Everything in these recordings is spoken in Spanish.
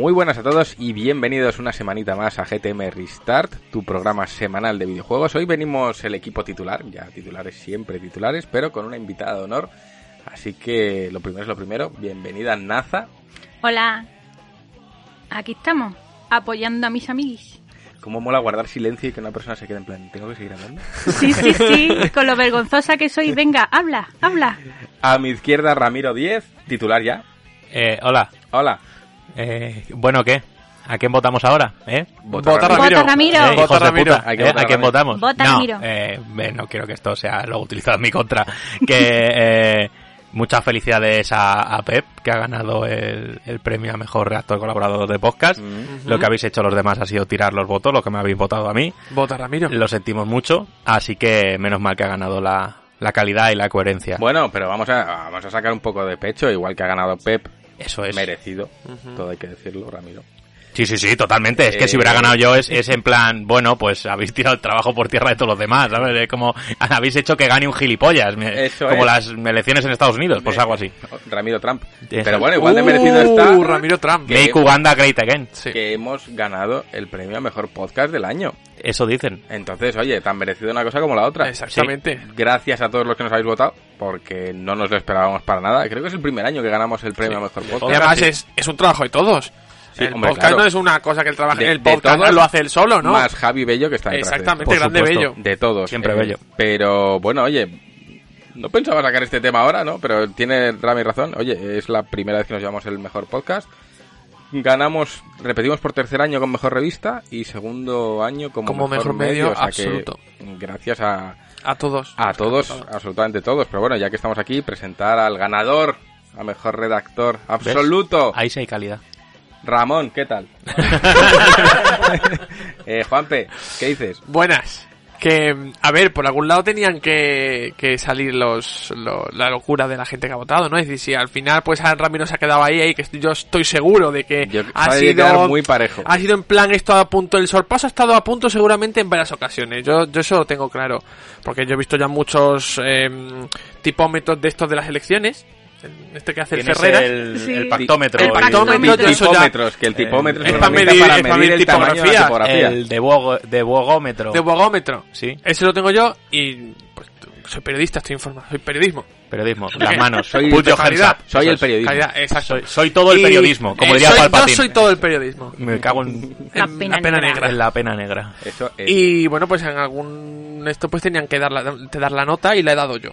Muy buenas a todos y bienvenidos una semanita más a GTM Restart, tu programa semanal de videojuegos. Hoy venimos el equipo titular, ya titulares siempre titulares, pero con una invitada de honor. Así que lo primero es lo primero, bienvenida Naza. Hola, aquí estamos, apoyando a mis amigos. ¿Cómo mola guardar silencio y que una persona se quede en plan, ¿tengo que seguir hablando? Sí, sí, sí, con lo vergonzosa que soy. Venga, habla, habla. A mi izquierda Ramiro 10, titular ya. Eh, hola. Hola. Eh, bueno, ¿qué? ¿A quién votamos ahora? ¿Eh? Vota Vota Ramiro. Vota Ramiro. Eh, Vota Ramiro. puta, ¿eh? ¿A quién Ramiro. votamos? Vota no, Ramiro. eh, eh, no quiero que esto sea luego utilizado en mi contra. Que eh, muchas felicidades a, a Pep, que ha ganado el, el premio a mejor reactor colaborador de podcast. Mm. Lo que habéis hecho los demás ha sido tirar los votos, lo que me habéis votado a mí. Vota Ramiro. Lo sentimos mucho, así que menos mal que ha ganado la, la calidad y la coherencia. Bueno, pero vamos a, vamos a sacar un poco de pecho, igual que ha ganado Pep, Eso es. merecido, todo hay que decirlo, Ramiro. Sí, sí, sí, totalmente. Es que si Eh, hubiera ganado yo es, es en plan, bueno, pues habéis tirado el trabajo por tierra de todos los demás, ¿sabes? Es como, habéis hecho que gane un gilipollas, me- Eso como es. las elecciones en Estados Unidos, pues algo así. Ramiro Trump. Eso. Pero bueno, igual de merecido está Uh, Ramiro Trump. Que- Make Uganda great again. Sí. que hemos ganado el premio a mejor podcast del año. Eso dicen. Entonces, oye, tan merecido una cosa como la otra. Exactamente. Gracias a todos los que nos habéis votado, porque no nos lo esperábamos para nada. Creo que es el primer año que ganamos el premio a mejor Y podcast. además Sí. es, es un trabajo de todos. Sí, el hombre, podcast claro. no es una cosa que él trabaja. De- el podcast todos, lo hace él solo, ¿no? Más Javi Bello que está detrás de Exactamente, grande supuesto. bello. De todos. Siempre eh, bello. Pero bueno, oye, no pensaba sacar este tema ahora, ¿no? Pero tiene Rami razón. Oye, es la primera vez que nos llevamos el mejor podcast. Ganamos, repetimos por tercer año con mejor revista y segundo año como, Como mejor medio o sea que absoluto. gracias a, A todos. a todos, absolutamente todos. Pero bueno, ya que estamos aquí, presentar al ganador, a mejor redactor absoluto. Ahí sí hay calidad. Ramón, ¿qué tal? eh, Juanpe, ¿qué dices? Buenas. Que, a ver, por algún lado tenían que, que salir los, lo- la locura de la gente que ha votado, ¿no? Es decir, si al final, pues a Ramiro se ha quedado ahí, ahí que yo estoy seguro de que Yo- ha sabe sido, muy parejo. ha sido en plan esto a punto, el sorpaso ha estado a punto seguramente en varias ocasiones. Yo, yo eso lo tengo claro. Porque yo he visto ya muchos em, tipómetros de estos de las elecciones. Este que hace el Ferreras. el, Sí. el pactómetro. El y- pactómetro, ya- tipómetros, que el tipómetro es, para medir- para es para medir el tamaño de la tipografía. el de, bogo- de bogómetro. De bogómetro. Sí, Ese lo tengo yo y pues, soy periodista, estoy informado. Soy periodismo. periodismo. Las manos. Soy- Put your hands calidad. up. Soy el periodismo. Calidad, exacto. Soy, soy todo el Y- periodismo, como eh, diría soy- Palpatine. Yo soy todo el periodismo. Me cago en, La En pena la pena negra. negra. en la pena negra. Eso es. Y bueno, pues en algún esto pues tenían que dar la, te dar la nota y la he dado yo.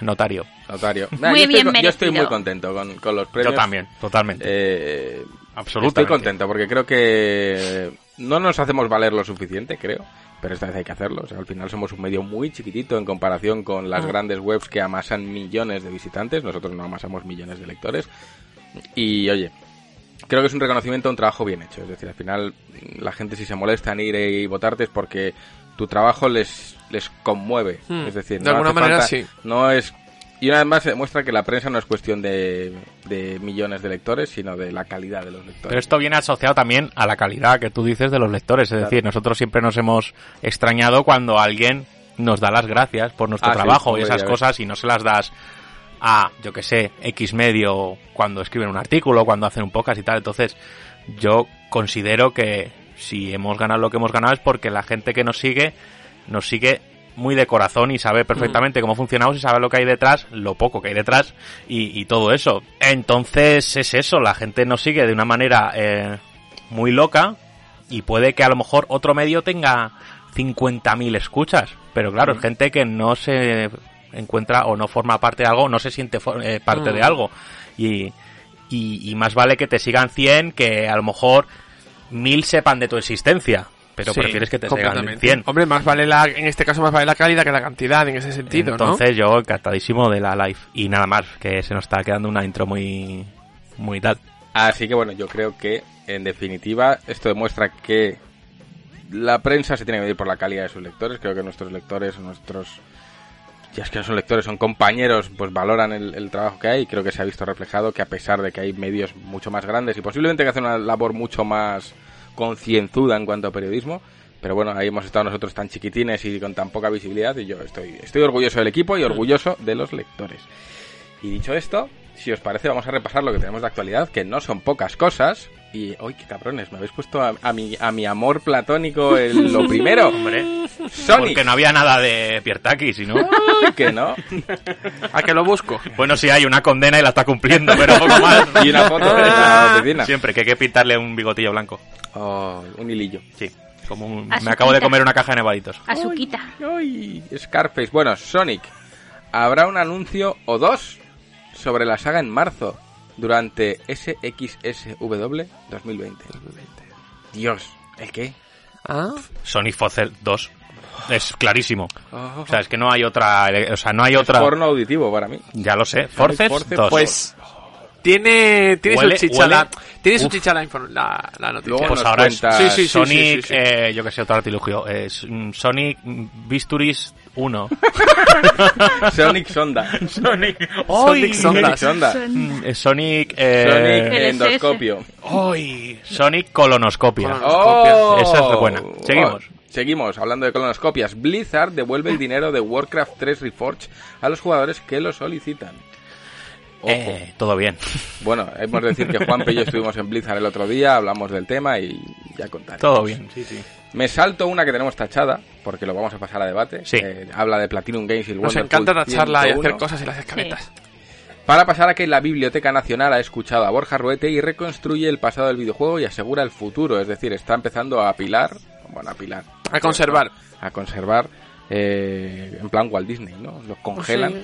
Notario. Notario. Muy yo, bien estoy, yo estoy muy contento con, con los premios. Yo también, totalmente. Eh, Absolutamente. Estoy contento porque creo que no nos hacemos valer lo suficiente, creo. Pero esta vez hay que hacerlo. O sea, al final somos un medio muy chiquitito en comparación con las Ah. grandes webs que amasan millones de visitantes. Nosotros no amasamos millones de lectores. Y oye, creo que es un reconocimiento a un trabajo bien hecho. Es decir, al final la gente si se molesta en ir y votarte es porque tu trabajo les, les conmueve. Hmm. Es decir, De no alguna hace manera, falta- sí. No es... Y una vez más se demuestra que la prensa no es cuestión de, de millones de lectores, sino de la calidad de los lectores. Pero esto viene asociado también a la calidad que tú dices de los lectores. Es Claro. decir, nosotros siempre nos hemos extrañado cuando alguien nos da las gracias por nuestro Ah, trabajo y esas cosas y no se las das a, yo que sé, X medio cuando escriben un artículo, cuando hacen un podcast y tal. Entonces, yo considero que si hemos ganado lo que hemos ganado es porque la gente que nos sigue, nos sigue muy de corazón y sabe perfectamente cómo funcionamos y sabe lo que hay detrás, lo poco que hay detrás y, y todo eso. Entonces es eso, la gente nos sigue de una manera eh, muy loca y puede que a lo mejor otro medio tenga 50.000 escuchas, pero claro, es gente que no se encuentra o no forma parte de algo, no se siente eh, parte Mm. de algo y, y, y más vale que te sigan 100 que a lo mejor mil sepan de tu existencia. Pero Sí, prefieres que te completamente. 100. Hombre, más vale la, en este caso más vale la calidad que la cantidad en ese sentido, Entonces yo encantadísimo de la live. Y nada más, que se nos está quedando una intro muy, muy tal. Así que bueno, yo creo que en definitiva esto demuestra que la prensa se tiene que medir por la calidad de sus lectores. Creo que nuestros lectores, nuestros ya es que no son lectores, son compañeros, pues valoran el, el trabajo que hay y creo que se ha visto reflejado que a pesar de que hay medios mucho más grandes y posiblemente que hacen una labor mucho más concienzuda en cuanto a periodismo, pero bueno, ahí hemos estado nosotros tan chiquitines y con tan poca visibilidad y yo estoy, estoy orgulloso del equipo y orgulloso de los lectores. Y dicho esto, si os parece vamos a repasar lo que tenemos de actualidad, que no son pocas cosas. Y, ¡ay, qué cabrones! Me habéis puesto a, a mi, a mi amor platónico en lo primero. Hombre, Sonic. porque no había nada de Piertaki, si no. Que no. ¿A que lo busco? Bueno, sí hay una condena y la está cumpliendo, pero poco más. Y una foto de la oficina. Siempre que hay que pintarle un bigotillo blanco. Oh, un hilillo. Sí. Como un- Azuquita. Me acabo de comer una caja de nevaditos. Azuquita. Ay, Scarface. Bueno, Sonic. Habrá un anuncio o dos sobre la saga en marzo durante SXSW 2020. Dios, ¿el qué? ¿Ah? Sonic Fossil 2. Es clarísimo. Oh, O sea, es que no hay otra... O sea, no hay es otra... porno auditivo para mí. Ya lo sé. Forces Forces, 2. Pues tiene, tiene Huele- su chicha, la, tiene su chicha la, la, la noticia. Luego Pues ahora es Sí, sí, sí. Sonic, sí. eh, yo que sé, otro artilugio. Es mm, Sonic mm, Bisturis 1. Sonic Sonda. Sonic. Sonic Sonic Sonda. Sonda. Mm, eh, Sonic. Eh, Sonic endoscopio. ¡Ay! Sonic colonoscopia. Colonos- Oh, Esa es buena. Seguimos. Oh, Seguimos, hablando de colonoscopias. Blizzard devuelve el dinero de Warcraft 3 Reforged a los jugadores que lo solicitan. Ojo. Eh, todo bien. Bueno, hemos de decir que Juanpe y yo estuvimos en Blizzard el otro día, hablamos del tema y ya contaré. Todo bien. Sí, sí. Me salto una que tenemos tachada, porque lo vamos a pasar a debate. Sí. Eh, habla de Platinum Games y el Nos encanta tacharla y 101. hacer cosas en las escaletas. Para pasar a que la Biblioteca Nacional ha escuchado a Borja Ruete y reconstruye el pasado del videojuego y asegura el futuro. Es decir, está empezando a apilar, bueno, a apilar. A conservar. A conservar, eh, en plan Walt Disney, ¿no? Los congelan. Sí.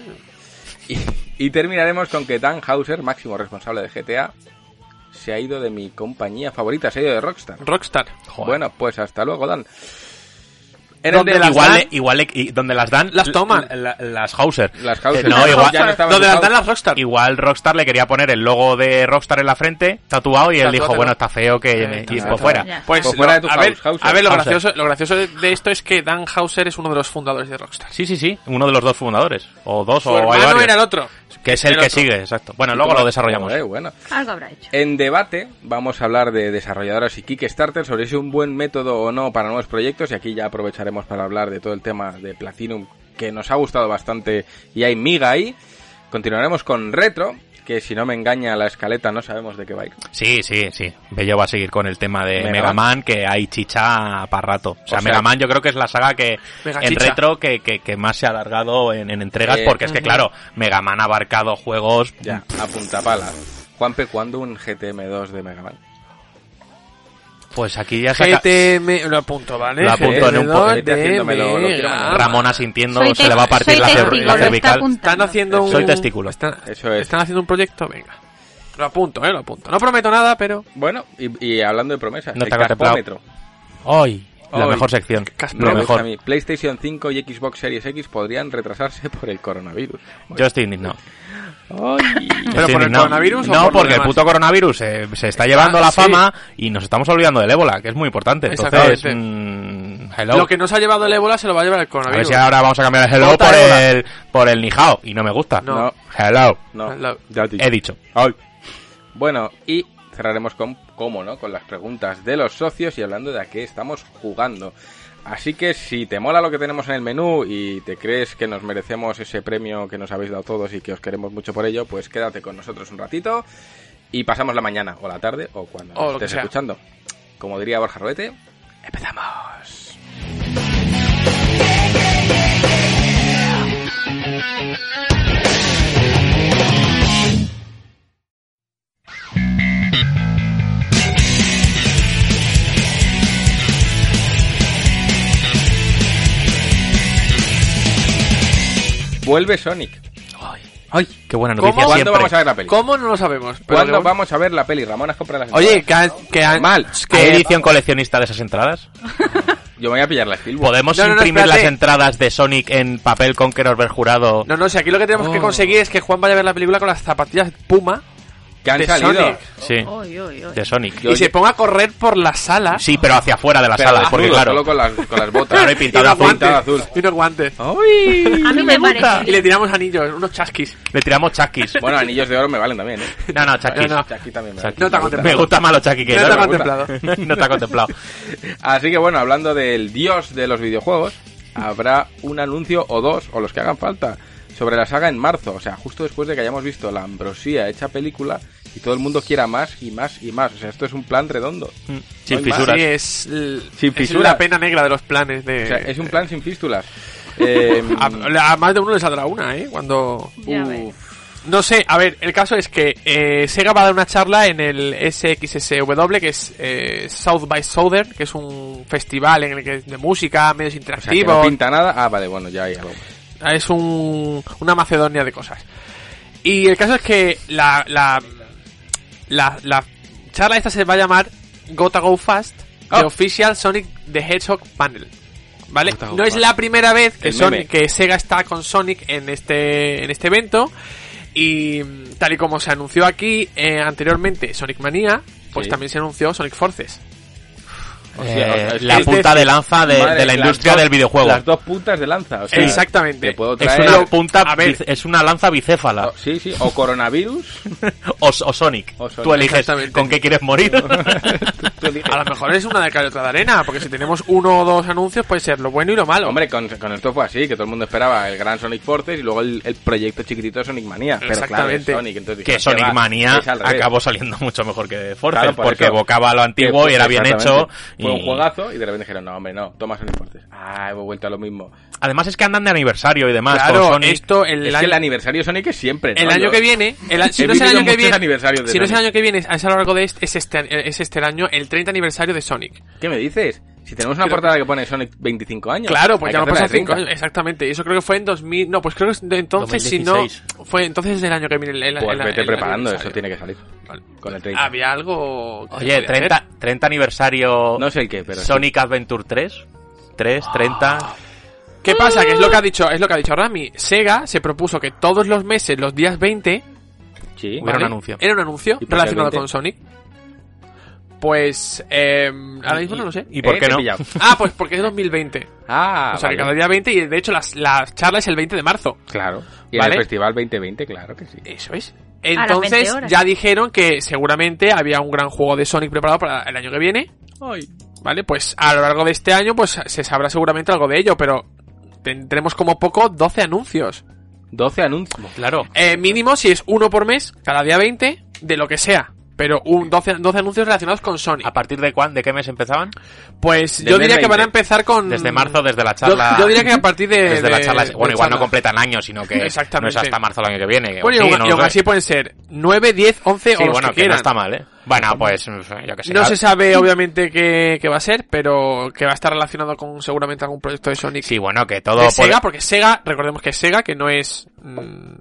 Y, y terminaremos con que Dan Hauser, máximo responsable de GTA, se ha ido de mi compañía favorita, se ha ido de Rockstar. Rockstar. Joder. Bueno, pues hasta luego, Dan. Era el ¿Dónde de las igual, dan? le- igual y donde las dan Las toman. la- la- las Hauser Las Hauser. Eh, no, igual- no Donde las dan las Rockstar. igual Rockstar le quería poner el logo de Rockstar en la frente tatuado y él Tatuátelo. dijo bueno está feo que Eh, y pues fuera. Pues, Pues fuera de tu a, ver, Hauser. a ver, lo Hauser. gracioso, lo gracioso de, esto es que Dan Hauser es uno de los fundadores de Rockstar. sí sí sí uno de los dos fundadores o dos Su o hay varios era el otro. Que es el, el que otro. sigue exacto bueno luego lo desarrollamos Joder, bueno. Algo habrá hecho. En debate vamos a hablar de desarrolladoras y Kickstarter sobre si es un buen método o no para nuevos proyectos y aquí ya aprovecharemos para hablar de todo el tema de Platinum que nos ha gustado bastante y hay miga ahí. Continuaremos con Retro, que si no me engaña la escaleta no sabemos de qué va a ir. Sí, sí, sí. Bello va a seguir con el tema de Mega Mega, Man. Man, que hay chicha para rato. O sea, O sea, Mega Man yo creo que es la saga que Mega en chicha. retro que, que, que más se ha alargado en, en entregas, Eh, porque es que, claro, Mega Man ha abarcado juegos... Ya, a punta pala. Juanpe, ¿cuándo un GTM2 de Mega Man? Pues aquí ya saca... GTM, lo apunto, ¿vale? Lo apunto en un GTM2 po- Vete haciéndomelo, lo de quiero Mega mandar. Ramona sintiendo, se le va a partir la, cervical. apuntando. Están haciendo un... Soy testículo. Están, Eso es. están haciendo un proyecto, venga. Lo apunto, eh, lo apunto. No prometo nada, pero... Bueno, y, y hablando de promesas, No el. Caspómetro. ¡Ay! La mejor sección. Lo mejor. a mí. PlayStation 5 y Xbox Series X podrían retrasarse por el coronavirus. Yo estoy indignado. Ay. ¿Pero por el indignado. coronavirus o No, por porque el puto coronavirus eh, se está llevando Ah, la sí. fama y nos estamos olvidando del ébola, que es muy importante. Entonces, Exactamente. mm, hello. Lo que no se ha llevado el ébola se lo va a llevar el A ver coronavirus. si ahora vamos a cambiar el hello por ébola. el, por el nijao y no me gusta. No. Hello. No, La- ya te- He dicho. Ay. Bueno, y cerraremos con, cómo no, con las preguntas de los socios y hablando de a qué estamos jugando. Así que si te mola lo que tenemos en el menú y te crees que nos merecemos ese premio que nos habéis dado todos y que os queremos mucho por ello, pues quédate con nosotros un ratito y pasamos la mañana o la tarde o cuando O nos estés escuchando. Como diría Borja Roete, empezamos. Vuelve Sonic. Ay, ay, qué buena ¿Cómo? noticia ¿Cuándo siempre. vamos a ver la peli? ¿Cómo no lo sabemos? Pero ¿Cuándo le- vamos a ver la peli? Ramón, has comprado las Oye, entradas? que, han- que han- Mal. que- ¿Hay edición coleccionista de esas entradas? Yo me voy a pillar la Steelbook. ¿Podemos No, no, no, imprimir espérate. las entradas de Sonic en papel con ver jurado? No, no, si aquí lo que tenemos que Oh. conseguir es que Juan vaya a ver la película con las zapatillas Puma Que han de salido. Sonic. Sí, Uy, uy, uy. de Sonic. Yo- y se ponga a correr por la sala. Sí, pero hacia afuera de la Pero sala, desnudo, porque claro. solo con las, con las botas. Claro, y pintado unos azul. guantes. pintado azul. Y unos guantes. ¡Uy! A mí me parece. Y le tiramos anillos, unos chasquis. Le tiramos chasquis. Bueno, anillos de oro me valen también, ¿eh? No, no, chasquis. No, no. Chasqui también me Chasquis. No te ha Me gusta. contemplado. Me gusta más los chasquis que No te ha me contemplado. No te ha contemplado. Así que bueno, hablando del dios de los videojuegos, habrá un anuncio o dos, o los que hagan falta, sobre la saga en marzo. O sea, justo después de que hayamos visto la ambrosía hecha película y todo el mundo quiera más y más y más. O sea, esto es un plan redondo. Sin hay más. fisuras. Sí, es, Sin es fisuras. la pena negra de los planes de... O sea, es un plan sin fístulas. Eh, A, a más de uno le saldrá una, ¿eh? Cuando... Ya ves. uf, No sé, a ver, el caso es que eh, Sega va a dar una charla en el SXSW, que es eh, South by Southern, que es un festival en el que de música, medios o sea, que interactivos. no pinta nada. Ah, vale, bueno, ya hay algo. Es un, una Macedonia de cosas. Y el caso es que la, la, la, la charla esta se va a llamar Gotta Go Fast, The Oh. Official Sonic the Hedgehog Panel. ¿Vale? Gotta Go No es Fast. la primera vez que, Sonic, que Sega está con Sonic en este, en este evento. Y tal y como se anunció aquí eh, anteriormente Sonic Mania, pues Sí. también se anunció Sonic Forces. O sea, Eh, o sea, es la punta de lanza de, Madre, de la industria dos- del videojuego. Las dos puntas de lanza. O sea, Exactamente. Es una punta, a ver. bice- es una lanza bicéfala. o- Sí, sí. O coronavirus. O, o Sonic. O Sonic, Tú eliges con qué quieres morir. A lo mejor es una de cal y otra de arena, porque si tenemos uno o dos anuncios puede ser lo bueno y lo malo. Hombre, con, con esto fue así, que todo el mundo esperaba el gran Sonic Forces y luego el, el proyecto chiquitito de Sonic. Pero claro, Exactamente. Sonic, entonces que Sonic va, revés. acabó saliendo mucho mejor que Forces, Claro, por porque eso. evocaba lo antiguo y era bien hecho. exactamente. Fue un juegazo y de repente dijeron, no, hombre, no, toma Sonic Forces. Ah, hemos vuelto a lo mismo. Además es que andan de aniversario y demás claro, con Sonic. esto el es año, que el aniversario de Sonic es siempre, ¿no? el año Yo- que viene, el, si no es el año que viene, si no es el año que viene, es a lo largo de este, es este, es este año el 30 aniversario de Sonic. ¿Qué me dices? Si tenemos una Creo- portada que pone Sonic 25 años. Claro, pues ya no pasan de 5 30. años, exactamente. Y eso creo que fue en 2000, no, pues creo que entonces, si no, 2016. fue entonces es el año que viene el, el, Pues el- vete el preparando, eso tiene que salir. Vale. Con el 30. Había algo Oye, podía 30, 30 aniversario No sé el qué, pero sí. Sonic Adventure 3. 3, 30. ¿Qué pasa? Que es lo que ha dicho, es lo que ha dicho Rami. Sega se propuso que todos los meses, los días 20, Sí. Hubiera un anuncio. Era un anuncio ¿Y por qué relacionado el 20? con Sonic. Pues eh, ahora mismo no lo sé. ¿Y por Eh, qué no? Ah, pues porque es 2020. Ah, o sea vale. que cada día 20 y de hecho las- la charla es el 20 de marzo. Claro. Y el Festival 2020, claro que sí. Eso es. las 20 Entonces ya dijeron que seguramente había un gran juego de Sonic preparado para el año que viene. Vale, pues a lo largo de este año pues se sabrá seguramente algo de ello, pero tendremos como poco 12 anuncios. 12 anuncios. Claro. Eh, mínimo si es uno por mes, cada día 20, de lo que sea. Pero un 12, 12 anuncios relacionados con Sonic. ¿A partir de cuándo? ¿De qué mes empezaban? Pues yo diría que van a 20. empezar con... Desde marzo, desde la charla. yo diría que a partir de... Desde la charla. Bueno, igual no completan año, sino que Exactamente. no es hasta marzo del año que viene. Bueno, y no y aún así pueden ser 9, 10, 11 Sí, o los bueno, que que no está mal, ¿eh? Bueno, pues yo que sé. No se sabe obviamente qué, qué va a ser, pero que va a estar relacionado con seguramente algún proyecto de Sonic Sí, bueno, que todo. de Sega, porque Sega, recordemos que es Sega, que no es... mm,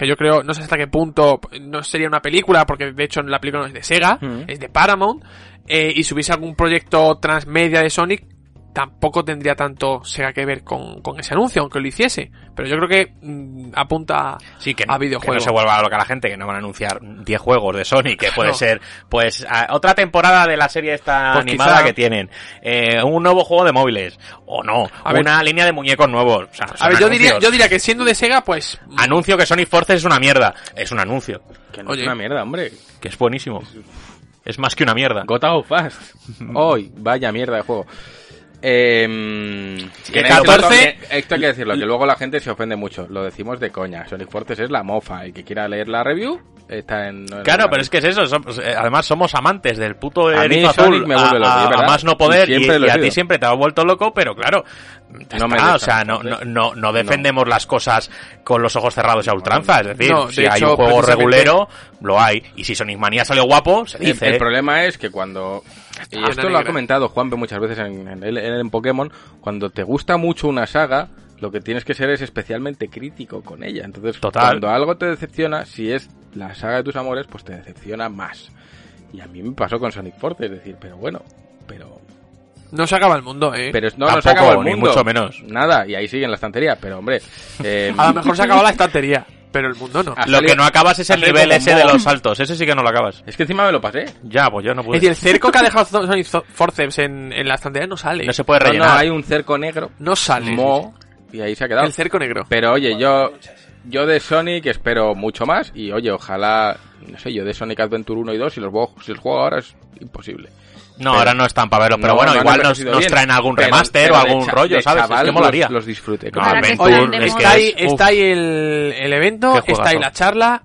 que yo creo, no sé hasta qué punto, no sería una película, porque de hecho la película no es de Sega, Mm. es de Paramount, eh, y si hubiese algún proyecto transmedia de Sonic, tampoco tendría tanto Sega que ver con, con ese anuncio, aunque lo hiciese. Pero yo creo que mm, apunta Sí, que, a no- que videojuegos. no se vuelva loca la gente, que no van a anunciar 10 juegos de Sonic, que puede No. ser, pues, a- otra temporada de la serie esta Pues animada quizá- que tienen, eh, un nuevo juego de móviles, o no, A ver- una línea de muñecos nuevos. O sea, A ver, yo diría, yo diría que siendo de Sega, pues... Anuncio que Sonic Forces es una mierda. Es un anuncio, Que no Oye. es una mierda, hombre. que es buenísimo. Es más que una mierda. Gotta Go Fast. Hoy, vaya mierda de juego. Eh, Que en 14 Esto, esto hay que decirlo, que luego la gente se ofende mucho. Lo decimos de coña. Sonic Forces es la mofa. El que quiera leer la review está en. en Claro, la- pero es que es eso. somos- eh, además, somos amantes del puto A erizo Sonic azul. me a, loco, a- más no poder. Y Y, y a ti siempre te ha vuelto loco, pero claro. No me está, o sea, no, no, no, no defendemos las cosas con los ojos cerrados y a ultranza. Es decir, No, de si hay hecho, un juego regulero, lo hay. Y si Sonic Mania salió guapo, se El, dice. el problema es que cuando. Y esto lo ha comentado Juanpe muchas veces en, en, en- en Pokémon. Cuando te gusta mucho una saga, lo que tienes que ser es especialmente crítico con ella. Entonces, Total. cuando algo te decepciona, si es la saga de tus amores, pues te decepciona más. Y a mí me pasó con Sonic Force, es decir, pero bueno, pero. No se acaba el mundo, ¿eh? Pero no, no se acaba el ni mundo. mucho menos. Nada, y ahí sigue en la estantería, pero hombre. eh, A lo mejor se acaba la estantería. Pero el mundo no. Ah, Lo que no acabas es el nivel ese de los saltos. Ese sí que no lo acabas. Es que encima me lo pasé. Ya, pues yo no puedo. Es decir, el cerco que ha dejado Sonic Forceps en, en la estantería no sale. No se puede No, no, rellenar. hay un cerco negro. No sale. Mo, y ahí se ha quedado. El cerco negro. Pero oye, yo yo de Sonic espero mucho más y oye, ojalá, no sé, yo de Sonic Adventure 1 y 2 si los si los juego ahora es imposible. No, Pero- ahora no están para verlo, pero No, bueno, no igual nos, traen algún Pero- remaster pero o algún rollo, de ¿sabes? Es que molaría. Los, los es que está ahí, está ahí el, el evento, está ahí la charla.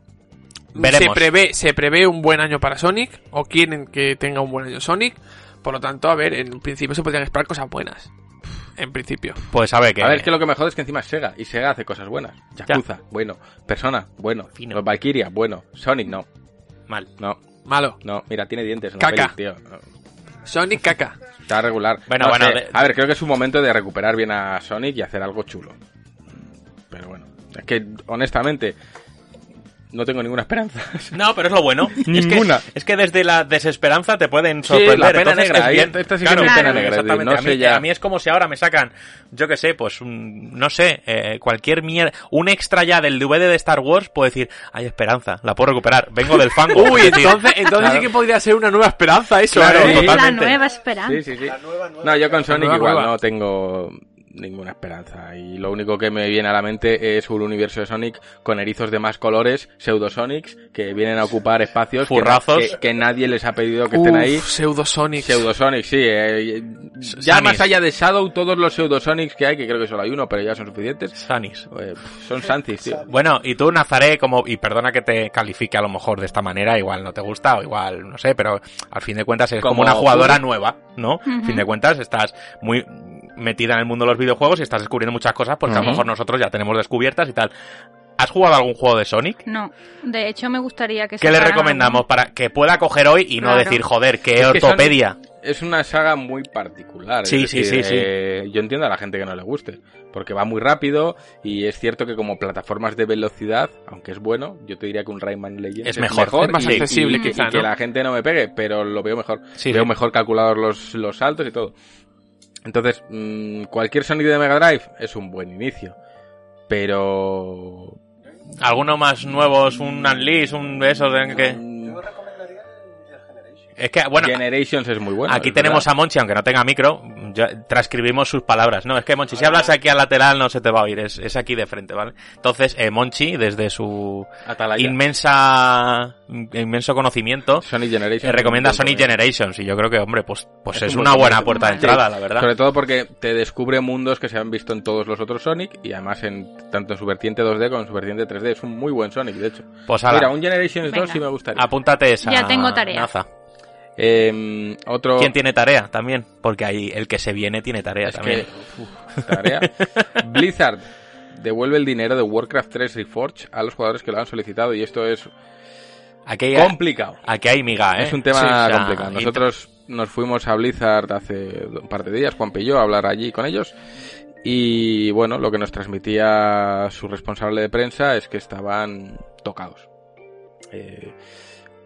Se prevé, se prevé un buen año para Sonic, o quieren que tenga un buen año Sonic. Por lo tanto, a ver, en principio se podrían esperar cosas buenas. En principio. Pues a ver que... A ver, es que lo que me jode es que encima es Sega y Sega hace cosas buenas. Yakuza, bueno. Persona, bueno. Fino. Los Valkyria, bueno. Sonic, no. Mal. No, Malo. no. Mira, tiene dientes. Caca. peli, tío. Sonic caca. Está regular. Bueno, No bueno, sé. de- A ver, creo que es un momento de recuperar bien a Sonic y hacer algo chulo. Pero bueno, es que honestamente no tengo ninguna esperanza. No, pero es lo bueno. Ninguna. Es que, es que desde la desesperanza te pueden Sí, sorprender. la pena entonces negra, es bien. esta sí que es pena negra, Exactamente. no a, sé mí, ya. a mí es como si ahora me sacan, yo qué sé, pues un, no sé, eh, cualquier mierda, un extra ya del DVD de Star Wars, puedo decir, hay esperanza, la puedo recuperar, vengo del fango. Uy, entonces, entonces sí que podría ser una nueva esperanza eso, Claro, ¿eh? sí. Es la nueva esperanza. Sí, sí, sí. No, yo con Sonic nueva, igual nueva. no tengo ninguna esperanza. Y lo único que me viene a la mente es un universo de Sonic con erizos de más colores, pseudosonics, que vienen a ocupar espacios que, que- que nadie les ha pedido que estén ahí. Uf, Pseudosonic. Pseudosonics, sí. eh, ya Sanis. más allá de Shadow, todos los pseudosonics que hay, que creo que solo hay uno, pero ya son suficientes, Sanis. eh, son Santis, tío. Bueno, y tú, Nazaré, como, y perdona que te califique a lo mejor de esta manera, igual no te gusta, o igual, no sé, pero al fin de cuentas eres como, Como una jugadora tú. nueva, ¿no? A Ujú. fin de cuentas estás muy metida en el mundo de los videojuegos y estás descubriendo muchas cosas porque a lo mejor nosotros ya tenemos descubiertas y tal. ¿Has jugado algún juego de Sonic? No, de hecho me gustaría que ¿Qué le recomendamos algún- para que pueda coger hoy y no decir, joder, qué Es que ortopedia? Es una saga muy particular. Sí, sí, decir, sí, sí. eh, yo entiendo a la gente que no le guste, porque va muy rápido y es cierto que como plataformas de velocidad, aunque es bueno, yo te diría que un Rayman Legends Es mejor, es más y- accesible y- quizá, y que la gente no me pegue, pero lo veo mejor. Sí, veo sí. mejor calculados los, los saltos y todo. Entonces, mm, cualquier Sonic de Mega Drive es un buen inicio, pero ¿Alguno más nuevos, un Unleash, un de esos de que... Es que, bueno, Generations es muy bueno. Aquí tenemos verdad. a Monchi, aunque no tenga micro, ya transcribimos sus palabras. No, es que Monchi, si hablas aquí al lateral no se te va a oír, es, es aquí de frente, ¿vale? Entonces, eh, Monchi, desde su Atalaya. inmensa, inmenso conocimiento, Generations. eh, recomienda Sonic juego. Generations. Y yo creo que, hombre, pues, pues Es es, un una buen buena puerta de Sí. entrada, la verdad. Sobre todo porque te descubre mundos que se han visto en todos los otros Sonic y además en tanto en su vertiente 2D como en su vertiente 3D. Es un muy buen Sonic, de hecho. Pues Mira, un Generations 2 Venga. sí me gustaría. apúntate esa. Ya tengo tarea. Naza. Eh, otro... ¿Quién tiene tarea también? Porque ahí el que se viene tiene tarea Es también. que... uf, tarea. Blizzard devuelve el dinero de Warcraft 3 Reforged a los jugadores que lo han solicitado y esto es Aquí, complicado. aquí hay miga, ¿eh? Es un tema Sí, o sea, complicado. Nosotros nos fuimos a Blizzard hace un par de días, Juan y yo, a hablar allí con ellos. Y bueno, lo que nos transmitía su responsable de prensa es que estaban tocados. Eh,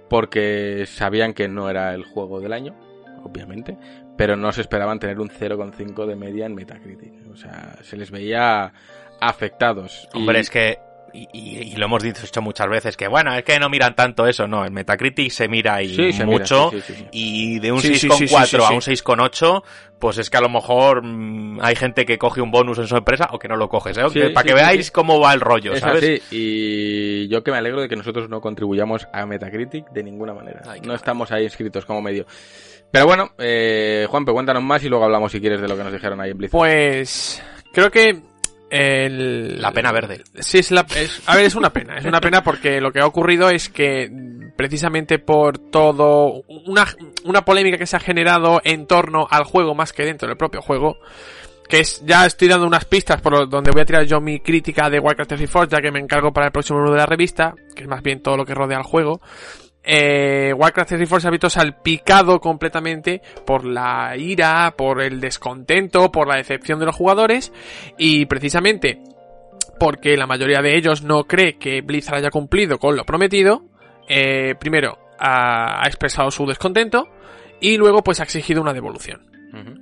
porque sabían que no era el juego del año, obviamente, pero no se esperaban tener un 0,5 de media en Metacritic. O sea, se les veía afectados. Hombre, es que, y, y- y lo hemos dicho muchas veces, que bueno, es que no miran tanto eso, no, en Metacritic se mira y Sí, se mira, mucho, sí, sí, sí, sí. y de un Sí, sí, 6,4 sí, sí, sí, a un 6,8, pues es que a lo mejor mm, hay gente que coge un bonus en su empresa o que no lo coges, ¿eh? Sí, para sí, que sí, veáis sí. cómo va el rollo, Es ¿sabes? así, y yo que me alegro de que nosotros no contribuyamos a Metacritic de ninguna manera. Ay, no estamos ahí inscritos como medio. Pero bueno, eh, Juanpe, cuéntanos más y luego hablamos si quieres de lo que nos dijeron ahí en Blizzard. Pues creo que el... La pena verde. Sí, es la... es- a ver, es una pena. Es una pena porque lo que ha ocurrido es que precisamente por todo... Una, una polémica que se ha generado en torno al juego más que dentro del propio juego. Que es, ya estoy dando unas pistas por donde voy a tirar yo mi crítica de Warcraft 3 Reforged, ya que me encargo para el próximo número de la revista, que es más bien todo lo que rodea al juego. Eh, Warcraft 3 Reforged se ha visto salpicado completamente por la ira, por el descontento, por la decepción de los jugadores y precisamente porque la mayoría de ellos no cree que Blizzard haya cumplido con lo prometido, eh, primero ha, ha expresado su descontento y luego pues ha exigido una devolución.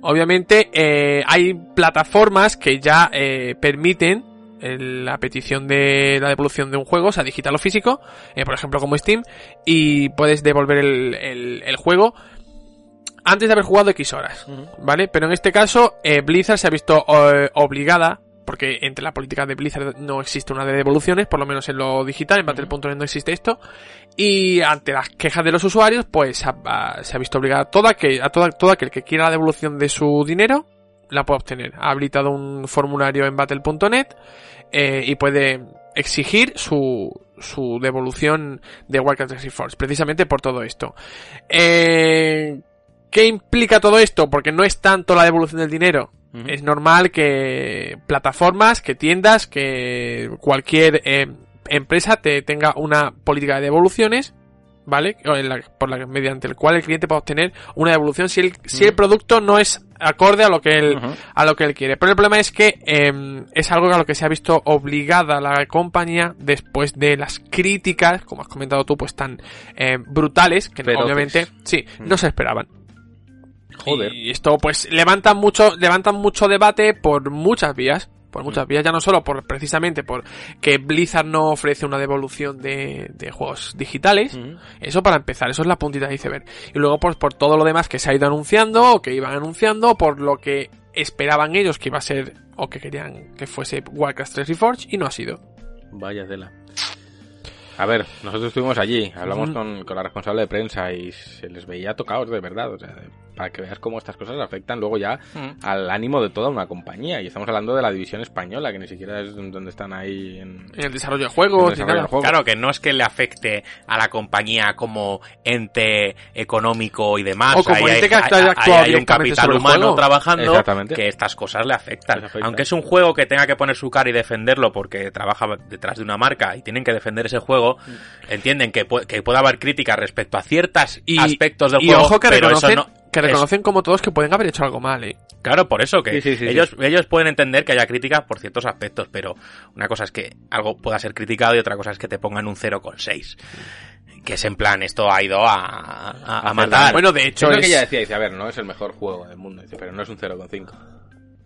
Obviamente eh, hay plataformas que ya eh, permiten el- la petición de la devolución de un juego, sea digital o físico, eh, por ejemplo como Steam, y puedes devolver el, el- el juego antes de haber jugado X horas, ¿vale? Pero en este caso, eh, Blizzard se ha visto eh, obligada, porque entre la política de Blizzard no existe una de devoluciones, por lo menos en lo digital, en Battle.net no existe esto, y ante las quejas de los usuarios, pues ha- ha- se ha visto obligada a toda que, a toda, todo aquel que quiera la devolución de su dinero, la puede obtener. Ha habilitado un formulario en Battle.net eh, y puede exigir su, su devolución de Warcraft 3 Reforged, precisamente por todo esto. Eh, ¿Qué implica todo esto? Porque no es tanto la devolución del dinero. Es normal que plataformas, que tiendas, que cualquier eh, empresa te tenga una política de devoluciones, ¿vale? O en la- por la, mediante el cual el cliente puede obtener una devolución si el, si el producto no es acorde a lo que él, a lo que él quiere. Pero el problema es que eh, es algo a lo que se ha visto obligada la compañía después de las críticas, como has comentado tú, pues tan eh, brutales que Feroces. obviamente sí, no se esperaban. Joder. Y esto pues levanta mucho, levanta mucho debate por muchas vías. Por muchas vías, ya no solo por precisamente por que Blizzard no ofrece una devolución de, de juegos digitales. Ujú. Eso para empezar, eso es la puntita de iceberg. Y luego pues por todo lo demás que se ha ido anunciando, o que iban anunciando, por lo que esperaban ellos que iba a ser, o que querían que fuese Warcraft 3 Reforged, y no ha sido. Vaya tela. A ver, nosotros estuvimos allí, hablamos con, con la responsable de prensa y se les veía tocados de verdad. O sea, para que veas cómo estas cosas afectan luego ya al ánimo de toda una compañía. Y estamos hablando de la división española, que ni siquiera es donde están ahí en... En el desarrollo de juegos, En el y desarrollo nada. del juego. Claro, que no es que le afecte a la compañía como ente económico y demás. O como Ahí ente hay, que un capital humano juego. trabajando que estas cosas le afectan. Afecta. Aunque es un juego que tenga que poner su cara y defenderlo porque trabaja detrás de una marca y tienen que defender ese juego, entienden que, pu- que puede haber críticas respecto a ciertos Y, aspectos del y juego, ojo que pero eso no... que es- reconocen como todos que pueden haber hecho algo mal, eh. Claro, por eso que Sí, sí, sí, ellos, sí. ellos pueden entender que haya críticas por ciertos aspectos, pero una cosa es que algo pueda ser criticado y otra cosa es que te pongan un 0,6. Que es en plan, esto ha ido a, a, a hacer matar. Bueno, de hecho, es lo que ella decía, dice, a ver, no es el mejor juego del mundo, dice, pero no es un 0,5.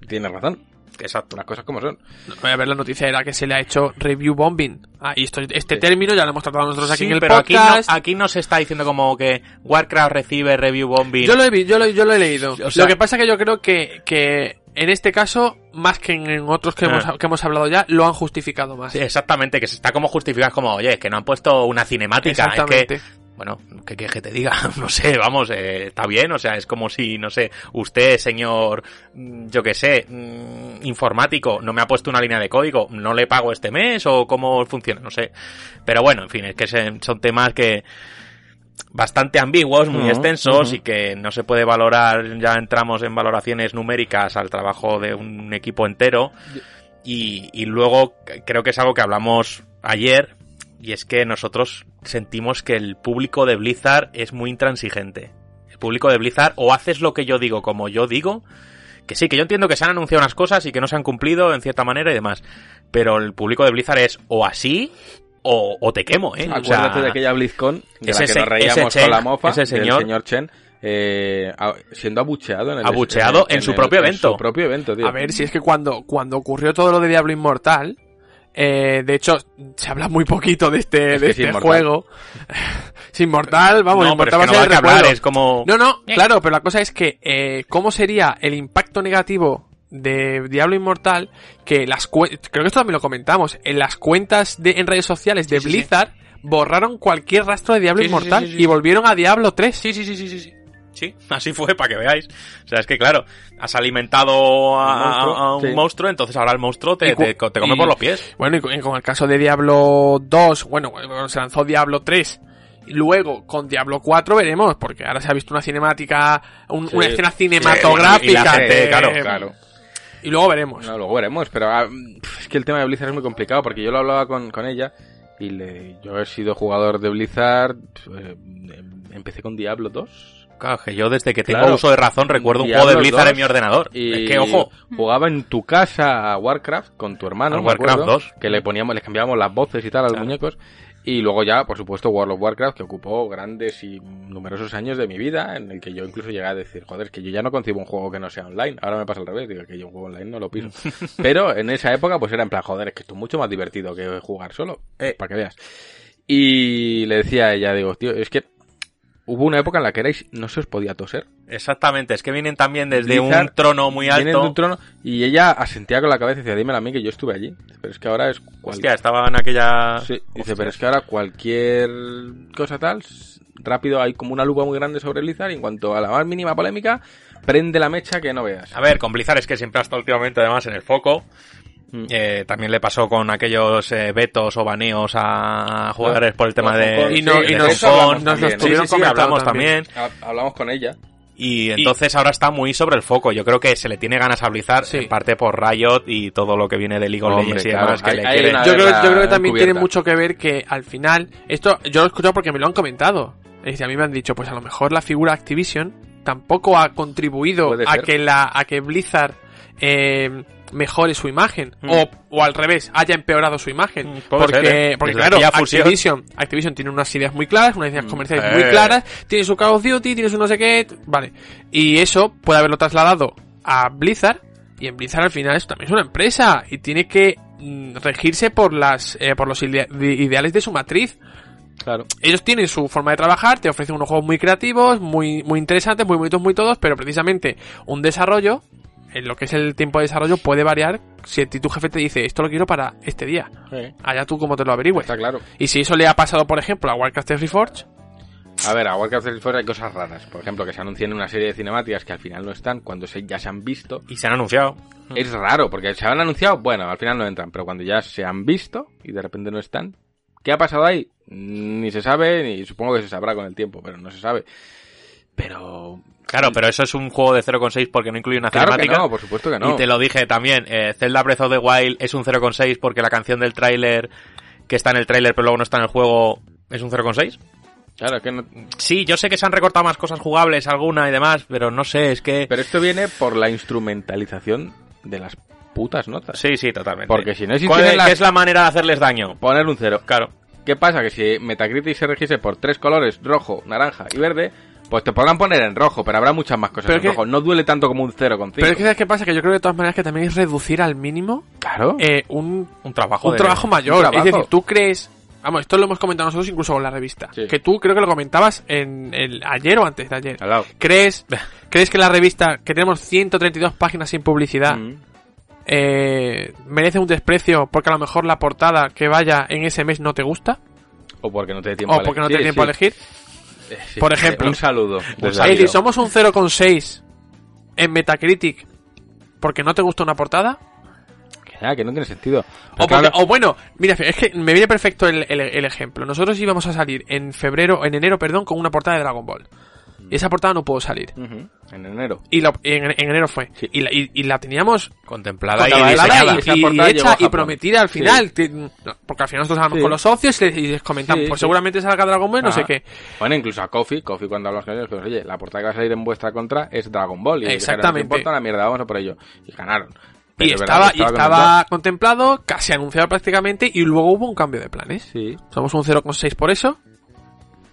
Tienes razón, Exacto. las cosas como son. Voy a ver la noticia era que se le ha hecho review bombing. Ah, y esto, este término ya lo hemos tratado nosotros aquí Sí, en el pero aquí no, podcast. aquí no se está diciendo como que Warcraft recibe review bombing. Yo lo he vi- yo lo, yo lo he leído. O sea- lo que pasa que yo creo que, que en este caso, más que en, en otros que, Ah. hemos, que hemos hablado ya, lo han justificado más. Sí, exactamente, que se está como justificado como, oye, que no han puesto una cinemática. Es que, bueno, ¿qué quieres que te diga? No sé, vamos, eh, está bien, o sea, es como si, no sé, usted, señor, mm, yo qué sé, mm, informático, no me ha puesto una línea de código, no le pago este mes o cómo funciona, no sé. Pero bueno, en fin, es que son temas que bastante ambiguos, muy extensos y que no se puede valorar, ya entramos en valoraciones numéricas al trabajo de un equipo entero. Y, y luego creo que es algo que hablamos ayer y es que nosotros sentimos que el público de Blizzard es muy intransigente. El público de Blizzard o haces lo que yo digo como yo digo, que sí, que yo entiendo que se han anunciado unas cosas y que no se han cumplido en cierta manera y demás, pero el público de Blizzard es o así o, o te quemo, ¿eh? O Acuérdate sea, de aquella BlizzCon de ese la que nos reíamos ese con la mofa ese del señor- señor Chen eh, siendo abucheado en el Abucheado en su propio evento. En su propio evento, tío. A ver, si es que cuando, cuando ocurrió todo lo de Diablo Inmortal, eh, de hecho, se habla muy poquito de este, Es de este inmortal. juego. es inmortal, vamos, no, pero inmortal es que va a no el que hablar, recuerdo. es como... No, no, Eh. claro, pero la cosa es que, eh, ¿cómo sería el impacto negativo de Diablo Inmortal? Que las cue- creo que esto también lo comentamos, en las cuentas de, en redes sociales de Sí, sí, sí. Blizzard borraron cualquier rastro de Diablo Sí, sí, sí, Inmortal sí, sí. y volvieron a Diablo 3. Sí, sí, sí, sí, sí, sí. Sí, así fue, para que veáis. O sea, es que claro, has alimentado a, Un monstruo, a- a un sí. monstruo, entonces ahora el monstruo te, te, te come y- por los pies. Bueno, y con, y con el caso de Diablo 2, bueno, bueno, se lanzó Diablo 3. Y luego con Diablo 4 veremos, porque ahora se ha visto una cinemática, un- Sí. una escena Sí, y cinematográfica. la gente, eh, claro, claro. Y luego veremos. No, luego veremos, pero ah, es que el tema de Blizzard es muy complicado porque yo lo hablaba con, con ella y le, yo he sido jugador de Blizzard, eh, empecé con Diablo 2, Claro, que yo desde que tengo Claro. uso de razón recuerdo un juego de Blizzard 2 en mi ordenador. Y Es que, ojo, jugaba en tu casa a Warcraft con tu hermano, me Warcraft acuerdo, 2. que le poníamos, les cambiábamos las voces y tal a los Claro. muñecos. Y luego ya, por supuesto, World of Warcraft, que ocupó grandes y numerosos años de mi vida, en el que yo incluso llegué a decir, joder, es que yo ya no concibo un juego que no sea online. Ahora me pasa al revés, digo que yo un juego online no lo piso. Pero en esa época, pues era en plan, joder, es que esto es mucho más divertido que jugar solo, Eh. para que veas. Y le decía a ella, digo, tío, es que hubo una época en la que erais, no se os podía toser. exactamente, es que vienen también desde Blizzard un trono muy Vienen de alto. un trono y ella asentía con la cabeza y decía, dímelo a mí que yo estuve allí. Pero es que ahora es cual- Hostia, estaba en aquella... Sí, dice, pero es que ahora cualquier cosa tal, rápido hay como una lupa muy grande sobre Blizzard y en cuanto a la más mínima polémica, prende la mecha que no veas. A ver, con Blizzard es que siempre ha estado últimamente además en el foco. Mm. Eh, también le pasó con aquellos eh, vetos o baneos a jugadores por el tema de... Y no- nos- nos también, hablamos también. también. Ha- Hablamos con ella. Y entonces ahora está muy sobre el foco. Yo creo que se le tiene ganas a Blizzard, Sí. en parte por Riot y todo lo que viene de League of Hombre, Legends y claro, demás, que hay- le quieren- Yo creo, yo creo que también tiene mucho que ver que al final, esto yo lo he escuchado porque me lo han comentado. Es decir, a mí me han dicho, pues a lo mejor la figura Activision tampoco ha contribuido a que la a que Blizzard eh, mejore su imagen Mm. o, o al revés haya empeorado su imagen Mm, porque ser, ¿eh? porque claro. Activision Activision tiene unas ideas muy claras unas ideas comerciales eh. muy claras tiene su Call of Duty tiene su no sé qué vale y eso puede haberlo trasladado a Blizzard y en Blizzard al final esto también es una empresa y tiene que mm, regirse por las eh, por los idea- de- ideales de su matriz Claro. ellos tienen su forma de trabajar, te ofrecen unos juegos muy creativos, muy, muy interesantes, muy bonitos, muy todos, pero precisamente un desarrollo, en lo que es el tiempo de desarrollo, puede variar si a ti tu jefe te dice, esto lo quiero para este día. Allá tú como te lo averigües. Está claro. Y si eso le ha pasado, por ejemplo, a Warcraft Reforged, A ver, a Warcraft Reforged hay cosas raras. Por ejemplo, que se anuncien una serie de cinemáticas que al final no están cuando se, ya se han visto. Y se han anunciado. Es raro, porque se han anunciado, bueno, al final no entran, pero cuando ya se han visto y de repente no están, ¿qué ha pasado ahí? Ni se sabe, ni supongo que se sabrá con el tiempo, pero no se sabe. Pero... Claro, pero eso es un juego de 0,6 porque no incluye una Claro que cinemática. no, por supuesto que no. Y te lo dije también, eh, Zelda Breath of the Wild es un 0,6 porque la canción del tráiler que está en el tráiler pero luego no está en el juego es un 0,6. Claro, que no... Sí, yo sé que se han recortado más cosas jugables, alguna y demás, pero no sé, es que... Pero esto viene por la instrumentalización de las putas notas. Sí, sí, totalmente. Porque si no ¿Cuál es, las- qué es la manera de hacerles daño? Poner un cero. Claro. ¿Qué pasa? Que si Metacritic se registre por tres colores, rojo, naranja y verde, pues te podrán poner en rojo, pero habrá muchas más cosas Pero en que- rojo. No duele tanto como un 0,5. pero es que ¿sabes qué pasa? Que yo creo de todas maneras que también es reducir al mínimo Claro. eh, un, Un trabajo un de- trabajo mayor. un trabajo. Es decir, tú crees... Vamos, esto lo hemos comentado nosotros incluso con la revista. Sí. Que tú creo que lo comentabas en el ayer o antes de ayer. Al lado. ¿Crees, ¿Crees que la revista, que tenemos 132 páginas sin publicidad, Mm. eh, merece un desprecio porque a lo mejor la portada que vaya en ese mes no te gusta? O porque no te dé tiempo ¿O a porque no elegir. te da Sí, tiempo a elegir? Sí. Por ejemplo. Un saludo. decir, somos un 0,6 en Metacritic porque no te gusta una portada. Que nada, que no tiene sentido. O, Pero porque- claro, o bueno, mira, es que me viene perfecto el, el- el ejemplo. Nosotros íbamos a salir en febrero, en enero, perdón, con una portada de Dragon Ball. Y esa portada no pudo salir. En enero. Y la- en, en enero fue. Sí. Y, la, y- y la teníamos Contemplada y contemplada y, hecha y prometida al Sí. final. Te- no, porque al final nosotros hablamos Sí. con los socios y les, comentamos, pues seguramente salga Dragon Ball, no sé qué. Bueno, incluso a Coffee, Coffee cuando hablamos con ellos, que oye, la portada que va a salir en vuestra contra es Dragon Ball. Y dijeron, Exactamente. "No importa una mierda, vamos a por ello. Y ganaron. Pero Y verdad estaba, y estaba contemplado. contemplado, casi anunciado prácticamente, y luego hubo un cambio de planes. Sí. Somos un 0,6 por eso.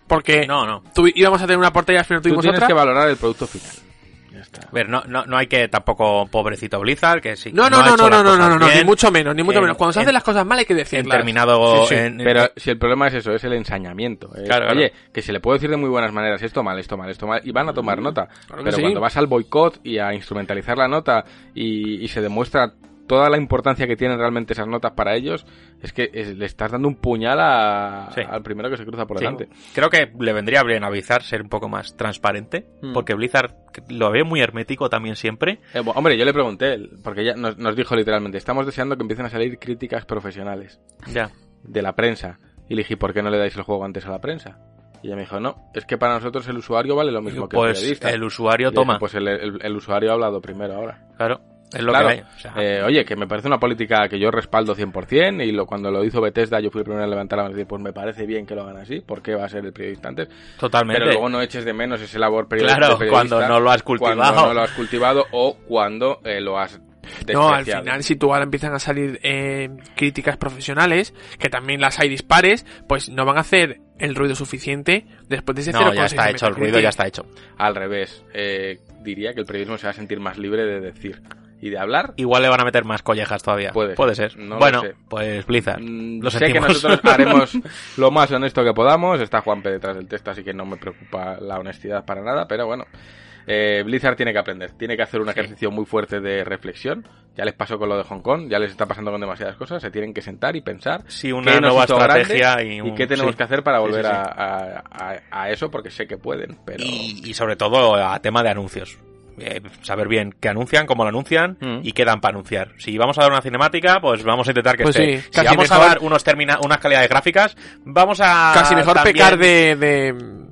Porque No, no. íbamos a tener una portada y al final Tú tuvimos tienes otra. que valorar el producto final. Ya está. A ver, no, no, no hay que tampoco pobrecito Blizzard, que sí. No, no, no, no, no, no, no, no, ni bien, mucho menos, ni mucho en- menos. Cuando se en- hacen las cosas mal hay que En decirlas. terminado... Sí, sí. en- Pero si el problema es eso, es el ensañamiento. Es, Claro, claro. Oye, que se le puede decir de muy buenas maneras esto mal, esto mal, esto mal, y van a tomar nota. Claro que Pero sí. cuando vas al boicot y a instrumentalizar la nota y, y se demuestra toda la importancia que tienen realmente esas notas para ellos, es que es- le estás dando un puñal a- Sí. al primero que se cruza por Sí. delante. Creo que le vendría bien a Blizzard ser un poco más transparente, Mm. porque Blizzard lo ve muy hermético también siempre. Eh, hombre, yo le pregunté, porque ella nos, nos dijo literalmente, estamos deseando que empiecen a salir críticas profesionales Ya. de la prensa. Y le dije, ¿por qué no le dais el juego antes a la prensa? Y ella me dijo, no, es que para nosotros el usuario vale lo mismo que el Pues periodista. el usuario dije, toma. Pues el, el- el usuario ha hablado primero ahora. Claro. Es lo Claro, que hay. o sea, eh, oye, que me parece una política que yo respaldo 100% y lo, cuando lo hizo Bethesda yo fui el primero en levantar la mano y decir, pues me parece bien que lo hagan así, ¿por qué va a ser el periodista antes? totalmente. Pero luego no eches de menos ese labor periodista. Claro, periodista cuando no lo has cultivado. Cuando no lo has cultivado o cuando eh, lo has No, al final, si tú ahora empiezan a salir eh, críticas profesionales, que también las hay dispares, pues no van a hacer el ruido suficiente después de ese no, 0,6 ya está hecho, el ruido ya está hecho. Al revés, eh, diría que el periodismo se va a sentir más libre de decir y de hablar. Igual le van a meter más collejas todavía. Puede Puede ser, ser. no lo bueno, sé. pues Blizzard. Mm, Lo sé que nosotros haremos lo más honesto que podamos. Está Juanpe detrás del texto, así que no me preocupa la honestidad para nada. Pero bueno, eh, Blizzard tiene que aprender. Tiene que hacer un ejercicio muy fuerte de reflexión. Ya les pasó con lo de Hong Kong, ya les está pasando con demasiadas cosas. Se tienen que sentar y pensar Sí, una qué nueva estrategia y, un- qué tenemos sí. que hacer para volver sí. A, a- a- a eso, porque sé que pueden. Pero Y, y sobre todo a tema de anuncios. Eh, saber bien qué anuncian, cómo lo anuncian Mm. y qué dan para anunciar. Si vamos a dar una cinemática, pues vamos a intentar que Pues esté. sí, si vamos mejor- a dar unos termina unas calidades gráficas, vamos a Casi mejor también- pecar de, de-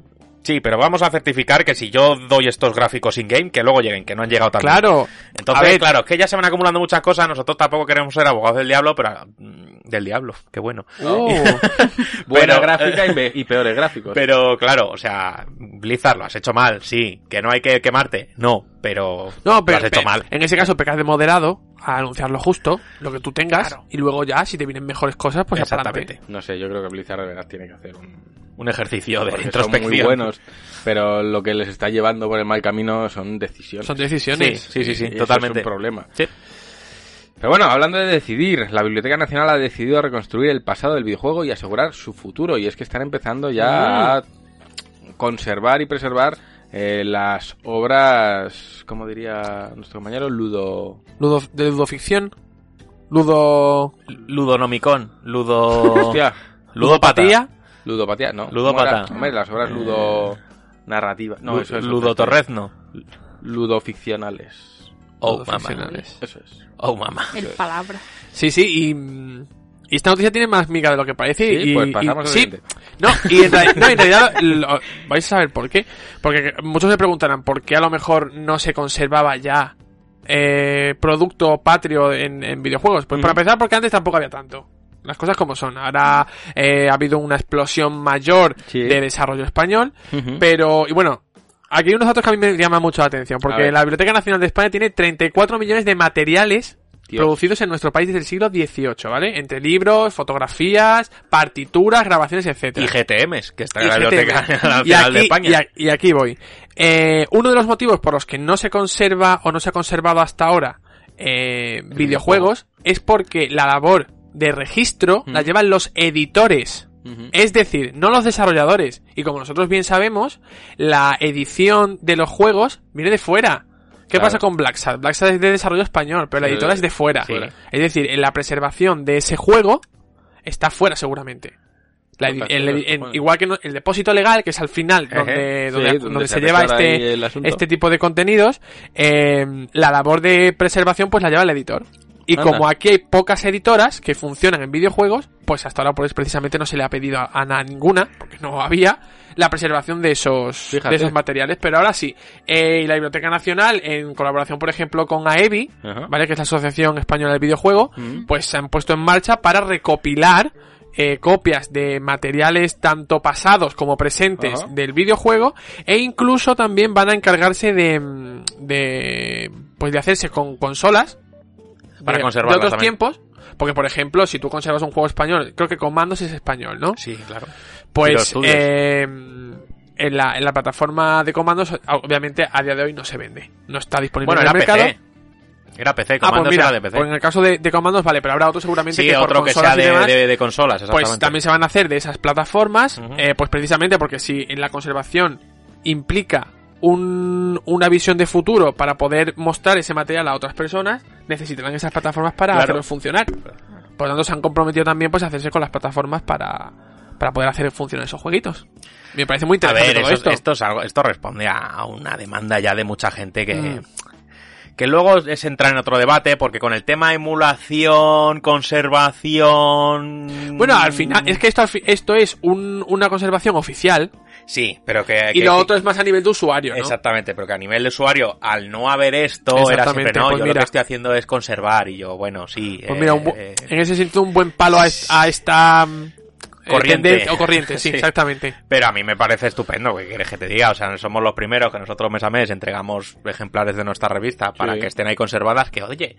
Sí, pero vamos a certificar que si yo doy estos gráficos in-game, que luego lleguen, que no han llegado tan Claro. Entonces, ver. claro, es que ya se van acumulando muchas cosas, nosotros tampoco queremos ser abogados del diablo, pero... mm, Del diablo, qué bueno. Uh, buena pero- gráfica y, y peores gráficos. Pero claro, o sea, Blizzard lo has hecho mal, sí. Que no hay que quemarte, no, pero no, pero lo has hecho mal. en ese caso pecas de moderado a anunciar lo justo, lo que tú tengas, Claro. y luego ya, si te vienen mejores cosas, pues Exactamente. adelante. No sé, yo creo que Blizzard de verdad tiene que hacer un, Un ejercicio de porque son introspección. muy buenos, pero lo que les está llevando por el mal camino son decisiones. Son decisiones. Sí, sí, sí, Y eso totalmente. Es un problema. Sí. Pero bueno, hablando de decidir, la Biblioteca Nacional ha decidido reconstruir el pasado del videojuego y asegurar su futuro. Y es que están empezando ya a conservar y preservar eh, las obras, como diría nuestro compañero, Ludo... Ludo, de ludoficción. Ludo. Ludonomicon, Ludo... Hostia, Ludopatía, ludopatía, ¿no? Ludópata. Hombre, las obras ludo... narrativas. No, Lu- eso es... Ludotorrezno. Ludoficcionales. Oh, mamá. Eso es. Oh, mamá. El palabra. Sí, sí, y. mm, y esta noticia tiene más miga de lo que parece. Sí, y, pues y- pasamos al sí, siguiente. No, y en, reali- no, en realidad lo- vais a saber por qué. Porque muchos se preguntarán por qué a lo mejor no se conservaba ya eh, producto patrio en, en videojuegos. Pues para empezar, porque antes tampoco había tanto. Las cosas como son. Ahora eh, ha habido una explosión mayor Sí. de desarrollo español. Pero, y bueno, aquí hay unos datos que a mí me llaman mucho la atención. Porque la Biblioteca Nacional de España tiene 34 millones de materiales Dios. producidos en nuestro país desde el siglo XVIII, ¿vale? Entre libros, fotografías, partituras, grabaciones, etcétera. Y GTMs, que está en la GTM. Biblioteca Y Nacional de España. y a- y aquí voy. Eh, uno de los motivos por los que no se conserva o no se ha conservado hasta ahora eh, videojuegos es porque la labor de registro la llevan los editores. Es decir, no los desarrolladores. Y como nosotros bien sabemos, la edición de los juegos viene de fuera. ¿Qué Claro. pasa con Blacksat? Blacksat es de desarrollo español, pero la editora es de fuera. Es decir, en la preservación de ese juego está fuera seguramente. La el- igual que no- el depósito legal, que es al final donde, Sí, donde, donde donde se se, lleva este, este tipo de contenidos, eh, la labor de preservación pues la lleva el editor. Y Anda. como aquí hay pocas editoras que funcionan en videojuegos, pues hasta ahora pues precisamente no se le ha pedido a, a na- ninguna, porque no había, la preservación de esos, de esos materiales. Pero ahora sí, eh, y la Biblioteca Nacional, en colaboración por ejemplo con AEBI, Ajá. ¿vale? que es la Asociación Española del Videojuego, Mm. pues se han puesto en marcha para recopilar eh, copias de materiales tanto pasados como presentes Ajá. del videojuego e incluso también van a encargarse de, mm, de pues de hacerse con consolas Para de, conservarlas de otros también. tiempos porque por ejemplo si tú conservas un juego español creo que Comandos es español ¿no? Sí, claro. Pues eh, en, la, en la plataforma de comandos, obviamente a día de hoy no se vende. No está disponible Bueno, en el mercado. PC. Era PC, Ah, pues comandos mira, era de PC. pues en el caso de, de comandos, vale, pero habrá otro seguramente sí, que por otro que sea de, demás, de- de consolas, exactamente. pues también se van a hacer de esas plataformas, eh, pues precisamente porque si en la conservación implica un- una visión de futuro para poder mostrar ese material a otras personas, necesitarán esas plataformas para Claro. hacerlo funcionar. Por lo tanto, se han comprometido también pues a hacerse con las plataformas para, para poder hacer funcionar esos jueguitos. Me parece muy A interesante ver, todo eso, esto. esto, es algo, esto responde a una demanda ya de mucha gente que, Mm. que luego es entrar en otro debate, porque con el tema emulación, conservación... Bueno, al final, es que esto, esto es un- una conservación oficial Sí, pero que... y que- lo otro es más a nivel de usuario, ¿no? Exactamente, pero que a nivel de usuario, al no haber esto, era siempre, no, pues yo mira. lo que estoy haciendo es conservar, y yo, bueno, sí. Pues mira, un bu- eh, en ese sentido un buen palo a, est- a esta... eh, Corriente. o corriente, sí, Sí. exactamente. Pero a mí me parece estupendo, ¿qué quieres que te diga? O sea, somos los primeros que nosotros mes a mes entregamos ejemplares de nuestra revista para Sí. que estén ahí conservadas, que oye,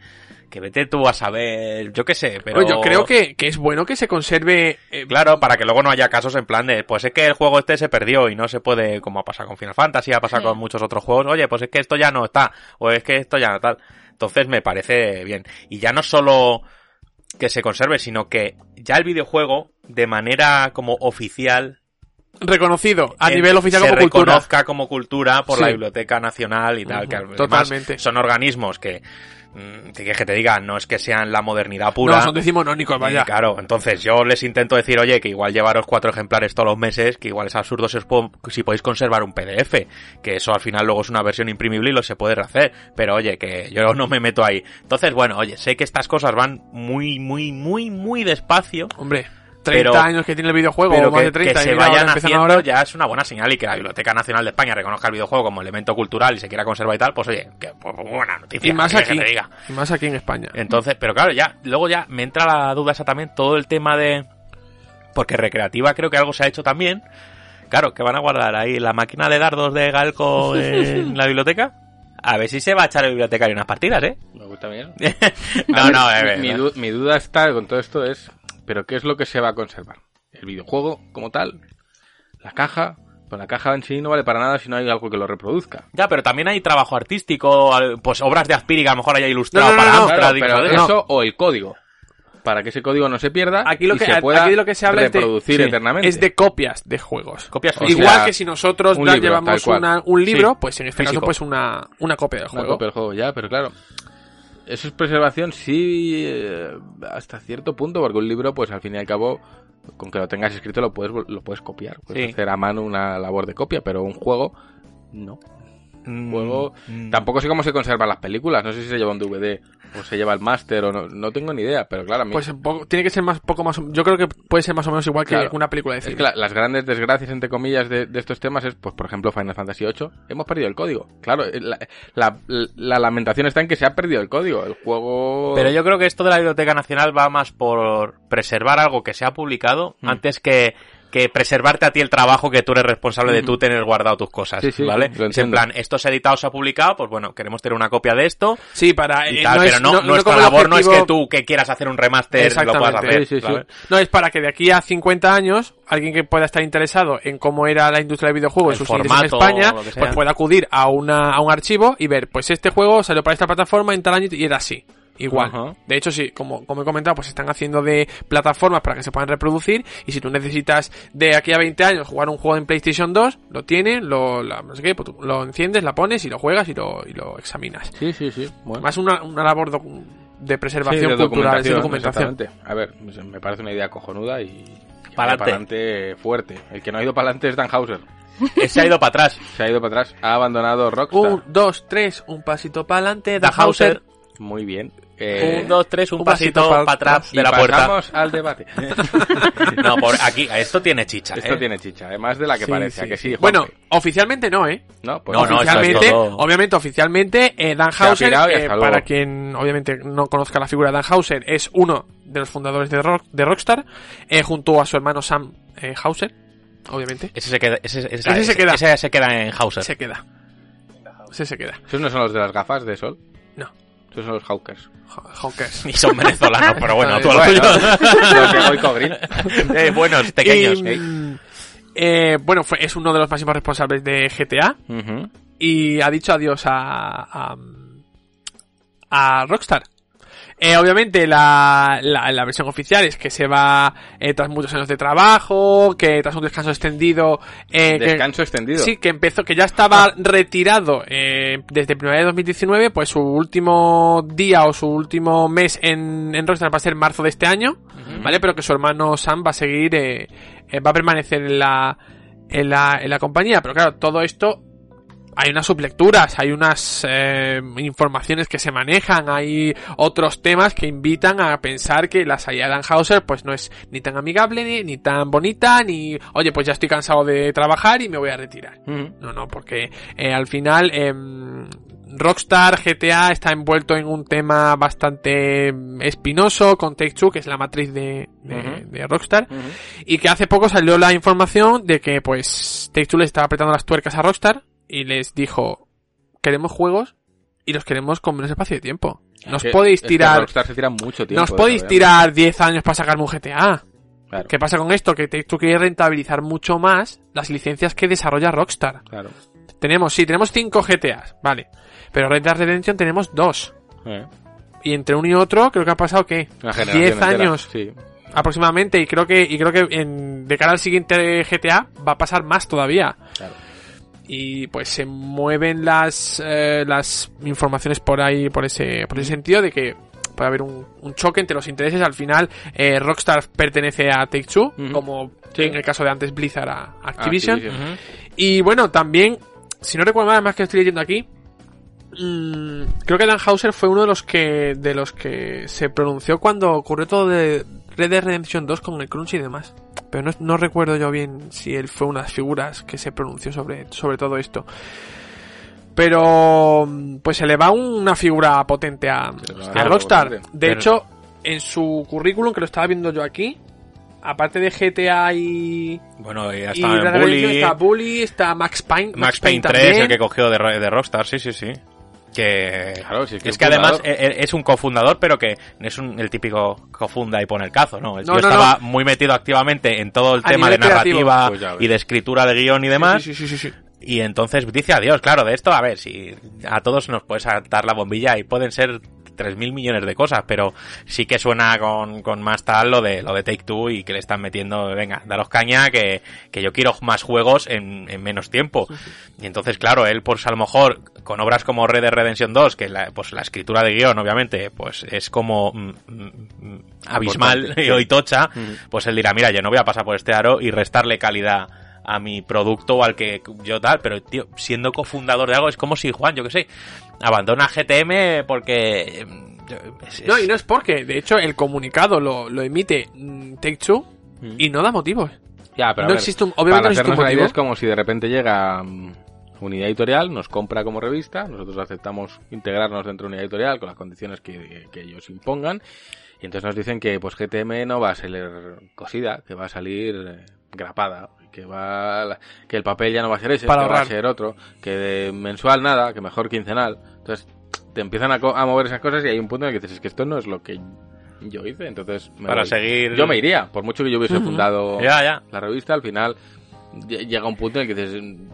que vete tú a saber, yo qué sé, pero... Oye, yo creo que, que es bueno que se conserve... eh, Claro, para que luego no haya casos en plan de, pues es que el juego este se perdió y no se puede, como ha pasado con Final Fantasy, ha pasado Sí. con muchos otros juegos, oye, pues es que esto ya no está, o es que esto ya no tal. Entonces me parece bien. Y ya no solo que se conserve, sino que ya el videojuego, de manera como oficial, reconocido a nivel oficial se como cultura. reconozca como cultura por Sí. la Biblioteca Nacional y tal, que además totalmente. son organismos que, mm, que, que te digan, no es que sean la modernidad pura. No, son decimonónicos, Y vaya. claro, entonces yo les intento decir, oye, que igual llevaros cuatro ejemplares todos los meses, que igual es absurdo si, os puedo- si podéis conservar un PDF, que eso al final luego es una versión imprimible y lo se puede rehacer, pero oye, que yo no me meto ahí. Entonces, bueno, oye, sé que estas cosas van muy, muy, muy, muy despacio, Hombre, 30 Pero- años que tiene el videojuego, pero o más que, de 30, que se vayan haciendo ahora. ya es una buena señal y que la Biblioteca Nacional de España reconozca el videojuego como elemento cultural y se quiera conservar y tal, pues oye, que pues, buena noticia. Y más ¿qué quieres aquí, que te diga? y más aquí en España. Entonces, pero claro, ya, luego ya me entra la duda esa también, todo el tema de... Porque recreativa creo que algo se ha hecho también. Claro, que van a guardar ahí la máquina de dardos de Galco en la biblioteca. A ver si se va a echar el bibliotecario unas partidas, ¿eh? Me gusta bien. no, ver, no, eh, mi, eh, du- mi duda está con todo esto es, ¿pero qué es lo que se va a conservar? ¿El videojuego como tal? ¿La caja? Pues la caja en sí no vale para nada si no hay algo que lo reproduzca. Ya, pero también hay trabajo artístico, al- pues obras de Aspiri que a lo mejor haya ilustrado No, no, para no, Claro, pero eso. o el código. Para que ese código no se pierda Aquí lo y que, se pueda aquí lo que se habla es de, reproducir sí, eternamente. es de copias de juegos. Copias O. Igual que si nosotros un ya libro, llevamos una- un libro, Sí, pues en este físico. caso pues una, una copia del Una juego. copia del juego ya, pero claro. Eso es preservación, sí, eh, hasta cierto punto, porque un libro, pues al fin y al cabo, con que lo tengas escrito lo puedes, lo puedes copiar. Puedes Sí. hacer a mano una labor de copia, pero un juego, no. Mm, juego. mm. Tampoco sé cómo se conservan las películas. No sé si se lleva un DVD o se lleva el máster o no. No tengo ni idea, pero claro, a mí- Pues poco- tiene que ser más poco más o- yo creo que puede ser más o menos igual que una película de es cine. que la- las grandes desgracias, entre comillas, de, de estos temas es, pues por ejemplo, Final Fantasy VIII. Hemos perdido el código. Claro, eh, la, la- la lamentación está en que se ha perdido el código. El juego. Pero yo creo que esto de la Biblioteca Nacional va más por preservar algo que se ha publicado Mm. antes que, que preservarte a ti el trabajo que tú eres responsable de tú tener guardado tus cosas, Sí, sí, ¿vale? Es en plan, esto se ha editado, se ha publicado, pues bueno, queremos tener una copia de esto Sí, para y eh, tal, no pero es- no, no- nuestra labor no es que tú que quieras hacer un remaster lo puedas hacer. No, es para que de aquí a 50 años, alguien que pueda estar interesado en cómo era la industria del videojuego en El sus inicios en formato, España, pues pueda acudir a, una, a un archivo y ver, pues este juego salió para esta plataforma en tal año y era así. Igual. De hecho, sí, como, como he comentado, pues están haciendo de plataformas para que se puedan reproducir. Y si tú necesitas de aquí a 20 años jugar un juego en PlayStation 2, lo tienes, lo, la- no sé qué, pues tú lo enciendes, la pones y lo juegas y lo, y lo examinas. Sí, sí, sí. Bueno. Más una, una labor de Sí, preservación de cultural, de documentación. exactamente. A ver, me parece una idea cojonuda y. Pa'lante. adelante fuerte. El que no ha ido para adelante es Dan Hauser. Se ha ido para atrás. Se ha ido para atrás. Ha abandonado Rockstar. Un, dos, tres, un pasito para adelante, Da Hauser, Muy bien. Eh, un, dos, tres, un, un pasito, pasito para pa' atrás y de la puerta. pasamos al debate. No, por aquí, esto tiene chicha, Esto ¿eh? tiene chicha, además de la que Sí, parece. ¿a sí, que sí. Bueno, oficialmente no, ¿eh? no, pues No, no, es oficialmente, todo. obviamente, oficialmente, eh, Dan Se ha Hauser, eh, para quien obviamente no conozca la figura de Dan Hauser, es uno de los fundadores de, Rock, de Rockstar, eh, junto a su hermano Sam eh, Hauser, obviamente. Ese se queda, ese, ese- Ese se queda. ese se queda en Hauser. Se queda. Ese se queda. ¿Esos no son los de las gafas de sol? Son los Hawkers. Ha- Hawkers. Y son venezolanos, pero bueno, tú a lo Bueno, Goico Green. Eh, buenos, pequeños. Y, mm, eh, bueno, fue, es uno de los máximos responsables de GTA y ha dicho adiós a, a, a Rockstar. Eh, obviamente la, la, la versión oficial es que se va eh, tras muchos años de trabajo, que tras un descanso extendido, eh, que- Descanso extendido. Sí, que empezó, que ya estaba retirado eh, desde primavera de 2019, pues su último día o su último mes en, en Rockstar va a ser marzo de este año, ¿vale? Pero que su hermano Sam va a seguir, eh, eh, va a permanecer en la, en la, en la compañía. Pero claro, todo esto hay unas sublecturas, hay unas eh, informaciones que se manejan, hay otros temas que invitan a pensar que la salida de pues no es ni tan amigable, ni, ni tan bonita, ni, oye, pues ya estoy cansado de trabajar y me voy a retirar. No, no, porque eh, al final em, Rockstar GTA está envuelto en un tema bastante espinoso con Take-Two, que es la matriz de, de- de Rockstar, y que hace poco salió la información de que pues Take-Two le estaba apretando las tuercas a Rockstar y les dijo, queremos juegos y los queremos con menos espacio de tiempo. Nos podéis es que tirar, Rockstar se tira mucho tiempo. nos podéis tirar 10 años para sacarme un GTA. Claro, ¿Qué pasa con esto? Que Take-Two quiere rentabilizar mucho más las licencias que desarrolla Rockstar. claro. Tenemos, sí, tenemos 5 GTAs, vale. Pero Red Dead Redemption tenemos 2. Eh, Y entre uno y otro creo que ha pasado, ¿qué? Una generación 10 entera, años Sí. aproximadamente. Y creo que, y creo que en, de cara al siguiente GTA va a pasar más todavía. Claro. Y pues se mueven las, eh, las informaciones por ahí, por ese, por ese sentido de que puede haber un, un choque entre los intereses. Al final, eh, Rockstar pertenece a Take-Two, como Sí. en el caso de antes Blizzard a Activision. Y bueno, también, si no recuerdo mal, más que estoy leyendo aquí, mm, creo que Dan Hauser fue uno de los que de los que se pronunció cuando ocurrió todo de Red Dead Redemption 2 con el crunch y demás. Pero no, no recuerdo yo bien si él fue una de las figuras que se pronunció sobre, sobre todo esto. Pero pues se le va una figura potente a, Rockstar. potente. De Pero- hecho, en su currículum, que lo estaba viendo yo aquí, aparte de GTA y, Bueno, ya y está Redemption Bully, está Bully, está Max Payne. Max Payne 3, también. el que cogió de, de Rockstar, sí, sí, sí. Que, Claro, si es que es el que además e- e- es un cofundador, pero que no es un- el típico cofunda y pone el cazo, ¿no? El tío no, estaba no. muy metido activamente en todo el A tema de narrativa Pues y de escritura de guion y demás. Sí, sí, sí, sí, sí. Y entonces dice adiós, claro, de esto, a ver, si a todos nos puede saltar la bombilla y pueden ser 3.000 millones de cosas, pero sí que suena con, con más tal lo de lo de Take Two y que le están metiendo, venga, daros caña, que, que yo quiero más juegos en, en menos tiempo. Y entonces, claro, él, pues a lo mejor, con obras como Red Dead Redemption 2, que la, pues la escritura de guion, obviamente, pues es como mm, mm, mm, abismal y tocha, pues él dirá, mira, yo no voy a pasar por este aro y restarle calidad a mi producto o al que yo tal, pero tío, siendo cofundador de algo es como si Juan, yo que sé, abandona GTM porque... em, yo- es- No, es- y no es porque, de hecho, el comunicado lo, lo emite mm, Take Two Mm. y no da motivos. Ya, pero no ver, existe un- obviamente para no existe un motivo. es como si de repente llega mm, Unidad Editorial, nos compra como revista, nosotros aceptamos integrarnos dentro de Unidad Editorial con las condiciones que, que ellos impongan, y entonces nos dicen que pues GTM no va a salir cosida, que va a salir eh, grapada, que va la- que el papel ya no va a ser ese, Para que va a ser otro, que de mensual nada, que mejor quincenal. Entonces te empiezan a, co- a mover esas cosas y hay un punto en el que dices, es que esto no es lo que yo hice, entonces me para voy". seguir... Yo me iría, por mucho que yo hubiese fundado Ya, ya. la revista, al final lle- llega un punto en el que dices, "Mm,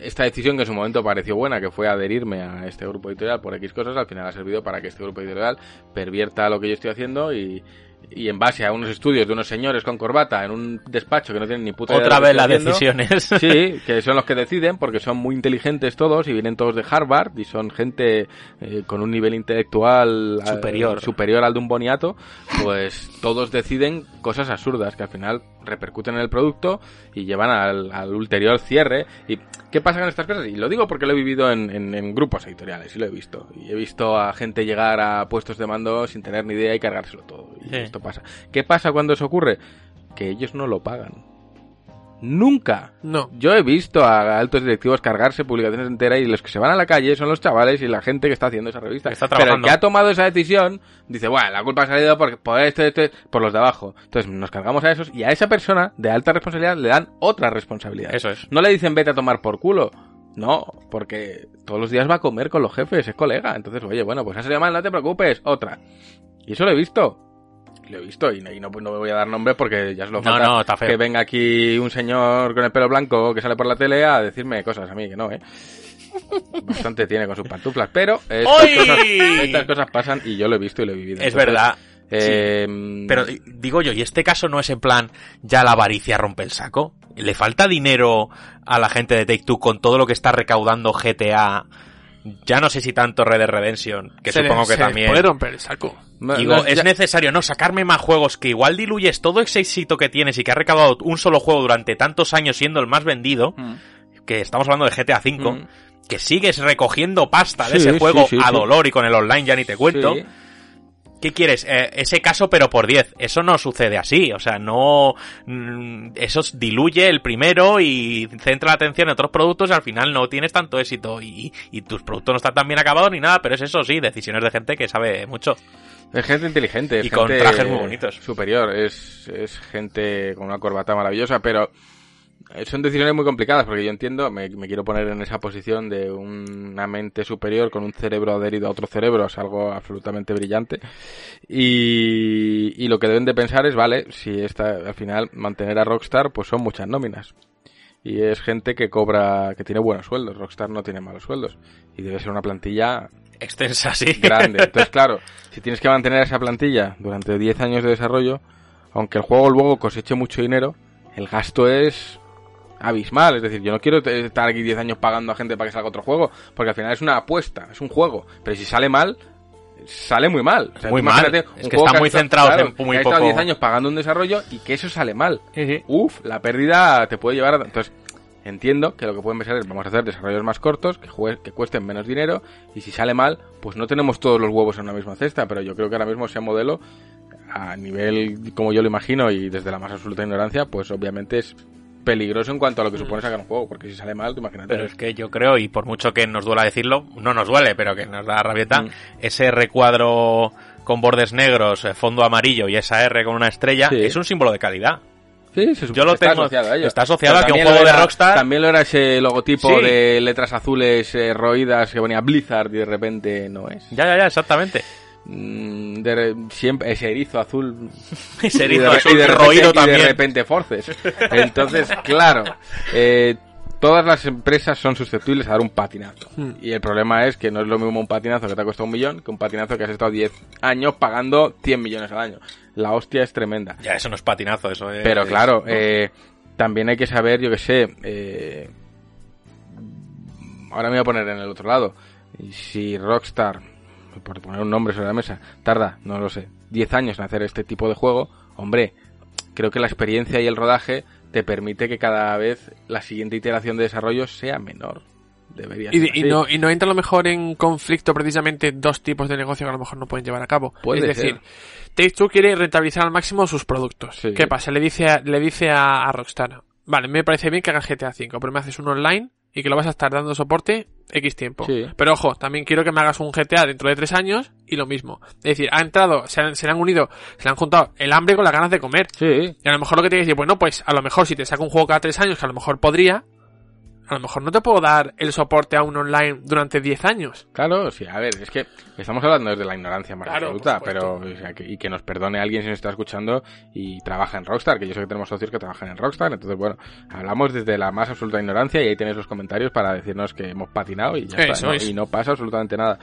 esta decisión que en su momento pareció buena, que fue adherirme a este grupo editorial por X cosas, al final ha servido para que este grupo editorial pervierta lo que yo estoy haciendo y, y en base a unos estudios de unos señores con corbata en un despacho que no tienen ni puta idea Otra vez las haciendo, decisiones. Sí, que son los que deciden porque son muy inteligentes todos y vienen todos de Harvard y son gente eh, con un nivel intelectual eh, Superior. superior al de un boniato, pues todos deciden cosas absurdas que al final repercuten en el producto y llevan al, al ulterior cierre. ¿Y qué pasa con estas cosas? Y lo digo porque lo he vivido en, en- en grupos editoriales y lo he visto. Y he visto a gente llegar a puestos de mando sin tener ni idea y cargárselo todo. Y Sí. esto pasa. ¿Qué pasa cuando eso ocurre? Que ellos no lo pagan. Nunca. No. Yo he visto a altos directivos cargarse publicaciones enteras y los que se van a la calle son los chavales y la gente que está haciendo esa revista. Está Pero el que ha tomado esa decisión dice, bueno, la culpa ha salido por, por este, este, por los de abajo. Entonces nos cargamos a esos y a esa persona de alta responsabilidad le dan otra responsabilidad. Eso es. No le dicen vete a tomar por culo. No, porque todos los días va a comer con los jefes, es colega. Entonces, oye, bueno, pues ha salido mal, no te preocupes, otra. Y eso lo he visto. Lo he visto y no, y no, no me voy a dar nombres porque ya se lo No, falta no, está feo. que venga aquí un señor con el pelo blanco que sale por la tele a decirme cosas a mí, que no, ¿eh? Bastante tiene con sus pantuflas, pero estas cosas, estas cosas pasan y yo lo he visto y lo he vivido. Es Entonces, verdad. eh, Pero eh, digo yo, ¿y este caso no es en plan ya la avaricia rompe el saco? ¿Le falta dinero a la gente de Take Two con todo lo que está recaudando GTA? Ya no sé si tanto Red Dead Redemption, que Se le- supongo que se también. puede romper el saco. Digo, no, es ya- necesario, no, sacarme más juegos que igual diluyes todo ese éxito que tienes y que has recaudado un solo juego durante tantos años siendo el más vendido. Mm. que estamos hablando de GTA V, Mm. que sigues recogiendo pasta de Sí, ese juego sí, a sí. dolor y con el online ya ni te cuento. ¿Qué quieres? Eh, ese caso pero por 10. Eso no sucede así. O sea, no... mm, Eso diluye el primero y centra la atención en otros productos y al final no tienes tanto éxito y, y tus productos no están tan bien acabados ni nada, pero es eso sí, decisiones de gente que sabe mucho. Es gente inteligente. Es Y con trajes muy bonitos. Superior. Es, es gente con una corbata maravillosa, pero son decisiones muy complicadas porque yo entiendo, me, me quiero poner en esa posición de una mente superior con un cerebro adherido a otro cerebro, es algo absolutamente brillante. Y, y lo que deben de pensar es, vale, si esta, al final mantener a Rockstar, pues son muchas nóminas. Y es gente que cobra, que tiene buenos sueldos. Rockstar no tiene malos sueldos. Y debe ser una plantilla Extensa, sí. grande. Entonces, claro, si tienes que mantener esa plantilla durante 10 años de desarrollo, aunque el juego luego coseche mucho dinero, el gasto es abismal. Es decir, yo no quiero estar aquí 10 años pagando a gente para que salga otro juego, porque al final es una apuesta, es un juego. Pero si sale mal, sale muy mal. O sea, Muy mal. Es que has muy estado- claro, en muy que poco. 10 años pagando un desarrollo y que eso sale mal. Sí, sí. Uf, la pérdida te puede llevar a... Entonces, entiendo que lo que pueden pensar es vamos a hacer desarrollos más cortos, que, jue- que cuesten menos dinero, y si sale mal, pues no tenemos todos los huevos en una misma cesta, pero yo creo que ahora mismo ese modelo, a nivel como yo lo imagino y desde la más absoluta ignorancia, pues obviamente es peligroso en cuanto a lo que supone sacar un juego, porque si sale mal, tú imagínate. Pero es que yo creo, y por mucho que nos duela decirlo, no nos duele, pero que nos da rabieta, Mm. ese recuadro con bordes negros, eh, fondo amarillo y esa R con una estrella, Sí. es un símbolo de calidad. Sí, se Yo lo está tengo- asociado a ello. está asociado Pero a que un juego de Rockstar- También lo era ese logotipo Sí. de letras azules eh, roídas que ponía Blizzard y de repente no es. Ya, ya, ya, exactamente. Mm, de re- siempre ese erizo azul Ese y de, erizo azul y de repente, roído y de repente forces. Entonces claro eh, todas las empresas son susceptibles a dar un patinazo. Hmm. y el problema es que no es lo mismo un patinazo que te ha costado un millón que un patinazo que has estado 10 años pagando 100 millones al año. La hostia es tremenda. Ya, eso no es patinazo, eso es... pero claro, eh, también hay que saber, yo que sé, eh, ahora me voy a poner en el otro lado. Si Rockstar, por poner un nombre sobre la mesa, tarda, no lo sé, 10 años en hacer este tipo de juego, hombre, creo que la experiencia y el rodaje te permite que cada vez la siguiente iteración de desarrollo sea menor. Debería Y, ser y no, y no entra a lo mejor en conflicto precisamente dos tipos de negocio que a lo mejor no pueden llevar a cabo. Puede es decir. Take Two quiere rentabilizar al máximo sus productos. Sí. ¿Qué pasa? Le dice, a, le dice a, a Rockstar, vale, me parece bien que hagas GTA V, pero me haces un online y que lo vas a estar dando soporte X tiempo. Sí. Pero ojo, también quiero que me hagas un GTA dentro de tres años y lo mismo. Es decir, ha entrado, se han, se le han unido, se le han juntado el hambre con las ganas de comer. Sí, Y a lo mejor lo que te decir, bueno, pues a lo mejor si te saco un juego cada tres años, que a lo mejor podría, a lo mejor no te puedo dar el soporte a un online durante 10 años. Claro, sí, a ver, es que estamos hablando desde la ignorancia más Claro, absoluta, pero supuesto. o sea, que, y que nos perdone alguien si nos está escuchando y trabaja en Rockstar, que yo sé que tenemos socios que trabajan en Rockstar, entonces bueno, hablamos desde la más absoluta ignorancia y ahí tenéis los comentarios para decirnos que hemos patinado y ya Eso está, ¿no? es. y no pasa absolutamente nada.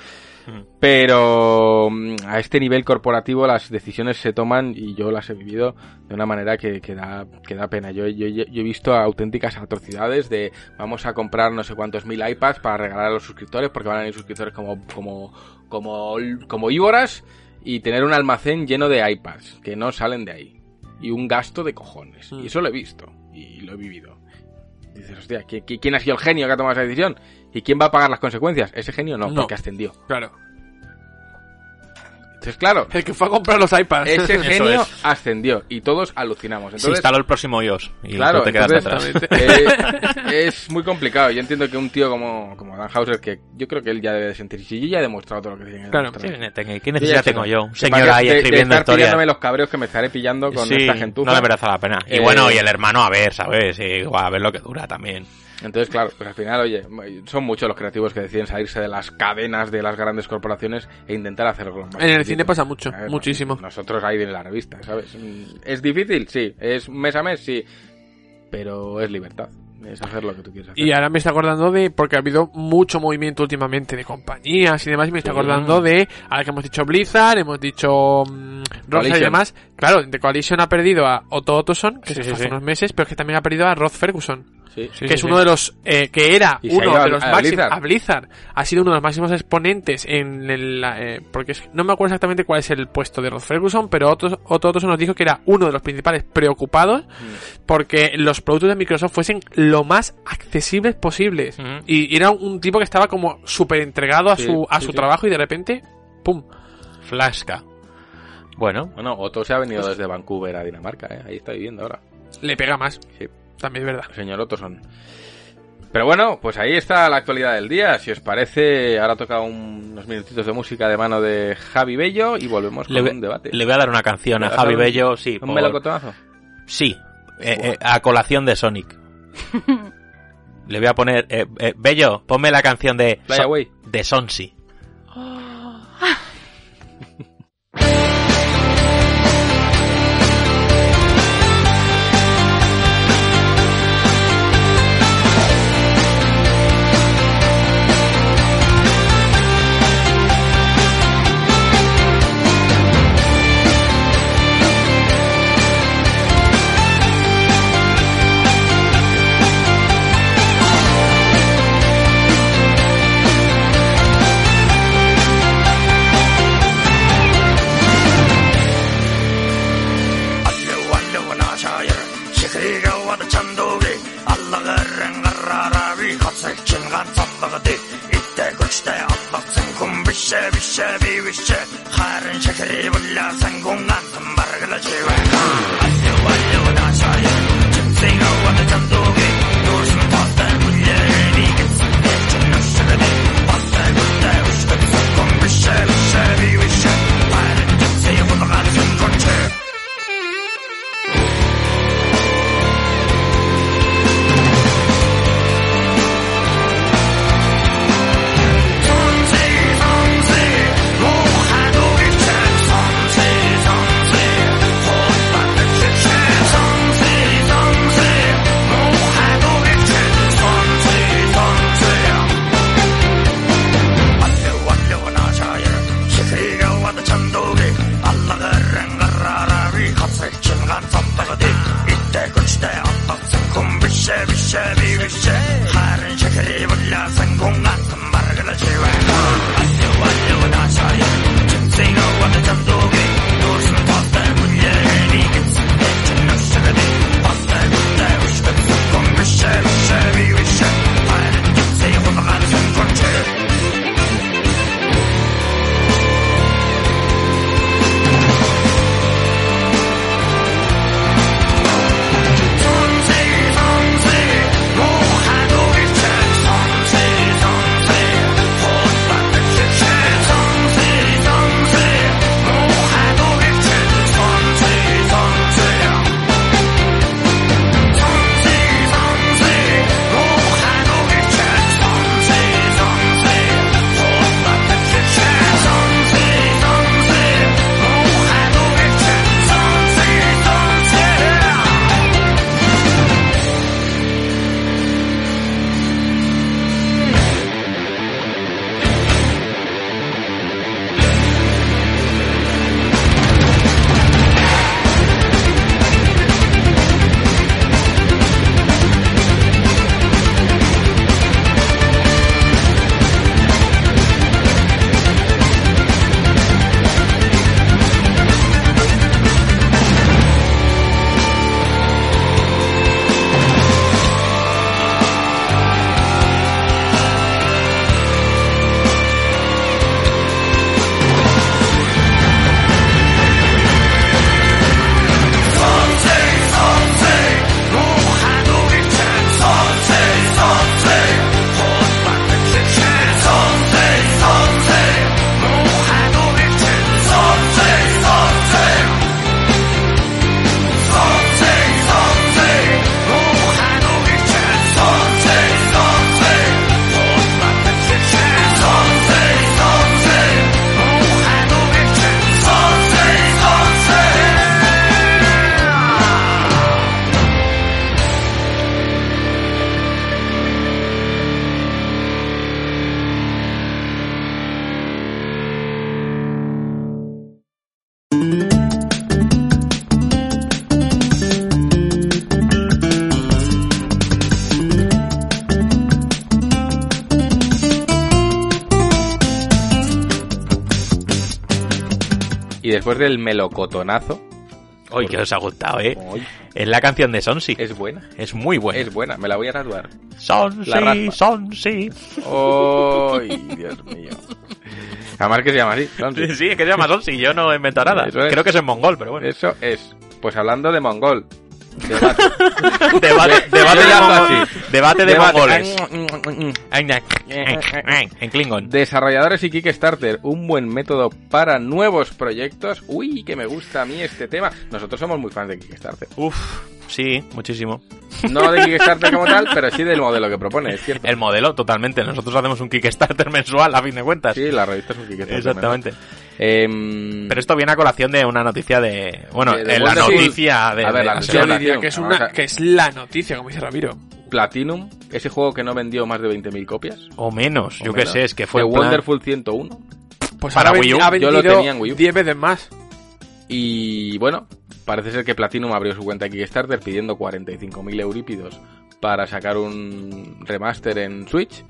Pero mm, a este nivel corporativo las decisiones se toman y yo las he vivido de una manera que, que da, que da pena. Yo, yo, yo he visto auténticas atrocidades de vamos a comprar no sé cuántos mil iPads para regalar a los suscriptores porque van a ir suscriptores como, como, como, como íboras y tener un almacén lleno de iPads que no salen de ahí. Y un gasto de cojones. Mm. Y eso lo he visto y lo he vivido. Dices, hostia, ¿qui- qui- ¿quién ha sido el genio que ha tomado esa decisión? ¿Y quién va a pagar las consecuencias? Ese genio no, No. porque ascendió. Claro. Entonces, claro, El que fue a comprar los iPads. ese genio es. ascendió y todos alucinamos. Se Entonces, instaló el próximo iOS y claro, tú te quedas entonces, detrás. eh, es muy complicado. Yo entiendo que un tío como, como Dan Hauser, que yo creo que él ya debe de sentir, si yo ya he demostrado todo lo que tiene que Claro. demostrar. Tengo- ¿Qué necesidad tengo yo? Un que señor ahí que- de- escribiendo de estar historias. pillándome los cabreos que me estaré pillando con Sí, esta gentuza. no le merece la pena. Y Eh, bueno, y el hermano, a ver, ¿sabes? Y, a ver lo que dura también. Entonces, claro, pues al final, oye, son muchos los creativos que deciden salirse de las cadenas de las grandes corporaciones e intentar hacerlo lo más En el cine pasa mucho, muchísimo. Nosotros ahí en la revista, ¿sabes? Mm, ¿Es difícil? Sí. ¿Es mes a mes? Sí. Pero es libertad. Es hacer lo que tú quieres hacer. Y ahora me está acordando de, porque ha habido mucho movimiento últimamente de compañías y demás, y me está Sí. acordando de, ahora que hemos dicho Blizzard, hemos dicho mm, Rockstar y demás, Claro, The Coalition ha perdido a Otto Ottoson, que Sí, se sí, fue hace sí. unos meses, pero que también ha perdido a Rod Ferguson, que es uno de los, eh, que era uno de los a máximos, Blizzard. a Blizzard, ha sido uno de los máximos exponentes en el, eh, porque es- no me acuerdo exactamente cuál es el puesto de Rod Ferguson, pero Otto, Otto Ottoson nos dijo que era uno de los principales preocupados Mm. porque los productos de Microsoft fuesen lo más accesibles posibles. Y y era un tipo que estaba como súper entregado a su, a su trabajo y de repente, ¡pum! Flasca. Bueno, Bueno, Otto se ha venido desde Vancouver a Dinamarca, ¿eh? Ahí está viviendo ahora. Le pega más. Sí. También es verdad. El señor Ottoson. Pero bueno, pues ahí está la actualidad del día. Si os parece, ahora toca un- unos minutitos de música de mano de Javi Bello y volvemos con voy- un debate. le voy a dar una canción ¿Le a Javi un- Bello, sí. ¿Un por- melocotonazo? Sí, eh, eh, a colación de Sonic. Le voy a poner... eh, eh, Bello, ponme la canción de... Chevy Chevy with Chevy Harin Chakri Bulla Sangunga Tambarga Chivaka Ayo Ayo Dasha Ayo Chimsingo oh, Wanda Chandu oh. Ayo después del melocotonazo, Uy, que os ha gustado, ¿eh? Es la canción de Sonsi. es buena. Es muy buena. Es buena, me la voy a tatuar. Sonsi. Sonsi. ¡Ay, Dios mío! Además que se llama así. Sí, es que se llama Sonsi. Yo no he inventado nada. Es. Creo que es en mongol, pero bueno. Eso es. Pues hablando de mongol. Debate. Debate, debate, de, mongol- debate de mongoles. En Klingon. Desarrolladores y Kickstarter, un buen método para nuevos proyectos. Uy, que me gusta a mí este tema. Nosotros somos muy fans de Kickstarter. Uf, sí, muchísimo. No de Kickstarter como tal, pero sí del modelo que propone, es cierto. El modelo, totalmente. Nosotros hacemos un Kickstarter mensual, a fin de cuentas. Sí, la revista es un Kickstarter. Exactamente. Em, Pero esto viene a colación de una noticia de... Bueno, De- de en la noticia de, A ver, de la noticia Yo semana. diría que es, que es la noticia, como dice Ramiro. Platinum, ese juego que no vendió más de 20.000 copias. O menos, o yo qué sé, es que fue plan- Wonderful 101. Pues Para Wii U, yo lo tenía en Wii U. 10 veces más. Y bueno, parece ser que Platinum abrió su cuenta de Kickstarter pidiendo 45.000 eurípidos para sacar un remaster en Switch.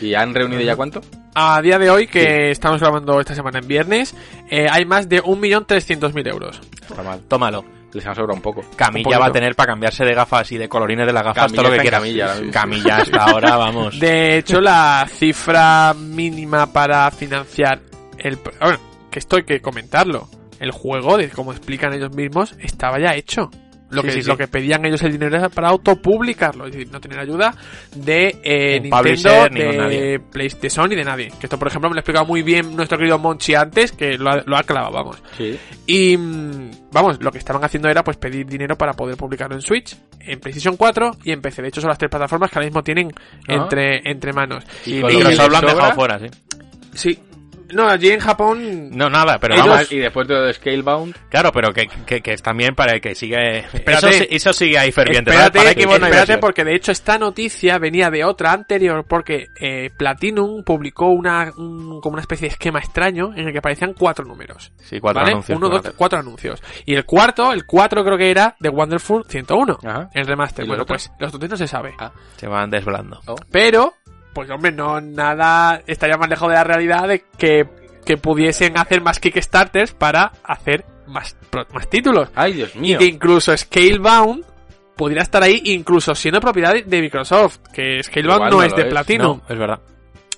¿Y han reunido ya cuánto? A día de hoy, que estamos grabando esta semana en viernes, eh, hay más de 1.300.000 euros. Está mal. Tómalo. Les han sobrado un poco. Camilla va a tener para cambiarse de gafas y de colorines de las gafas Camilla todo lo que quiera. Camilla. Camilla hasta ahora, vamos. De hecho, la cifra mínima para financiar el... Bueno, que esto hay que comentarlo. El juego, de como explican ellos mismos, estaba ya hecho. Lo, Sí, que, sí, sí. lo que pedían ellos el dinero era para autopublicarlo, es decir, no tener ayuda de eh, Nintendo, publisher ni con de. PlayStation y de nadie. Que esto, por ejemplo, me lo ha explicado muy bien nuestro querido Monchi antes, que lo ha, lo ha clavado, vamos. Sí. Y mm, vamos, lo que estaban haciendo era pues pedir dinero para poder publicarlo en Switch, en PlayStation 4 y en PC. De hecho, son las tres plataformas que ahora mismo tienen Ah. entre, entre manos. Sí, con lo que Microsoft lo han dejado fuera, sí. Sí. No, allí en Japón. No, nada, pero Ellos- vamos. Y después de Scalebound, Claro, pero que, que, que es también para el que sigue... Eso, Espérate. sí- eso sigue ahí ferviente. Espérate, ¿sabes? Para Xbox no hay espérate porque de hecho esta noticia venía de otra anterior porque eh, Platinum publicó una un- como una especie de esquema extraño en el que aparecían cuatro números. Sí, cuatro ¿vale? anuncios. Uno, dos, cuatro anuncios. Y el cuarto, el cuatro creo que era de Wonderful 101. Ajá. El remaster. ¿Y los Bueno, pues los otros no se sabe. Ah. Se van desvelando. Pero, pues hombre, no nada estaría más lejos de la realidad de que, que pudiesen hacer más Kickstarters para hacer más, más títulos. ¡Ay, Dios Y mío! que incluso Scalebound pudiera estar ahí, incluso siendo propiedad de Microsoft, que Scalebound no, no es de es, Platinum. No, es verdad.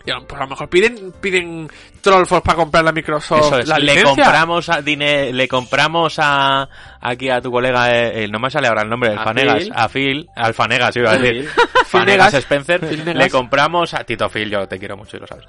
Pues a lo mejor piden, piden Trollforce para comprarle a Microsoft Eso es. la Le licencia. compramos a dine- le compramos a aquí a tu colega, eh, no me sale ahora el nombre, el A Fanegas, Phil. a Phil, al Fanegas iba a decir. Fanegas Negas. Spencer, Phil le compramos a Tito Phil, yo te quiero mucho y lo sabes.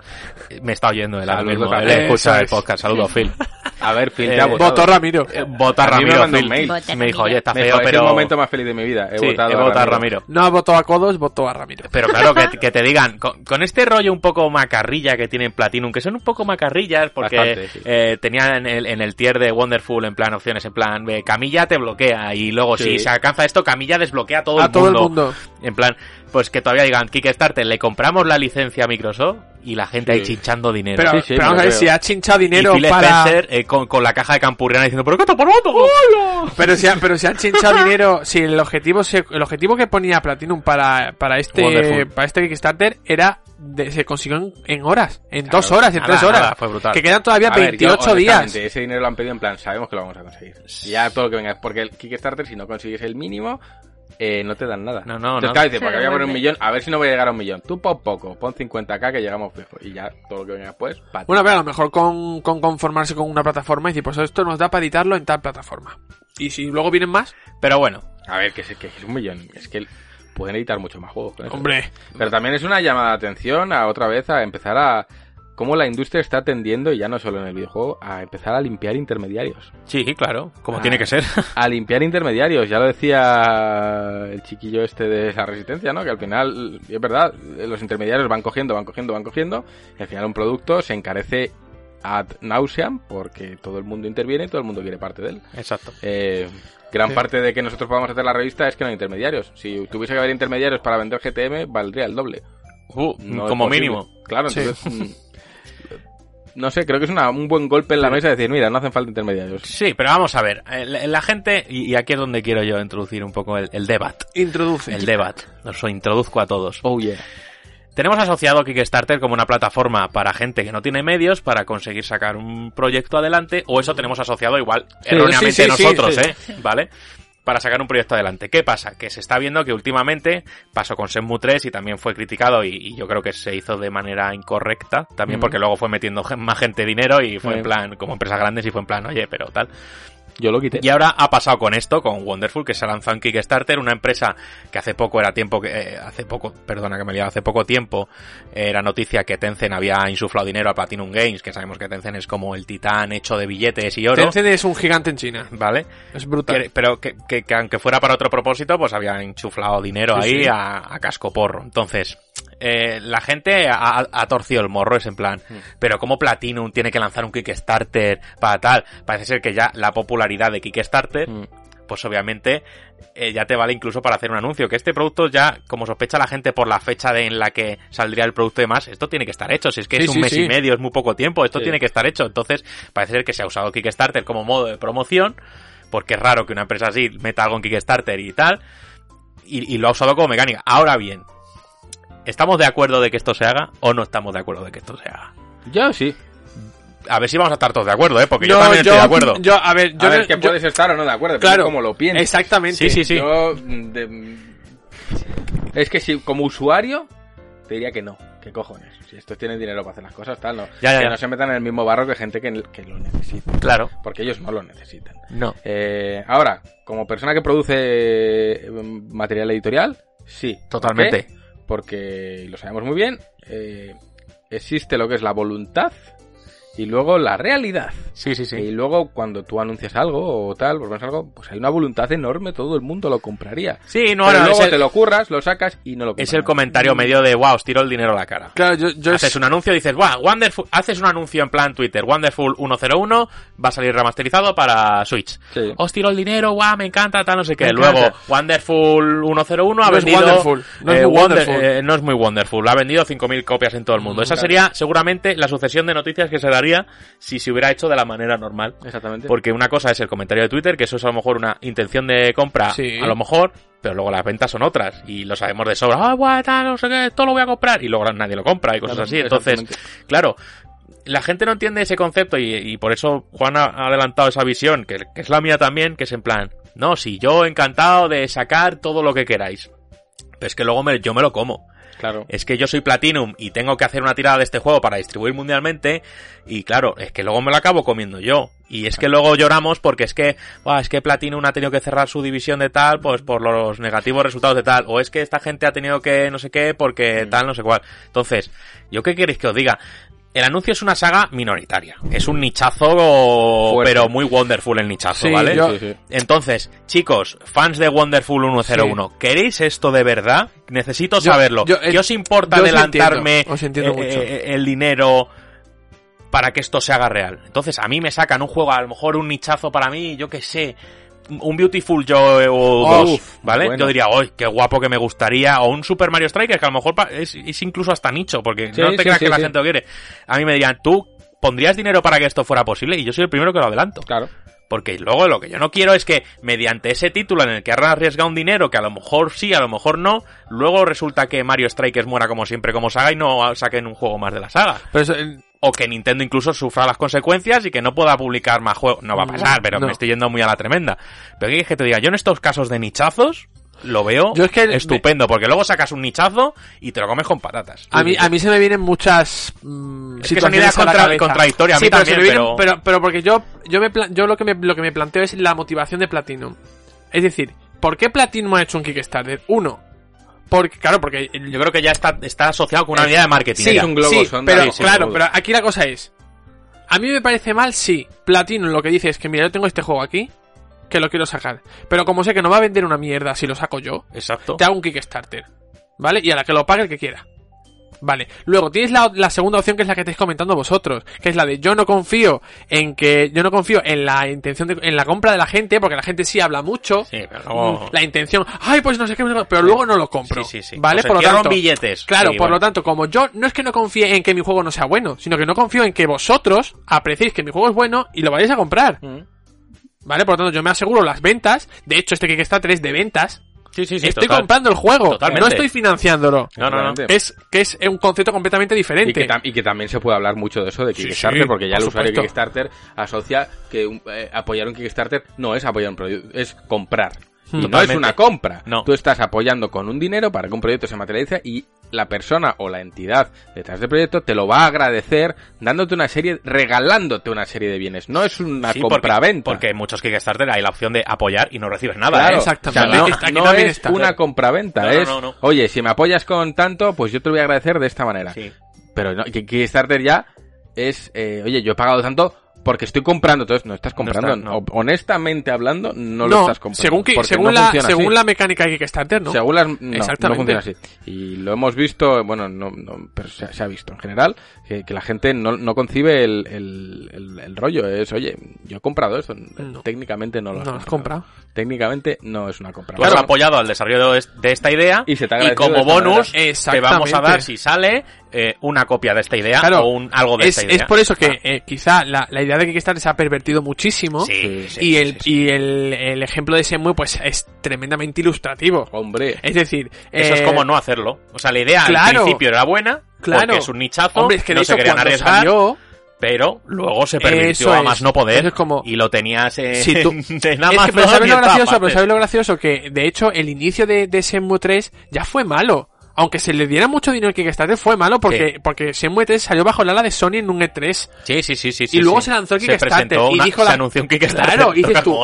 Me está oyendo él ahora mismo, él escucha el podcast, saludos Phil. A ver, Phil, Eh, ha votado. Votó Ramiro. Eh, Vota me Ramiro mandó un Phil. mail. Vota Me dijo, oye, está Me feo, dijo, es pero... el momento más feliz de mi vida. He Sí, votado he a votado Ramiro. Ramiro. No votó a Codos, votó a Ramiro. Pero claro, que, que te digan, con, con este rollo un poco macarrilla que tienen Platinum, que son un poco macarrillas, porque Bastante, sí. eh, tenían en el, en el tier de Wonderful, en plan opciones, en plan, eh, Camilla te bloquea, y luego Sí. si se alcanza esto, Camilla desbloquea a todo, a el, todo mundo. el mundo. En plan, pues que todavía digan, Kickstarter, le compramos la licencia a Microsoft, y la gente Sí. ahí chinchando dinero. Pero, Sí, sí, pero vamos a ver, si ha chinchado y dinero Phil para... Spencer eh, con, con la caja de Campurriana diciendo, ¿pero qué te pasa? Pero si, ha- pero si han chinchado dinero, si el objetivo se- el objetivo que ponía Platinum para, para este Wonderful. para este Kickstarter era de- se consiguió en, en horas, en Claro. dos horas, en Nada, tres horas. nada, fue brutal. Que quedan todavía A ver, yo, 28 días. honestamente, Ese dinero lo han pedido en plan, sabemos que lo vamos a conseguir. Y ya todo lo que venga. Porque el Kickstarter, si no consigues el mínimo, eh, no te dan nada. No, no, Entonces, no. claro, dices, Se porque voy a poner un millón, a ver si no voy a llegar a un millón. Tú pon poco, pon 50k que llegamos fijo. Y ya todo lo que venga después, pa' ti. Bueno, pero a lo mejor con, con conformarse con una plataforma y decir, pues esto nos da para editarlo en tal plataforma. Y si luego vienen más, Pero bueno, A ver, que es, que es un millón. Es que pueden editar muchos más juegos con eso. hombre, Pero también es una llamada de atención a otra vez a empezar a... Cómo la industria está tendiendo, y ya no solo en el videojuego, a empezar a limpiar intermediarios. sí, claro, como tiene que ser. A limpiar intermediarios, ya lo decía el chiquillo este de la resistencia, ¿no? Que al final, es verdad, los intermediarios van cogiendo, van cogiendo, van cogiendo, y al final un producto se encarece ad nauseam porque todo el mundo interviene y todo el mundo quiere parte de él. Exacto. Eh, gran Sí. parte de que nosotros podamos hacer la revista es que no hay intermediarios. Si tuviese que haber intermediarios para vender GTM, valdría el doble. Uh, No como mínimo. Claro, Sí. entonces... mm, No sé, creo que es una- un buen golpe en la mesa decir, mira, no hacen falta intermediarios. Sí, pero vamos a ver. La, la gente, y y aquí es donde quiero yo introducir un poco el, el debate. introduce. El debate. Os lo introduzco a todos. Oh, yeah. tenemos asociado Kickstarter como una plataforma para gente que no tiene medios para conseguir sacar un proyecto adelante, o eso tenemos asociado igual Sí, erróneamente sí, sí, sí, nosotros, sí. ¿eh? ¿Vale? Para sacar un proyecto adelante. ¿Qué pasa? Que se está viendo que últimamente pasó con Shenmue 3 y también fue criticado y, y yo creo que se hizo de manera incorrecta, también porque luego fue metiendo más gente dinero y fue en plan, como empresas grandes y fue en plan, oye, pero tal. Yo lo quité. Y ahora ha pasado con esto, con Wonderful, que se ha lanzado en Kickstarter, una empresa que hace poco era tiempo que, eh, hace poco, perdona que me liado, hace poco tiempo eh, era noticia que Tencent había insuflado dinero a Platinum Games, que sabemos que Tencent es como el titán hecho de billetes y oro, Tencent es un gigante en China. ¿vale? Es brutal. Que- pero que, que- que aunque fuera para otro propósito, pues había enchuflado dinero Sí, ahí sí. A, a casco porro. Entonces, eh, la gente ha, ha torcido el morro, es en plan, Mm. pero como Platinum tiene que lanzar un Kickstarter para tal, parece ser que ya la popularidad de Kickstarter, Mm. pues obviamente eh, ya te vale incluso para hacer un anuncio, que este producto ya, como sospecha la gente por la fecha de, en la que saldría el producto y demás, esto tiene que estar hecho, si es que Sí, es un sí, mes sí. y medio, es muy poco tiempo, esto tiene que estar hecho, entonces parece ser que se ha usado Kickstarter como modo de promoción, porque es raro que una empresa así meta algo en Kickstarter y tal, y, y lo ha usado como mecánica. Ahora bien, ¿estamos de acuerdo de que esto se haga o no estamos de acuerdo de que esto se haga? Yo sí. A ver si vamos a estar todos de acuerdo, ¿eh? Porque yo también estoy de acuerdo. Yo, a ver, yo, a ver, que yo- puedes estar o no de acuerdo, claro, pero como lo piensas. Exactamente. Sí, sí, sí. Yo, de- es que si como usuario te diría que no. ¿Qué cojones? Si estos tienen dinero para hacer las cosas, tal, no. Ya, ya, que ya. no se metan en el mismo barro que gente que, que lo necesita. Claro. Porque ellos no lo necesitan. No. Eh, ahora, como persona que produce eh, material editorial, sí. ¿Por Totalmente. Porque, lo sabemos muy bien, eh, existe lo que es la voluntad y luego la realidad. Sí, sí, sí. Y luego cuando tú anuncias algo o tal, propones algo, pues hay una voluntad enorme, todo el mundo lo compraría. Sí, no, Pero no, luego es el, te lo curras, lo sacas y no lo compras. es el comentario medio de, wow, os tiro el dinero a la cara. Claro, yo, yo haces es- un anuncio y dices, wow, Wonderful, haces un anuncio en plan Twitter, Wonderful 101, va a salir remasterizado para Switch. Sí. Os tiro el dinero, wow, me encanta, tal, no sé qué. Me Luego, encanta. Wonderful 101 ha No es vendido... Wonderful, no es eh, Wonder- Wonderful. eh, no es muy Wonderful, ha vendido 5.000 copias en todo el mundo. Mm, Esa claro. sería seguramente la sucesión de noticias que se daría si se hubiera hecho de la manera normal. Exactamente. Porque una cosa es el comentario de Twitter, que eso es a lo mejor una intención de compra, Sí. a lo mejor, pero luego las ventas son otras. Y lo sabemos de sobra. Ah, tal, no sé qué, esto lo voy a comprar. Y luego nadie lo compra y cosas Claro, así. Entonces, claro, la gente no entiende ese concepto y, y por eso Juan ha ha adelantado esa visión, que, que es la mía también, que es en plan, no, si yo encantado de sacar todo lo que queráis. Pero es que luego me- yo me lo como. Claro. Es que yo soy Platinum y tengo que hacer una tirada de este juego para distribuir mundialmente y claro, es que luego me lo acabo comiendo yo. Y es que luego lloramos porque es que, "Buah, es que Platinum ha tenido que cerrar su división de tal, pues por los negativos resultados de tal, o es que esta gente ha tenido que no sé qué porque tal, no sé cuál. Entonces, ¿yo qué queréis que os diga? El anuncio es una saga minoritaria. Es un nichazo, Fuerte. pero muy wonderful el nichazo, Sí, ¿vale? yo- Sí, sí. Entonces, chicos, fans de Wonderful 101, ¿queréis esto de verdad? Necesito Yo- saberlo. yo, eh, ¿Qué os importa yo os adelantarme entiendo, os entiendo eh, mucho. eh, el dinero para que esto se haga real? Entonces, a mí me sacan un juego, a lo mejor un nichazo para mí, yo qué sé, un Beautiful Joe o Oh, dos, uf, ¿vale? bueno. Yo diría, ¡ay, qué guapo que me gustaría! O un Super Mario Strikers, que a lo mejor es, es incluso hasta nicho, porque Sí, no te sí, creas sí, que la gente lo quiere. A mí me dirían, ¿tú pondrías dinero para que esto fuera posible? Y yo soy el primero que lo adelanto. Claro. Porque luego lo que yo no quiero es que mediante ese título en el que han arriesgado un dinero que a lo mejor sí, a lo mejor no, luego resulta que Mario Strikers muera como siempre como saga y no saquen un juego más de la saga. pero eso, eh, O que Nintendo incluso sufra las consecuencias y que no pueda publicar más juegos. No va a pasar, pero No. me estoy yendo muy a la tremenda. Pero que, que te diga, yo en estos casos de nichazos lo veo Yo es que- estupendo, porque luego sacas un nichazo y te lo comes con patatas. a mí, a mí se me vienen muchas mm, Es que son ideas contra- contradictorias, a Sí, mí pero, se también, vienen- pero- pero... pero porque yo, yo, me yo lo, que me, lo que me planteo es la motivación de Platinum. Es decir, ¿por qué Platinum ha hecho un Kickstarter? Uno, porque, claro, porque... Yo creo que ya está, está asociado con una idea de marketing. Sí, es un globo sí, sonda, pero sí, claro, pero aquí la cosa es, a mí me parece mal, sí. Platinum lo que dice es que mira, yo tengo este juego aquí, que lo quiero sacar, pero como sé que no va a vender una mierda si lo saco yo, Exacto. te hago un Kickstarter, ¿vale? Y a la que lo pague el que quiera. Vale, luego tienes la, la segunda opción que es la que estáis comentando vosotros, que es la de yo no confío en que yo no confío en la intención de, en la compra de la gente, porque la gente sí habla mucho, Sí, pero. Mm, la intención, ay, pues no sé qué, pero luego no lo compro. Sí, sí, sí. ¿Vale? Por lo tanto, billetes. Claro, por bueno. lo tanto, como yo no es que no confíe en que mi juego no sea bueno, sino que no confío en que vosotros apreciéis que mi juego es bueno y lo vayáis a comprar. Mm. ¿Vale? Por lo tanto, yo me aseguro las ventas. De hecho, este Kickstarter es de ventas. Sí, sí, sí, estoy total. comprando el juego, Totalmente. no estoy financiándolo. No, no, no. Es que es un concepto completamente diferente. Y que, tam- y que también se puede hablar mucho de eso de Kickstarter, sí, porque ya por el usuario de. Kickstarter asocia que un- eh, apoyar un Kickstarter no es apoyar un proyecto, es comprar. Y no es una compra. No. Tú estás apoyando con un dinero para que un proyecto se materialice y la persona o la entidad detrás del proyecto te lo va a agradecer dándote una serie, regalándote una serie de bienes. No es una Sí, porque, compra-venta. porque en muchos Kickstarter hay la opción de apoyar y no recibes nada. Claro, ¿eh? exactamente. o sea, no, es está. una compraventa, No, es, no, no. oye, si me apoyas con tanto, pues yo te lo voy a agradecer de esta manera. Sí. Pero Kickstarter ya es, eh, oye, yo he pagado tanto porque estoy comprando, entonces no estás comprando. está, no. O- Honestamente hablando, no, lo estás comprando. según, que, según, la, según así. la mecánica de Kickstarter, ¿no? Según las, Exactamente. funciona así. Y lo hemos visto, bueno, no, no, pero se, ha- se ha visto en general, que, que la gente no, no concibe el, el, el- el rollo. Es, oye, yo he comprado esto. No. Técnicamente no lo has No has comprado. Técnicamente no es una compra. Tú has apoyado al desarrollo de, esta idea Y se te ha agradecido como bonus te vamos a dar, si sale, eh, una copia de esta idea Claro, o un, algo de es, esta idea. es por eso que Ah, eh, quizá la, la idea de Kickstarter se ha pervertido muchísimo. sí, sí, y sí, el, sí, sí. y el, el ejemplo de Semue pues es tremendamente ilustrativo. Hombre, Es decir, Eso es eh, como no hacerlo. O sea, la idea claro, al principio era buena, claro. porque es un nichazo, Hombre, es que de no se querían arriesgar, salió, pero luego se pervirtió Eso a más no poder es como- y lo tenías eh, Si tú- en es que, Amazon pero ¿sabes lo en gracioso? Pero. ¿sabes lo gracioso? Que, de hecho, el inicio de, de Shenmue 3 ya fue malo. Aunque se le diera mucho dinero al Kickstarter, fue malo porque, Sí. porque Shenmue 3 salió bajo la ala de Sony en un E3. Sí, sí, sí, sí. Y luego sí. se lanzó el Kickstarter y una- dijo la- Se anunció un Kickstarter. Claro, y dices tú.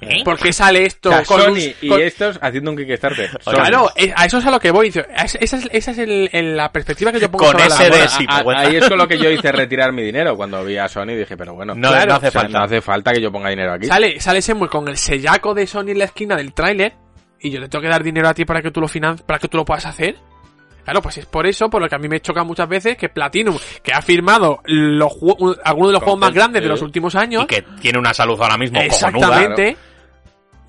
¿Eh? ¿Por qué sale esto o sea, con Sony un- y con- estos haciendo un Kickstarter. Sony. Claro, a eso es a lo que voy. Esa es, esa es el- el- la perspectiva que yo pongo Con la ese bola. de sí. A- ahí es con lo que yo hice retirar mi dinero cuando vi a Sony y dije, pero bueno, No, Claro, no hace o sea, falta. no hace falta que yo ponga dinero aquí. Sale, sale Shenmue con el sellaco de Sony en la esquina del tráiler y yo le tengo que dar dinero a ti para que tú lo finan para que tú lo puedas hacer. Claro, pues es por eso, por lo que a mí me choca muchas veces que Platinum, que ha firmado los algunos de los juegos más grandes de los últimos años, Y que tiene una salud ahora mismo cojonuda. exactamente,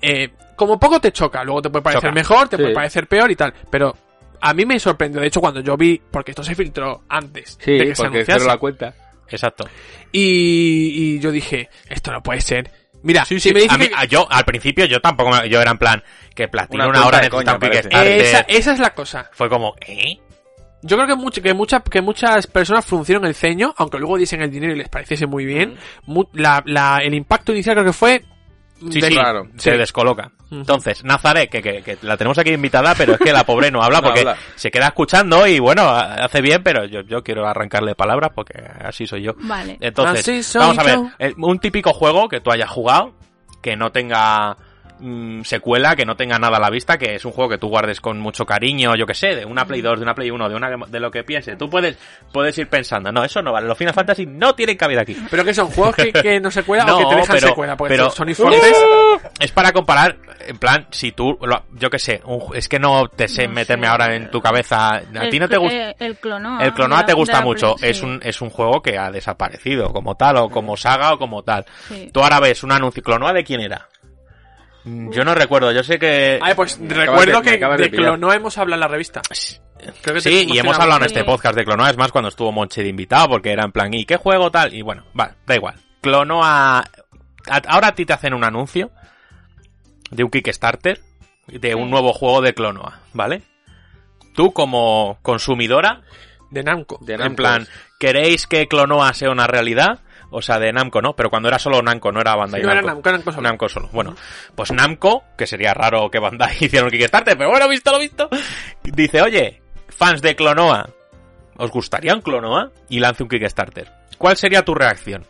eh, como poco te choca, luego te puede parecer Choca. mejor, te Sí. puede parecer peor y tal, pero a mí me sorprendió, de hecho, cuando yo vi, porque esto se filtró antes Sí, de que se porque anunciase, cero la cuenta. Exacto. y, y yo dije, esto no puede ser. Mira, Sí, si sí, me dice a mí- que- a- yo al principio yo tampoco me- yo era en plan que Platinum Una de necesita un. Kickstarter. esa, esa es la cosa. Fue como, ¿eh? Yo creo que, mucho, que, mucha- que muchas personas fruncieron el ceño, aunque luego diesen el dinero y les pareciese muy bien. Mu- la- la- el impacto inicial creo que fue... Sí, de- sí, claro. se Sí. descoloca. Entonces, Nazaret, que, que, que la tenemos aquí invitada, pero es que la pobre no habla No porque habla. se queda escuchando y bueno, hace bien, pero yo, yo quiero arrancarle palabras porque así soy yo. Vale. Entonces, Así soy vamos a ver, eh, un típico juego que tú hayas jugado, que no tenga mm, secuela, que no tenga nada a la vista, que es un juego que tú guardes con mucho cariño, yo que sé, de una Play 2, de una Play 1, de una de lo que piense. Tú puedes, puedes ir pensando, no, eso no vale, los Final Fantasy no tienen cabida aquí. Pero que son juegos que, que no se cuelan No, o que te dejan pero- secuela, porque pero- Sony Forces... Es para comparar, en plan, si tú, lo- yo que sé, un- es que no te sé No meterme sé. ahora en tu cabeza. A El ti no te cl- gusta. eh, El Clonoa. El Clonoa te gusta mucho, Play- es sí. un, es un juego que ha desaparecido como tal, o como saga, o como tal. Sí. Tú ahora ves un anuncio, ¿Clonoa de quién era? Mm, Yo no recuerdo, yo sé que... Ay, pues Me recuerdo de- que de. Clonoa hemos hablado en la revista. Creo que Sí, y hemos hablado en este podcast de Clonoa, es más cuando estuvo Monche de invitado, porque era en plan, ¿y qué juego tal? Y bueno, vale, da igual. Clonoa... Ahora a ti te hacen un anuncio de un Kickstarter de un nuevo juego de Clonoa, ¿vale? Tú como consumidora, De Namco. De en Namco. plan, ¿queréis que Clonoa sea una realidad? O sea, de Namco, ¿no? Pero cuando era solo Namco, no era Bandai No era Namco. Namco, era Namco solo. Namco solo. Bueno, pues Namco, que sería raro que Bandai hiciera un Kickstarter, pero bueno, visto lo visto, dice, oye, fans de Clonoa, ¿os gustaría un Clonoa? Y lance un Kickstarter. ¿Cuál sería tu reacción?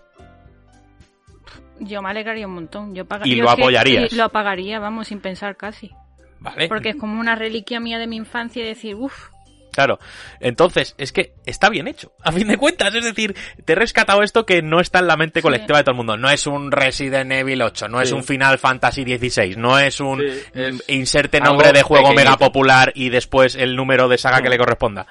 Yo me alegraría un montón. Yo paga- Y yo lo que- apoyarías. y lo pagaría, vamos, sin pensar casi. ¿Vale? Porque es como una reliquia mía de mi infancia y decir, uff, Claro. Entonces, es que está bien hecho, a fin de cuentas. Es decir, te he rescatado esto que no está en la mente Sí. colectiva de todo el mundo. No es un Resident Evil 8, no es un Final Fantasy 16, no es un Sí, es inserte nombre de juego pequeñito. mega popular y después el número de saga que le corresponda.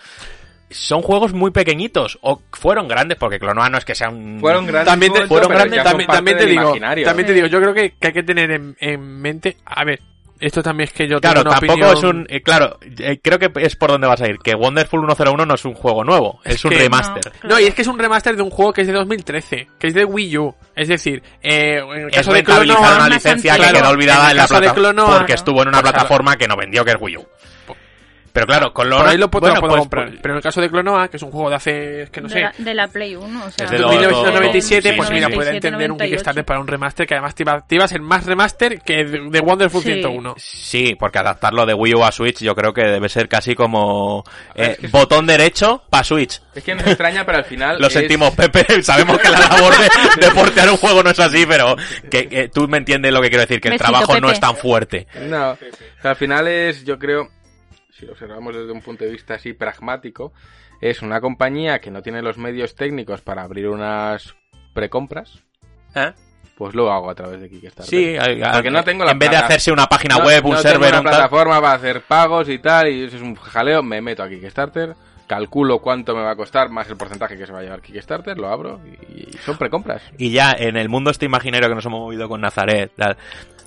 Son juegos muy pequeñitos, o fueron grandes, porque Clonoa no es que sea un... Fueron grandes. También te, fueron grandes, también, también te digo, también te digo, yo creo que, que hay que tener en, en mente, a ver, Esto también es que yo Claro, tengo una tampoco opinión... es un... eh, claro, eh, creo que es por donde vas a ir. Que Wonderful 101 no es un juego nuevo, es, un que- remaster. No. No, y es que es un remaster de un juego que es de 2013, que es de Wii U. Es decir, eh, en el Es de rentabilizar Clonoa, una licencia que quedó olvidada En la plataforma porque estuvo en una pues, claro. plataforma que no vendió, que es Wii U. Pero claro, con lo por ahí lo puedo, bueno, puedo pues, comprar. pues, Pero en el caso de Clonoa, que es un juego de hace, es que no de, sé, la, de la Play 1, o sea, Es de de lo- 1997, sí, pues mira, puede entender un 98. Kickstarter para un remaster que además te iba, te iba a ser más remaster que de, de Wonderful Sí. 101. Sí, porque adaptarlo de Wii U a Switch yo creo que debe ser casi como eh, es que es- botón derecho para Switch. Es que nos extraña, pero al final. Lo es- sentimos, Pepe. Sabemos que la labor de, de portear un juego no es así, pero que, que tú me entiendes lo que quiero decir, que el Besito, trabajo no es tan fuerte. No, o sea, al final es, yo creo, si lo observamos desde un punto de vista así pragmático, es una compañía que no tiene los medios técnicos para abrir unas precompras, pues lo hago a través de Kickstarter. Sí, Porque no tengo la en vez de hacerse una página No- web, un no tengo server, una un plataforma para hacer pagos y tal, y eso es un jaleo, me meto a Kickstarter, calculo cuánto me va a costar más el porcentaje que se va a llevar Kickstarter, lo abro y, y son precompras. Y ya en el mundo este imaginario que nos hemos movido con Nazaret, tal,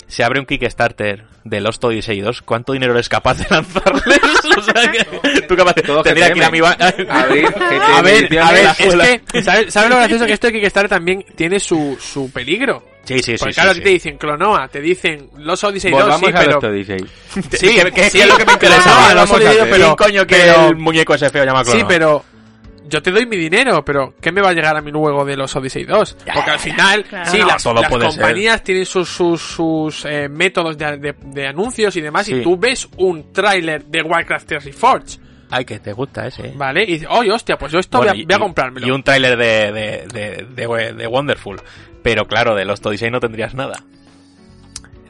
se abre un Kickstarter de Lost Odyssey 2, ¿cuánto dinero eres capaz de lanzarles? o sea, que tú capaz de... Tendría que ir a mi... ba- Abrir GTM A ver, a ver, es que, ¿sabes, ¿sabes lo gracioso? Que esto de Kickstarter también tiene su, su peligro. Sí, sí, sí. Porque sí, claro, sí. a te dicen Clonoa, te dicen Los Odyssey 2, Volvamos sí, a pero... Odyssey. Sí, ¿Qué, qué- sí, es lo que me interesaba? Los a Odyssey, hacer. pero... ¿Quién coño que pero- el muñeco ese feo llama Sí, Clonoa? pero yo te doy mi dinero, pero ¿qué me va a llegar a mi juego de los Odyssey 2? Porque al final, Claro. sí, No, las, todo las compañías tienen sus, sus, sus eh, métodos de, de- de anuncios y demás, Sí. y tú ves un tráiler de Warcraft 3 Reforged, Ay, que te gusta ese. ¿eh? ¿vale? Y dices, oye, hostia, pues yo esto Bueno, voy, a, y- voy a y- comprármelo. Y un tráiler de, de, de, de- de Wonderful. Pero claro, de los Odyssey no tendrías nada.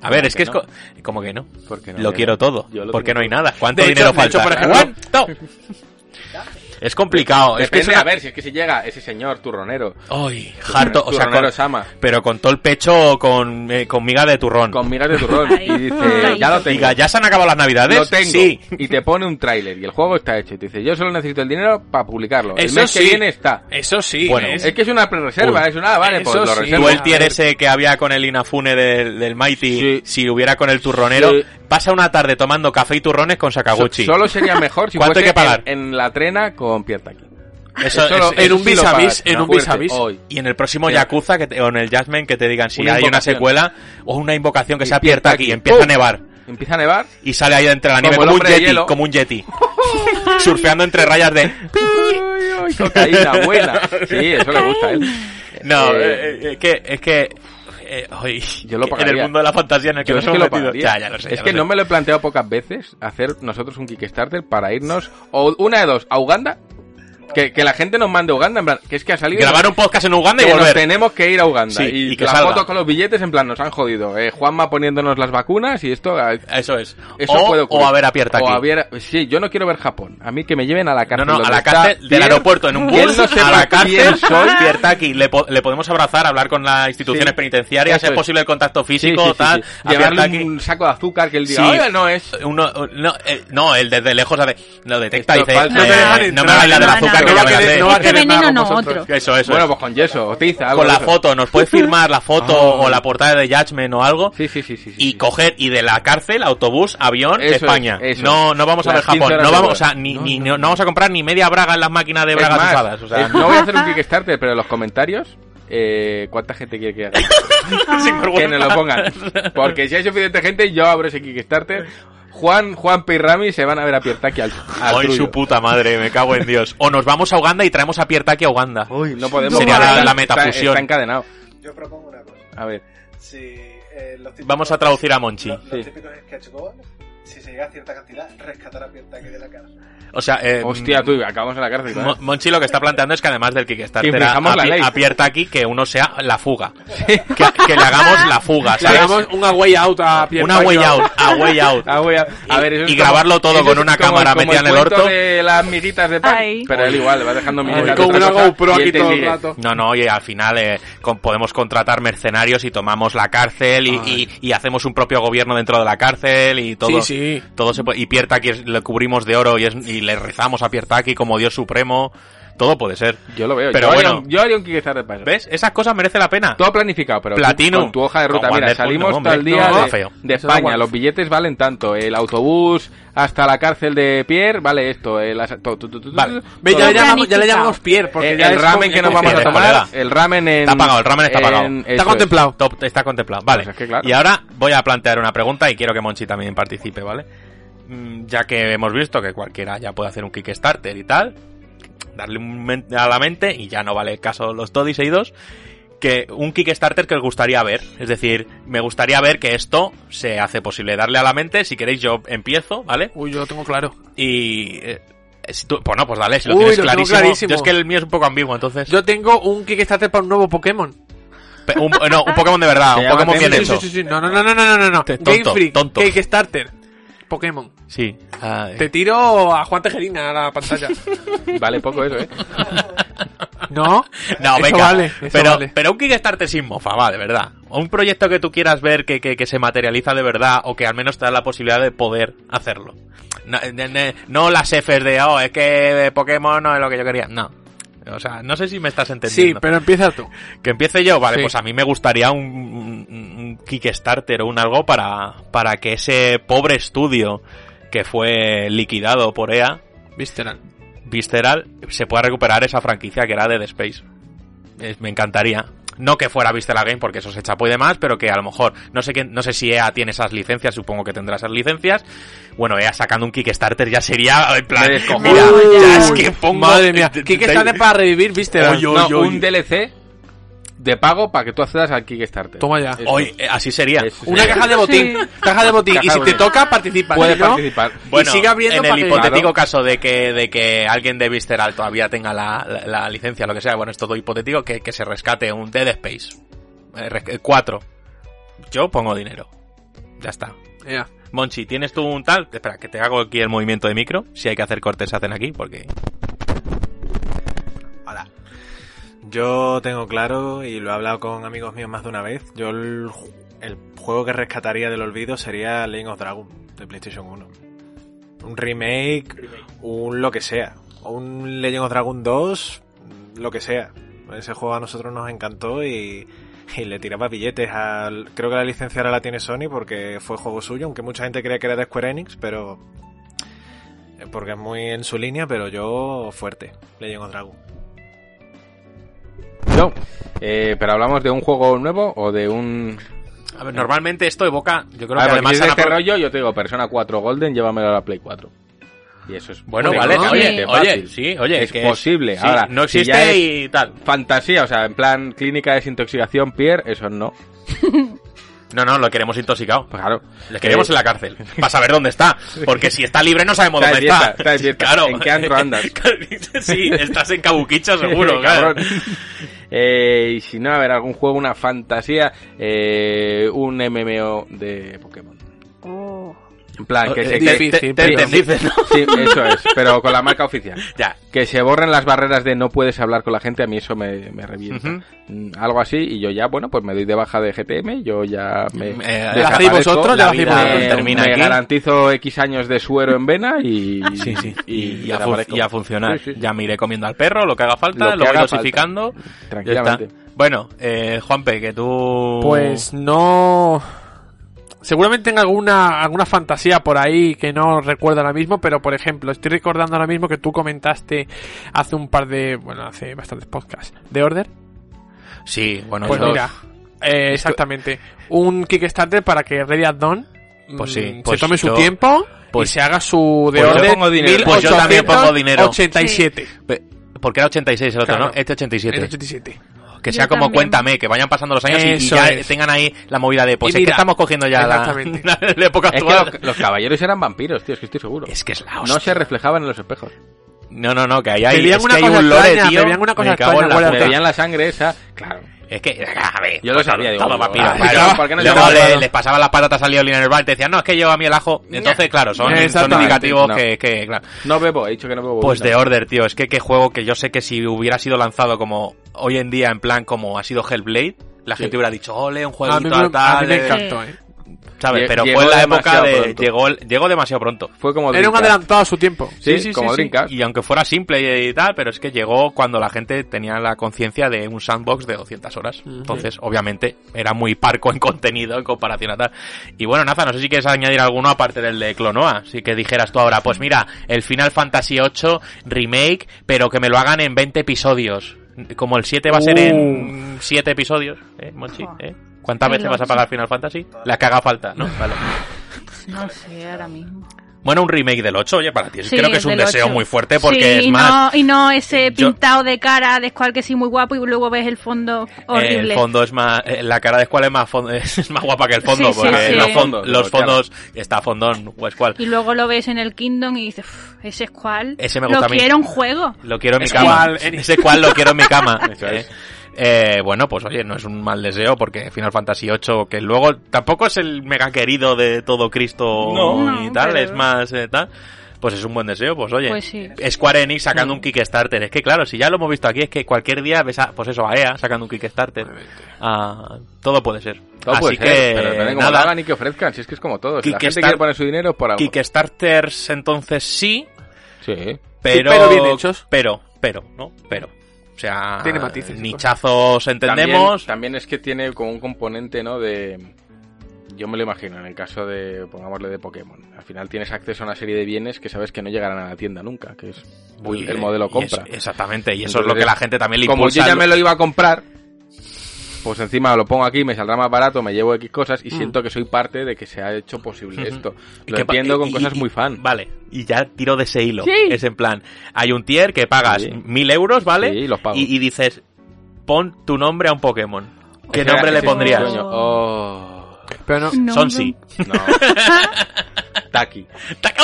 A ver, ¿Cómo es que que es... no? co- como que no? ¿Por qué no? Lo quiero todo. Yo lo ¿Por qué tengo no hay nada? ¿Cuánto De hecho- dinero de hecho, falta? por ejemplo- ¿Cuánto? Es complicado. Es que es una- a ver, si es que si llega ese señor turronero. Ay, harto, o sea, con- Sama. pero con todo el pecho con, eh, con miga de turrón. Con migas de turrón. Ay, y dice, ay. ya lo tengo. Diga, ¿ya se han acabado las navidades? Lo tengo. Sí. Y te pone un tráiler y el juego está hecho. Y te dice, yo solo necesito el dinero para publicarlo. el Eso mes que sí. viene está. Eso sí, Bueno, es- Es que es una pre-reserva, es una, vale, pues Eso lo sí. Tú el tier ese que había con el Inafune del, del Mighty, Sí. si hubiera con el turronero, Sí. pasa una tarde tomando café y turrones con So- Sakaguchi. solo sería mejor si ¿Cuánto hay que pagar? En, en la trena con Pierre Taki. Eso, es- en un vis a vis, en ¿no? un vis a vis. y en el próximo. Yakuza que te- o en el Jasmine que te digan si Una hay una secuela o una invocación que Y sea Pierre Pierre Taki, empieza a nevar Empieza a nevar. y sale ahí entre la nieve como un yeti, hielo. como un yeti. Surfeando entre rayas de cocaína buena. Sí, eso le gusta a él. No, Eh, eh, eh, es que es que eh, Yo lo en el mundo de la fantasía en el que Yo nos es que hemos metido. Ya, ya lo sé, es ya que lo no me lo he planteado pocas veces hacer nosotros un Kickstarter para irnos o una de dos a Uganda que, que la gente nos mande a Uganda en plan que es que ha salido grabar un podcast en Uganda y que nos volver. tenemos que ir a Uganda Sí, y, y que la salga. foto con los billetes en plan nos han jodido eh, Juanma poniéndonos las vacunas y esto eh, Eso es. eso o, puede o a ver a Pierre Taki. o a ver sí yo no quiero ver Japón a mí que me lleven a la No, cárcel no, a donde la cárcel del Pierre, aeropuerto en un él bus, no a la cárcel, soy Pierre Taki, le, po- le podemos abrazar, hablar con las instituciones Sí. penitenciarias, es posible el contacto físico, sí, tal. a llevarle un saco de azúcar que él diga oiga no es Uno, no, eh, no, el desde lejos hace- lo detecta y dice, no no me bailas del No, azúcar no, que no ya va a querer- no va a Este querer veneno no, otro. Eso, eso. bueno es. pues con yeso o tiza algo con la foto, nos puedes firmar la foto Ah. o la portada de Judgment o algo sí sí sí sí, sí, y sí. coger y de la cárcel, autobús, avión, Eso España. no, no vamos a ver 15 Japón, no vamos, o sea, ni, No, ni- no. vamos a comprar ni media braga en las máquinas de bragas más, usadas. O sea, no voy a hacer un Kickstarter, pero en los comentarios, eh, ¿cuánta gente quiere que haga? que lo pongan. Porque si hay suficiente gente, yo abro ese Kickstarter. Juan, Juan y Rami se van a ver a Piertaki al, al Ay, trullo. su puta madre, me cago en Dios. O nos vamos a Uganda y traemos a Pierre Taki a Uganda. Uy, no podemos. Sería la- la metafusión. Está, encadenado. Yo propongo una cosa. A ver. Si, eh, los típicos- Vamos a traducir a Monchi. Los, los Sí. típicos sketch goals, si se llega a cierta cantidad, rescatar a Pierre Taki de la cárcel. O sea, eh, Hostia, tú, acabamos en la cárcel. Monchi lo que está planteando es que además del Kickstarter Que a, infringamos a la Pi- ley. a Pierre Taki, que uno sea la fuga. Que, que le hagamos la fuga, Le ¿sabes? damos una way out a Pierre Una way out, a way out. Ah, voy a, a Y- ver, eso es y como- grabarlo todo con una como- cámara como metida en el orto. de las miguitas de pan, Ay. pero él igual le va dejando miguitas Con una GoPro aquí todo el rato. No, no, y al final eh, con- podemos contratar mercenarios y tomamos la cárcel y, y- y hacemos un propio gobierno dentro de la cárcel y todo. Sí, sí. Todo se puede- y Pierre Taki es- le cubrimos de oro y, es- y le rezamos a Pierre Taki como Dios supremo. Todo puede ser. Yo lo veo. Pero yo, bueno. haría un, yo haría un Kickstarter para eso. ¿Ves? Esas cosas merecen la pena. Todo planificado, pero tú Platinum. con tu hoja de ruta. Mira, salimos no, tal día no, de, España. Los billetes valen tanto. El autobús hasta la cárcel de Pierre vale esto. El, asa- to- Vale. ya, le llamamos, ya le planificado. llamamos Pierre, porque el, ya el ramen que nos vamos a tomar, el ramen en... Está pagado, el ramen está en- pagado. eso Está es. contemplado. Top, está contemplado. Vale. Pues es que claro. Y ahora voy a plantear una pregunta y quiero que Monchi también participe, ¿vale? Mm, Ya que hemos visto que cualquiera ya puede hacer un Kickstarter y tal, darle un men- a la mente, y ya no vale el caso los todis e idos, que un Kickstarter que os gustaría ver. Es decir, me gustaría ver que esto se hace posible. Darle a la mente, si queréis yo empiezo, ¿vale? Uy, yo lo tengo claro. Y... eh, si tú- pues no, pues dale, si lo Uy, tienes lo clarísimo. clarísimo. Yo es que el mío es un poco ambiguo, entonces... Yo tengo un Kickstarter para un nuevo Pokémon. Pe- un- no, un Pokémon de verdad, un Pokémon bien. Sí, hecho. sí, sí, sí. No, no, no, no, no, no, no. Te- Game tonto, Freak, tonto. Kickstarter. Pokémon. Sí. Ah, Te tiro a Juan Tejerina a la pantalla. Vale poco eso, ¿eh? ¿No? No, Eso venga. vale, eso pero, vale. pero un Kickstarter sin mofa, va, de verdad. O un proyecto que tú quieras ver que, que, que se materializa de verdad o que al menos te da la posibilidad de poder hacerlo. No, ne- ne- no las Fs de, oh, es que Pokémon no es lo que yo quería. No. O sea, no sé si me estás Sí, entendiendo. pero empieza tú. Que empiece yo, vale, Sí. pues a mí me gustaría un, un- un Kickstarter o un algo para, para que ese pobre estudio que fue liquidado por EA, Visceral. Visceral, se pueda recuperar esa franquicia que era de The Space. Es- me encantaría. No que fuera Visceral Game, porque eso se chapó y demás, pero que a lo mejor, no sé quién, no sé si EA tiene esas licencias, supongo que tendrá esas licencias. Bueno, EA sacando un Kickstarter ya sería, en plan, mira, ya es que pongo... Madre mía. Kickstarter para revivir. Oye, No, un DLC de pago para que tú accedas al Kickstarter. Toma ya. Hoy, eh, así sería. Eso Una sería. caja de botín. Caja de botín. Caja y si te toca, participa. Puede Si no, participar. Bueno, y sigue abriendo en el hipotético Claro. caso de que, de que alguien de Visceral todavía tenga la, la- la licencia, lo que sea, bueno, es todo hipotético, que, que se rescate un Dead Space. 4. Yo pongo dinero. Ya está. Ya. Monchi, ¿tienes tú un tal? Espera, que te hago aquí el movimiento de micro. Si hay que hacer cortes, se hacen aquí, porque... Yo tengo claro, y lo he hablado con amigos míos más de una vez, yo el, ju- el juego que rescataría del olvido sería Legend of Dragon de PlayStation 1. Un remake, un lo que sea. O un Legend of Dragon 2, lo que sea. Ese juego a nosotros nos encantó y, y le tiraba billetes al... Creo que la licencia ahora la tiene Sony porque fue juego suyo, aunque mucha gente cree que era de Square Enix, pero... eh, Porque es muy en su línea, pero yo fuerte. Legend of Dragon. No. Eh, pero hablamos de un juego nuevo o de un. A ver, normalmente esto evoca... Yo creo Ah, que además... si es de este rollo, yo te digo Persona 4 Golden, llévamelo a la Play 4. Y eso es Bueno, vale, fácil, oye, oye, sí, oye, es que posible. sí, Ahora, no si existe ya y tal. fantasía, o sea, en plan clínica de desintoxicación, Pierre, eso no. No, no, lo queremos intoxicado. Pues claro. Le queremos Eh, en la cárcel. Para saber dónde está. Porque si está libre no sabemos Está dónde dieta, está. Claro. ¿En qué antro andas? sí, estás en Cabuquicha seguro, claro. Eh, y si no, a ver, algún juego, una fantasía, eh, un MMO de Pokémon. En plan, que Eh, se... difícil. Sí, eso es, pero con la marca oficial. Ya. Que se borren las barreras de no puedes hablar con la gente, a mí eso me, me revienta. Mm, Algo así, y yo ya, bueno, pues me doy de baja de GTM, yo ya me... Eh, ¿La hacéis vosotros? la ¿La hacéis vida me, termina me aquí. garantizo X años de suero en vena y... Sí, sí. Y, y y a, y funcionar. Sí, sí. Ya me iré comiendo al perro, lo que haga falta, Lo lo, voy dosificando. Tranquilamente. Bueno, eh, Juanpe, que tú... Pues no. Seguramente tenga alguna, alguna fantasía por ahí que no recuerdo ahora mismo, pero por ejemplo, estoy recordando ahora mismo que tú comentaste hace un par de. Bueno, hace bastantes podcasts. ¿De Order? Sí, bueno, Pues eso- mira, eh, exactamente. Un Kickstarter para que Ready at Dawn Pues mm, sí, pues se tome su yo- tiempo pues- y se haga su de pues yo Order. pongo dinero. Pues yo también pongo dinero. 87. Pe- Porque era 86 el otro, Claro. ¿no? Este 87. El 87. Que sea como también. cuéntame, que vayan pasando los años y- y, Eso ya es. tengan ahí la movida de pues Y es que estamos cogiendo ya la, exactamente. la- la época Es que actual. los, los caballeros eran vampiros, tío, es que estoy seguro. Es que es la No hostia. se reflejaban en los espejos. No, no, no, que ahí hay, es que un lore, extraña, tío. una cosa extraña, la la sangre esa, claro. Es que, a ver, Yo lo pues sabía, digo, todo vampiro, ah, claro. ¿por qué no Luego le- les pasaba las patatas a Leolin en el bar y te decían, no, es que yo a mí el ajo. Entonces, claro, son, son indicativos no. que, que, claro. No bebo, he dicho que no bebo. Pues de Order, tío. Es que qué juego que yo sé que si hubiera sido lanzado como hoy en día, en plan como ha sido Hellblade, la gente hubiera dicho, ole, un A mí, jueguito a tal. mí me eh". encantó, eh. ¿Sabes? Pero llegó fue en la época de... pronto. Llegó, llegó demasiado pronto. Fue como Era un adelantado a su tiempo. Sí, como Dreamcast. Y aunque fuera simple y tal, pero es que llegó cuando la gente tenía la conciencia de un sandbox de 200 horas. Entonces, obviamente, era muy parco en contenido en comparación a tal. Y bueno, Naza, no sé si quieres añadir alguno aparte del de Clonoa. Si que dijeras tú ahora, pues mira, el Final Fantasy VIII remake, pero que me lo hagan en 20 episodios. Como el 7 va a ser Uh. en 7 episodios, ¿eh, Monchi? ¿Eh? ¿Cuántas veces vas a pagar Final Fantasy? La que haga falta, ¿no? Vale. No sé, ahora mismo. Bueno, un remake del 8, oye, para ti. Sí, creo que es un deseo ocho. muy fuerte porque Sí, es y más. No, y no ese Yo- pintado de cara de Squall que sí muy guapo y luego ves el fondo horrible. El fondo es más. eh, La cara de Squall es más, fon- es más guapa que el fondo. Sí, porque sí. los, Los fondos, los fondos. Está fondón o Squall. Y luego lo ves en el Kingdom y dices, "Uf, ese Squall Ese me gusta lo a mí. quiero en juego. Lo quiero en mi Squall, cama. en- Ese cual lo quiero en mi cama. Eh. Eh, bueno, pues oye, no es un mal deseo porque Final Fantasy VIII, que luego tampoco es el mega querido de todo Cristo No. y No, tal, pero- es más eh, tal. Pues es un buen deseo, pues oye. Pues sí. Square Enix sacando un Kickstarter. Es que claro, si ya lo hemos visto aquí, es que cualquier día ves a, pues eso, a EA sacando un Kickstarter. Ah, todo puede ser. Todo Así puede que, ser, pero depende cómo lo nada, hagan y que ofrezcan, si es que es como todo. Si la gente quiere poner su dinero por algo. Kickstarters entonces sí, Sí. pero... pero bien hechos. Pero, pero, ¿no? Pero. O sea, Tiene matices, nichazos entendemos. También, también es que tiene como un componente, ¿no? De. Yo me lo imagino, en el caso de, pongámosle, de Pokémon. Al final tienes acceso a una serie de bienes que sabes que no llegarán a la tienda nunca, que es Uy, el modelo y compra. exactamente, y eso es lo que la gente también le Como impulsa. yo ya me lo iba a comprar, pues encima lo pongo aquí, me saldrá más barato, me llevo X cosas y Mm. siento que soy parte de que se ha hecho posible esto. Y Lo que entiendo con y- cosas y- muy fan. Vale, y ya tiro de ese hilo. Sí. Es en plan, hay un tier que pagas Sí. mil euros, ¿vale? Sí, los pago. Y, y dices, pon tu nombre a un Pokémon. ¿Qué Ese- nombre le pondrías? sueño. Oh, Pero no. No, Sonsi. no. Taki. Taki,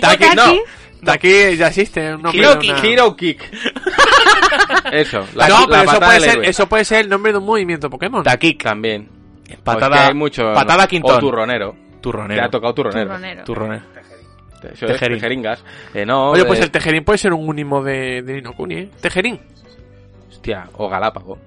Taki, Taki. No. De aquí ya existe un nombre Hero, de una- Hero Kick. Eso, la, no, la pero eso puede, ser, héroe. eso puede ser el nombre de un movimiento Pokémon. Takik. También. Patada, Pues que hay mucho, patada O Quintón. turronero. Te Turronero. ha tocado turronero. Turronero. Turronero. Eso es, Tejerín. tejeringas. Eh, no, Oye, eh, pues el Tejerín puede ser un únimo de, de Nino Kuni, ¿eh? Tejerín. Hostia, o Galápago.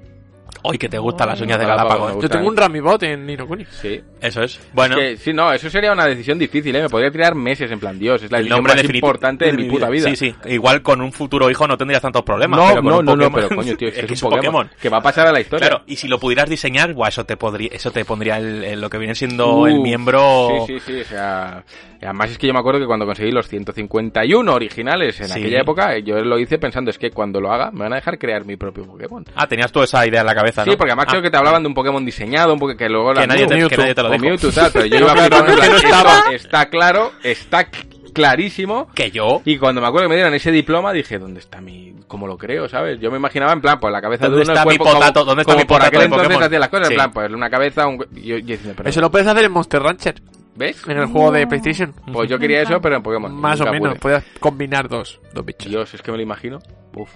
Hoy que te gustan las uñas de Galápagos. Yo tengo un Ramibot en Nino Kuni. Sí. Eso es. Bueno, Es que, sí, no, eso sería una decisión difícil, ¿eh? Me podría tirar meses en plan, Dios, es la el decisión nombre más importante de mi puta vida. Sí, sí. Igual con un futuro hijo no tendrías tantos problemas. No, pero con no, un no, no, Pokémon- pero coño, tío, es que es, que un Pokémon, que va a pasar a la historia. Claro, y si lo pudieras diseñar, guau, eso te podría, eso te pondría el, el- lo que viene siendo el miembro. Sí, sí, sí, o sea... Además es que yo me acuerdo que cuando conseguí los 151 originales en Sí. aquella época, yo lo hice pensando, es que cuando lo haga me van a dejar crear mi propio Pokémon. Ah, tenías tú esa idea en la cabeza, ¿no? Sí, porque además Ah, creo que te hablaban de un Pokémon diseñado, un Pokémon que luego que nadie, te, que nadie te lo dijo. Mewtwo, tal, pero yo iba Claro, flipando, en es que plan, no esto estaba. está claro, está clarísimo, Que yo. y cuando me acuerdo que me dieron ese diploma, dije, ¿dónde está mi...? ¿Cómo lo creo, sabes? Yo me imaginaba en plan, pues la cabeza de ¿Dónde uno, está mi potato? como, ¿Dónde está mi por potato aquel de entonces Pokémon? hacía las cosas, Sí. en plan, pues una cabeza, un... Yo, yo pero, Eso lo puedes hacer en Monster Rancher, ¿Ves? en el juego de PlayStation. Pues yo quería eso, pero en Pokémon. Más o menos, pude. puedes combinar dos, dos bichos. Dios, es que me lo imagino. Uf.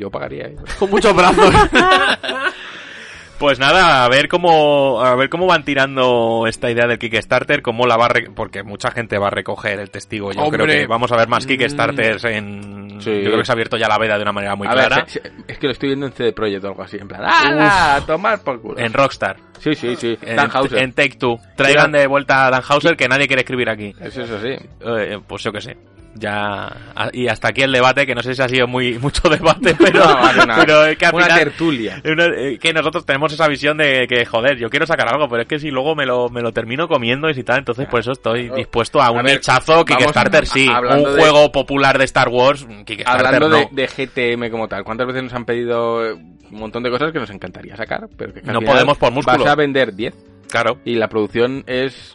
Yo pagaría, ¿eh? Con muchos brazos. Pues nada, a ver cómo a ver cómo van tirando esta idea del Kickstarter, cómo la va a re- porque mucha gente va a recoger el testigo. Yo Hombre. creo que vamos a ver más Mm. Kickstarters en Sí. yo creo que se ha abierto ya la veda de una manera muy A clara es que lo estoy viendo en CD Projekt o algo así, en plan, ¡ah! A tomar por culo. en Rockstar, Sí, sí, sí. en, Dan Houser. en Take Two. Traigan de vuelta a Dan Houser que nadie quiere escribir aquí. Eso es así. Eh, pues yo qué sé. Ya a- y hasta aquí el debate que no sé si ha sido muy mucho debate, pero, No, una, pero es que al una final- tertulia. Una- eh, que nosotros tenemos esa visión de que, joder, yo quiero sacar algo, pero es que si luego me lo, me lo termino comiendo y si tal, entonces por eso estoy Claro. dispuesto a A un ver, nichazo Kickstarter, a- sí. un de- juego popular de Star Wars, Kickstarter Hablando no. de, de GTM como tal, ¿cuántas veces nos han pedido un montón de cosas que nos encantaría sacar? Pero que, No podemos por músculo. Vas a vender 10 Claro, y la producción es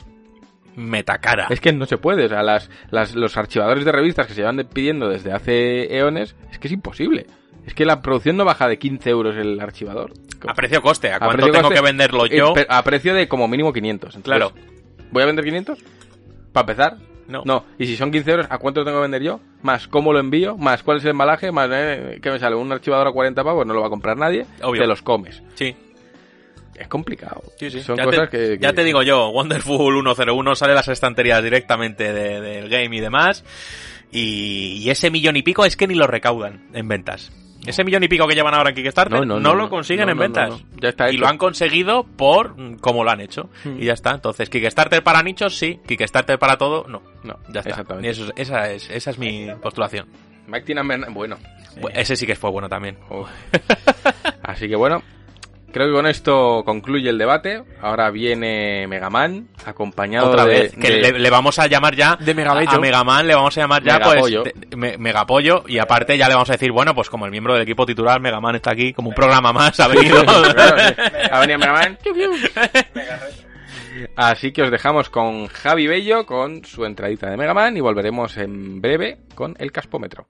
metacara. Es que no se puede, o sea, las, las- los archivadores de revistas que se llevan de- pidiendo desde hace eones, es que es imposible. Es que la producción no baja de 15 euros el archivador. A precio coste, ¿a A cuánto tengo coste, que venderlo yo? a precio de como mínimo 500. Entonces, Claro. ¿Voy a vender 500? ¿Para empezar? No. No. Y si son 15 euros, ¿a cuánto lo tengo que vender yo? Más cómo lo envío, más cuál es el embalaje, más eh, ¿qué me sale? Un archivador a 40 pavos, no lo va a comprar nadie, Obvio. te los comes. Sí, Es complicado. sí, sí. Son ya, cosas te, que, ya que- te digo yo, Wonderful 101 sale las estanterías directamente de- del game y demás. Y, y ese millón y pico es que ni lo recaudan en ventas. Ese millón y pico que llevan ahora en Kickstarter No, no, no, no, lo no. consiguen No, en ventas. no, no. Ya está y lo han conseguido por mm, cómo lo han hecho. Hmm. Y ya está. Entonces, Kickstarter para nichos, sí. Kickstarter para todo, no. No, Ya está. exactamente. Y eso es- esa, es, esa es mi postulación. Mike Tinan, bueno. Bu- Ese sí que fue bueno también. Así que bueno, creo que con esto concluye el debate. Ahora viene Megaman, acompañado Otra de, vez, que de- le, le vamos a llamar ya De a Megaman, le vamos a llamar ya Megapollo. pues de- me- Megapollo y aparte ya le vamos a decir, bueno, pues como el miembro del equipo titular, Megaman está aquí como un programa más, ha venido. Ha venido Megaman. Así que os dejamos con Javi Bello con su entradita de Megaman y volveremos en breve con el Caspómetro.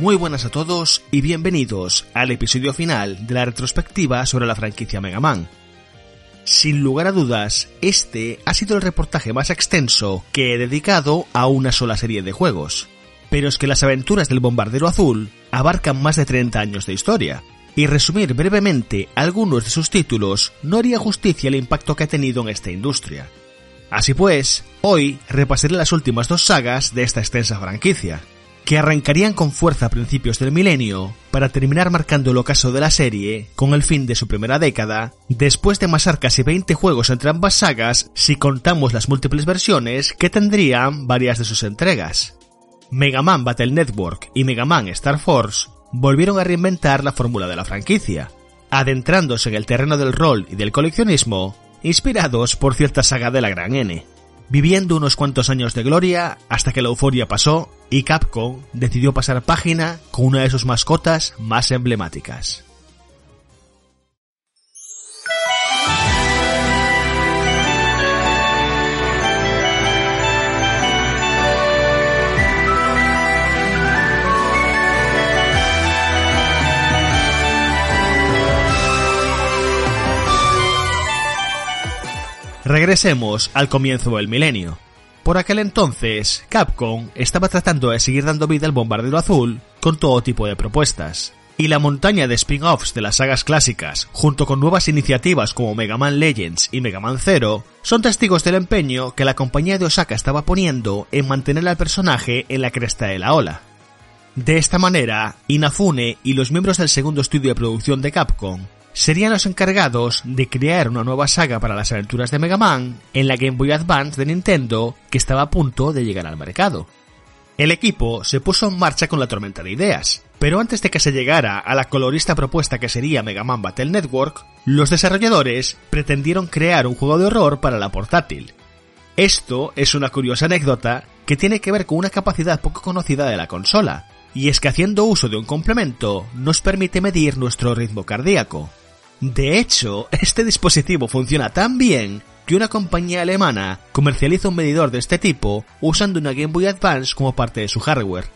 Muy buenas a todos y bienvenidos al episodio final de la retrospectiva sobre la franquicia Mega Man. Sin lugar a dudas, este ha sido el reportaje más extenso que he dedicado a una sola serie de juegos. Pero es que las aventuras del bombardero azul abarcan más de 30 años de historia, y resumir brevemente algunos de sus títulos no haría justicia al impacto que ha tenido en esta industria. Así pues, hoy repasaré las últimas dos sagas de esta extensa franquicia, que arrancarían con fuerza a principios del milenio para terminar marcando el ocaso de la serie con el fin de su primera década, después de masar casi 20 juegos entre ambas sagas si contamos las múltiples versiones que tendrían varias de sus entregas. Mega Man Battle Network y Mega Man Star Force volvieron a reinventar la fórmula de la franquicia, adentrándose en el terreno del rol y del coleccionismo, inspirados por cierta saga de la Gran N viviendo unos cuantos años de gloria hasta que la euforia pasó y Capcom decidió pasar página con una de sus mascotas más emblemáticas. Regresemos al comienzo del milenio. Por aquel entonces, Capcom estaba tratando de seguir dando vida al bombardero azul con todo tipo de propuestas. Y la montaña de spin-offs de las sagas clásicas, junto con nuevas iniciativas como Mega Man Legends y Mega Man Zero, son testigos del empeño que la compañía de Osaka estaba poniendo en mantener al personaje en la cresta de la ola. De esta manera, Inafune y los miembros del segundo estudio de producción de Capcom serían los encargados de crear una nueva saga para las aventuras de Mega Man en la Game Boy Advance de Nintendo que estaba a punto de llegar al mercado. El equipo se puso en marcha con la tormenta de ideas, pero antes de que se llegara a la colorista propuesta que sería Mega Man Battle Network, los desarrolladores pretendieron crear un juego de horror para la portátil. Esto es una curiosa anécdota que tiene que ver con una capacidad poco conocida de la consola, y es que haciendo uso de un complemento nos permite medir nuestro ritmo cardíaco. De hecho, este dispositivo funciona tan bien que una compañía alemana comercializa un medidor de este tipo usando una Game Boy Advance como parte de su hardware.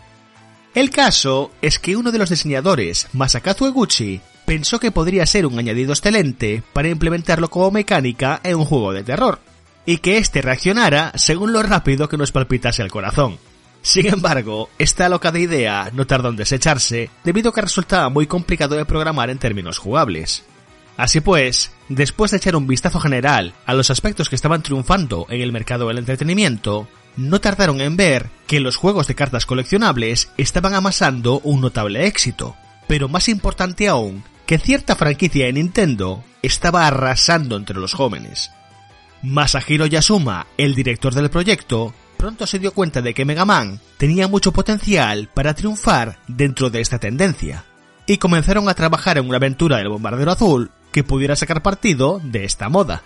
El caso es que uno de los diseñadores, Masakazu Eguchi, pensó que podría ser un añadido excelente para implementarlo como mecánica en un juego de terror, y que éste reaccionara según lo rápido que nos palpitase el corazón. Sin embargo, esta loca de idea no tardó en desecharse debido a que resultaba muy complicado de programar en términos jugables. Así pues, después de echar un vistazo general a los aspectos que estaban triunfando en el mercado del entretenimiento, no tardaron en ver que los juegos de cartas coleccionables estaban amasando un notable éxito, pero más importante aún, que cierta franquicia de Nintendo estaba arrasando entre los jóvenes. Masahiro Yasuma, el director del proyecto, pronto se dio cuenta de que Mega Man tenía mucho potencial para triunfar dentro de esta tendencia, y comenzaron a trabajar en una aventura del bombardero azul que pudiera sacar partido de esta moda.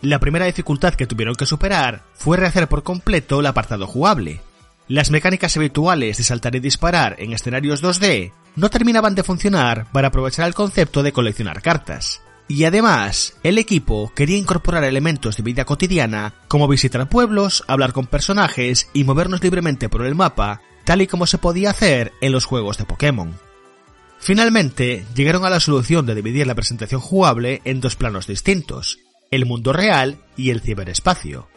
La primera dificultad que tuvieron que superar fue rehacer por completo el apartado jugable. Las mecánicas habituales de saltar y disparar en escenarios 2D no terminaban de funcionar para aprovechar el concepto de coleccionar cartas. Y además, el equipo quería incorporar elementos de vida cotidiana como visitar pueblos, hablar con personajes y movernos libremente por el mapa, tal y como se podía hacer en los juegos de Pokémon. Finalmente, llegaron a la solución de dividir la presentación jugable en dos planos distintos, el mundo real y el ciberespacio.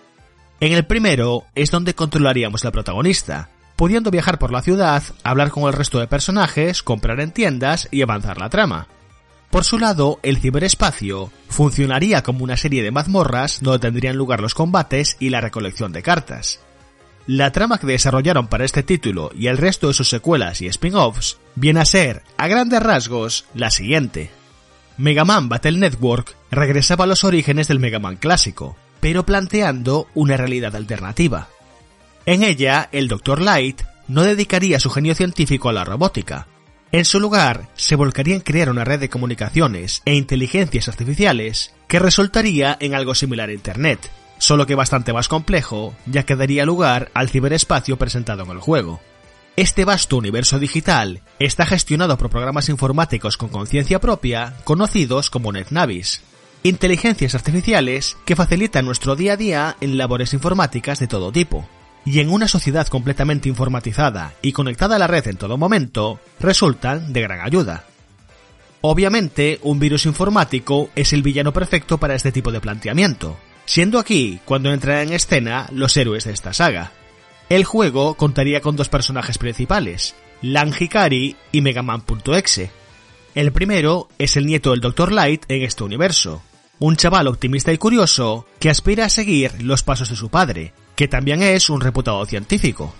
En el primero es donde controlaríamos la protagonista, pudiendo viajar por la ciudad, hablar con el resto de personajes, comprar en tiendas y avanzar la trama. Por su lado, el ciberespacio funcionaría como una serie de mazmorras donde tendrían lugar los combates y la recolección de cartas. La trama que desarrollaron para este título y el resto de sus secuelas y spin-offs viene a ser, a grandes rasgos, la siguiente. Mega Man Battle Network regresaba a los orígenes del Mega Man clásico, pero planteando una realidad alternativa. En ella, el Dr. Light no dedicaría su genio científico a la robótica. En su lugar, se volcaría en crear una red de comunicaciones e inteligencias artificiales que resultaría en algo similar a Internet, solo que bastante más complejo, ya que daría lugar al ciberespacio presentado en el juego. Este vasto universo digital está gestionado por programas informáticos con conciencia propia, conocidos como NetNavis, inteligencias artificiales que facilitan nuestro día a día en labores informáticas de todo tipo. Y en una sociedad completamente informatizada y conectada a la red en todo momento, resultan de gran ayuda. Obviamente, un virus informático es el villano perfecto para este tipo de planteamiento, siendo aquí cuando entran en escena los héroes de esta saga, el juego contaría con dos personajes principales, Lan Hikari y Megaman.exe. El primero es el nieto del Dr. Light en este universo, un chaval optimista y curioso que aspira a seguir los pasos de su padre, que también es un reputado científico.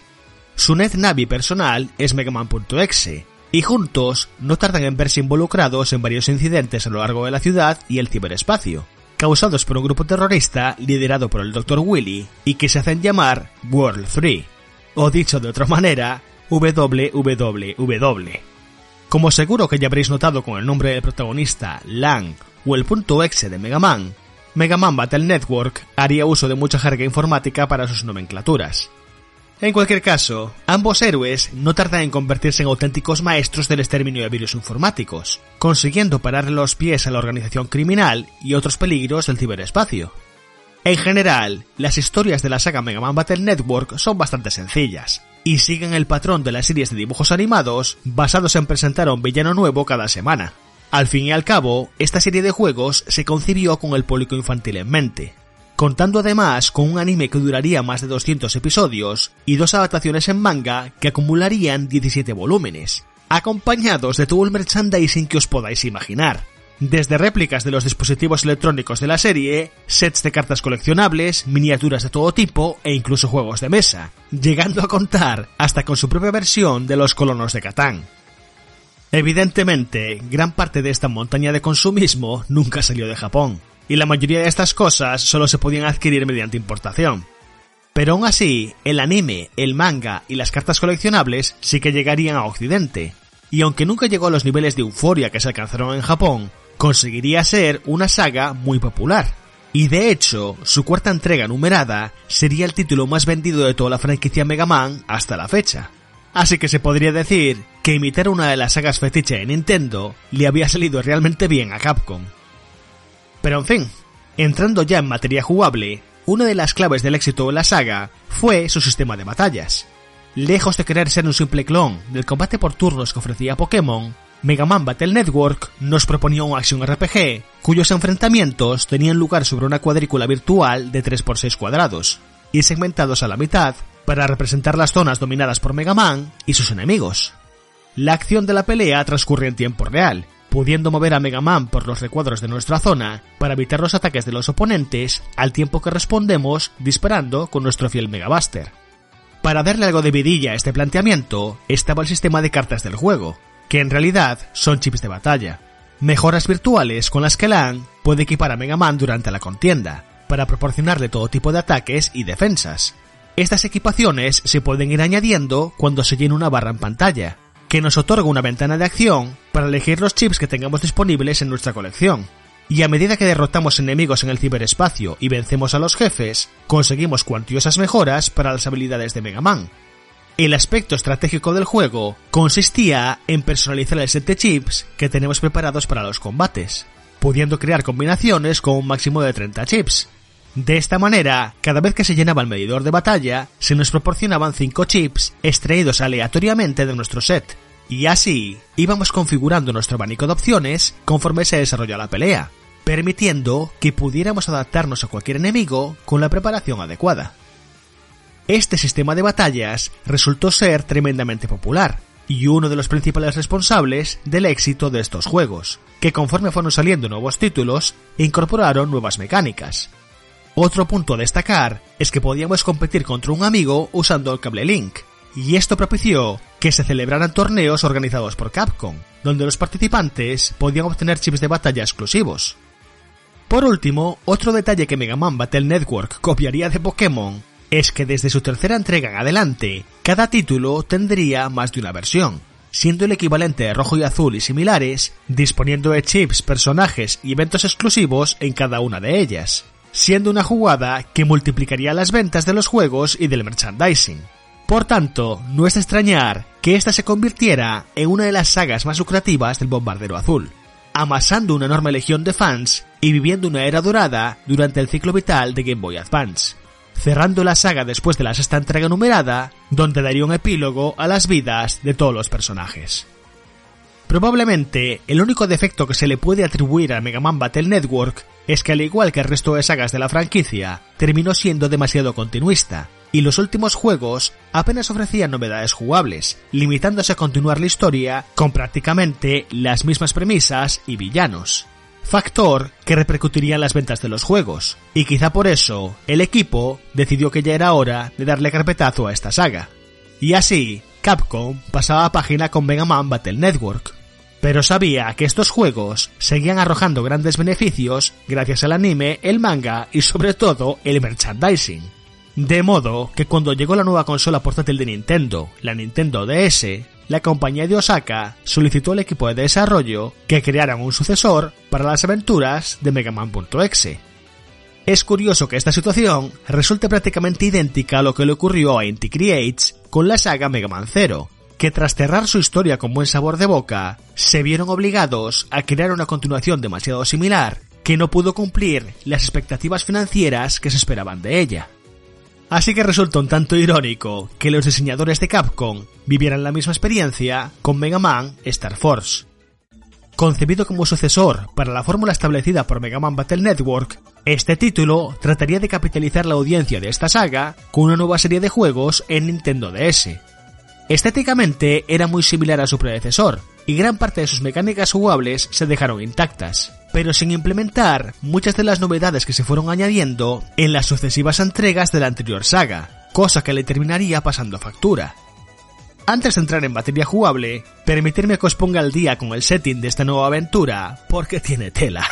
Su net navi personal es Megaman.exe, y juntos no tardan en verse involucrados en varios incidentes a lo largo de la ciudad y el ciberespacio causados por un grupo terrorista liderado por el Dr. Willy y que se hacen llamar World 3, o dicho de otra manera, WWW. Como seguro que ya habréis notado con el nombre del protagonista, Lang, o el punto exe de Mega Man, Mega Man Battle Network haría uso de mucha jerga informática para sus nomenclaturas, en cualquier caso, ambos héroes no tardan en convertirse en auténticos maestros del exterminio de virus informáticos, consiguiendo parar los pies a la organización criminal y otros peligros del ciberespacio. En general, las historias de la saga Mega Man Battle Network son bastante sencillas, y siguen el patrón de las series de dibujos animados basados en presentar un villano nuevo cada semana. Al fin y al cabo, esta serie de juegos se concibió con el público infantil en mente, contando además con un anime que duraría más de 200 episodios y dos adaptaciones en manga que acumularían 17 volúmenes, acompañados de todo el merchandising que os podáis imaginar. Desde réplicas de los dispositivos electrónicos de la serie, sets de cartas coleccionables, miniaturas de todo tipo e incluso juegos de mesa, llegando a contar hasta con su propia versión de los colonos de Catán. Evidentemente, gran parte de esta montaña de consumismo nunca salió de Japón, y la mayoría de estas cosas solo se podían adquirir mediante importación. Pero aún así, el anime, el manga y las cartas coleccionables sí que llegarían a Occidente, y aunque nunca llegó a los niveles de euforia que se alcanzaron en Japón, conseguiría ser una saga muy popular. Y de hecho, su cuarta entrega numerada sería el título más vendido de toda la franquicia Mega Man hasta la fecha. Así que se podría decir que imitar una de las sagas fetiche de Nintendo le había salido realmente bien a Capcom. Pero en fin, entrando ya en materia jugable, una de las claves del éxito de la saga fue su sistema de batallas. Lejos de querer ser un simple clon del combate por turnos que ofrecía Pokémon, Mega Man Battle Network nos proponía un action RPG cuyos enfrentamientos tenían lugar sobre una cuadrícula virtual de 3x6 cuadrados y segmentados a la mitad para representar las zonas dominadas por Mega Man y sus enemigos. La acción de la pelea transcurre en tiempo real pudiendo mover a Mega Man por los recuadros de nuestra zona para evitar los ataques de los oponentes al tiempo que respondemos disparando con nuestro fiel Megabuster. Para darle algo de vidilla a este planteamiento estaba el sistema de cartas del juego, que en realidad son chips de batalla, mejoras virtuales con las que Lan puede equipar a Mega Man durante la contienda, para proporcionarle todo tipo de ataques y defensas. Estas equipaciones se pueden ir añadiendo cuando se llene una barra en pantalla, que nos otorga una ventana de acción para elegir los chips que tengamos disponibles en nuestra colección. Y a medida que derrotamos enemigos en el ciberespacio y vencemos a los jefes, conseguimos cuantiosas mejoras para las habilidades de Mega Man. El aspecto estratégico del juego consistía en personalizar el set de chips que tenemos preparados para los combates, pudiendo crear combinaciones con un máximo de 30 chips. De esta manera, cada vez que se llenaba el medidor de batalla, se nos proporcionaban 5 chips extraídos aleatoriamente de nuestro set, y así íbamos configurando nuestro abanico de opciones conforme se desarrolla la pelea, permitiendo que pudiéramos adaptarnos a cualquier enemigo con la preparación adecuada. Este sistema de batallas resultó ser tremendamente popular, y uno de los principales responsables del éxito de estos juegos, que conforme fueron saliendo nuevos títulos, incorporaron nuevas mecánicas. Otro punto a destacar es que podíamos competir contra un amigo usando el cable Link, y esto propició que se celebraran torneos organizados por Capcom, donde los participantes podían obtener chips de batalla exclusivos. Por último, otro detalle que Mega Man Battle Network copiaría de Pokémon es que desde su tercera entrega en adelante, cada título tendría más de una versión, siendo el equivalente de rojo y azul y similares, disponiendo de chips, personajes y eventos exclusivos en cada una de ellas, siendo una jugada que multiplicaría las ventas de los juegos y del merchandising. Por tanto, no es de extrañar que esta se convirtiera en una de las sagas más lucrativas del Bombardero Azul, amasando una enorme legión de fans y viviendo una era dorada durante el ciclo vital de Game Boy Advance, cerrando la saga después de la sexta entrega numerada, donde daría un epílogo a las vidas de todos los personajes. Probablemente el único defecto que se le puede atribuir a Mega Man Battle Network es que al igual que el resto de sagas de la franquicia, terminó siendo demasiado continuista, y los últimos juegos apenas ofrecían novedades jugables, limitándose a continuar la historia con prácticamente las mismas premisas y villanos. Factor que repercutiría en las ventas de los juegos, y quizá por eso el equipo decidió que ya era hora de darle carpetazo a esta saga. Y así, Capcom pasaba a página con Mega Man Battle Network, pero sabía que estos juegos seguían arrojando grandes beneficios gracias al anime, el manga y sobre todo el merchandising. De modo que cuando llegó la nueva consola portátil de Nintendo, la Nintendo DS, la compañía de Osaka solicitó al equipo de desarrollo que crearan un sucesor para las aventuras de Mega Man.exe. Es curioso que esta situación resulte prácticamente idéntica a lo que le ocurrió a Inti Creates con la saga Mega Man Zero, que tras cerrar su historia con buen sabor de boca, se vieron obligados a crear una continuación demasiado similar que no pudo cumplir las expectativas financieras que se esperaban de ella. Así que resulta un tanto irónico que los diseñadores de Capcom vivieran la misma experiencia con Mega Man Star Force. Concebido como sucesor para la fórmula establecida por Mega Man Battle Network, este título trataría de capitalizar la audiencia de esta saga con una nueva serie de juegos en Nintendo DS, Estéticamente era muy similar a su predecesor, y gran parte de sus mecánicas jugables se dejaron intactas, pero sin implementar muchas de las novedades que se fueron añadiendo en las sucesivas entregas de la anterior saga, cosa que le terminaría pasando factura. Antes de entrar en batería jugable, permitirme que os ponga al día con el setting de esta nueva aventura, porque tiene tela.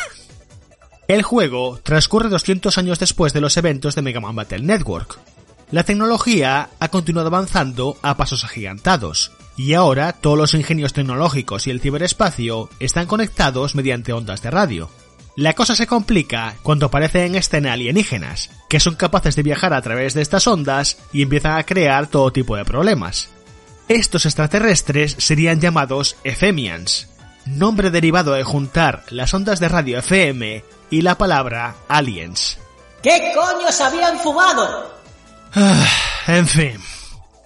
El juego transcurre 200 años después de los eventos de Mega Man Battle Network, la tecnología ha continuado avanzando a pasos agigantados, y ahora todos los ingenios tecnológicos y el ciberespacio están conectados mediante ondas de radio. La cosa se complica cuando aparecen en escena alienígenas, que son capaces de viajar a través de estas ondas y empiezan a crear todo tipo de problemas. Estos extraterrestres serían llamados Ephemians, nombre derivado de juntar las ondas de radio FM y la palabra aliens. ¿Qué coño se habían fumado? Ah, en fin.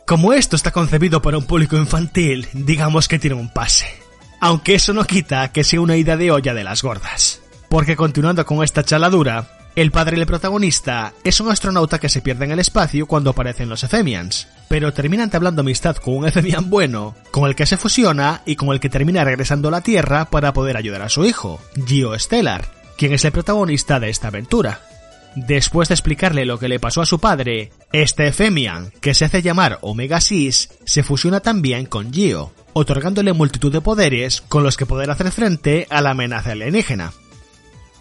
Como esto está concebido para un público infantil, digamos que tiene un pase. Aunque eso no quita que sea una ida de olla de las gordas. Porque continuando con esta chaladura, el padre del protagonista es un astronauta que se pierde en el espacio cuando aparecen los Ephemians, pero termina entablando amistad con un Ephemian bueno, con el que se fusiona y con el que termina regresando a la Tierra para poder ayudar a su hijo, Gio Stellar, quien es el protagonista de esta aventura. Después de explicarle lo que le pasó a su padre, este Ephemian, que se hace llamar Omega Sis, se fusiona también con Gio, otorgándole multitud de poderes con los que poder hacer frente a la amenaza alienígena.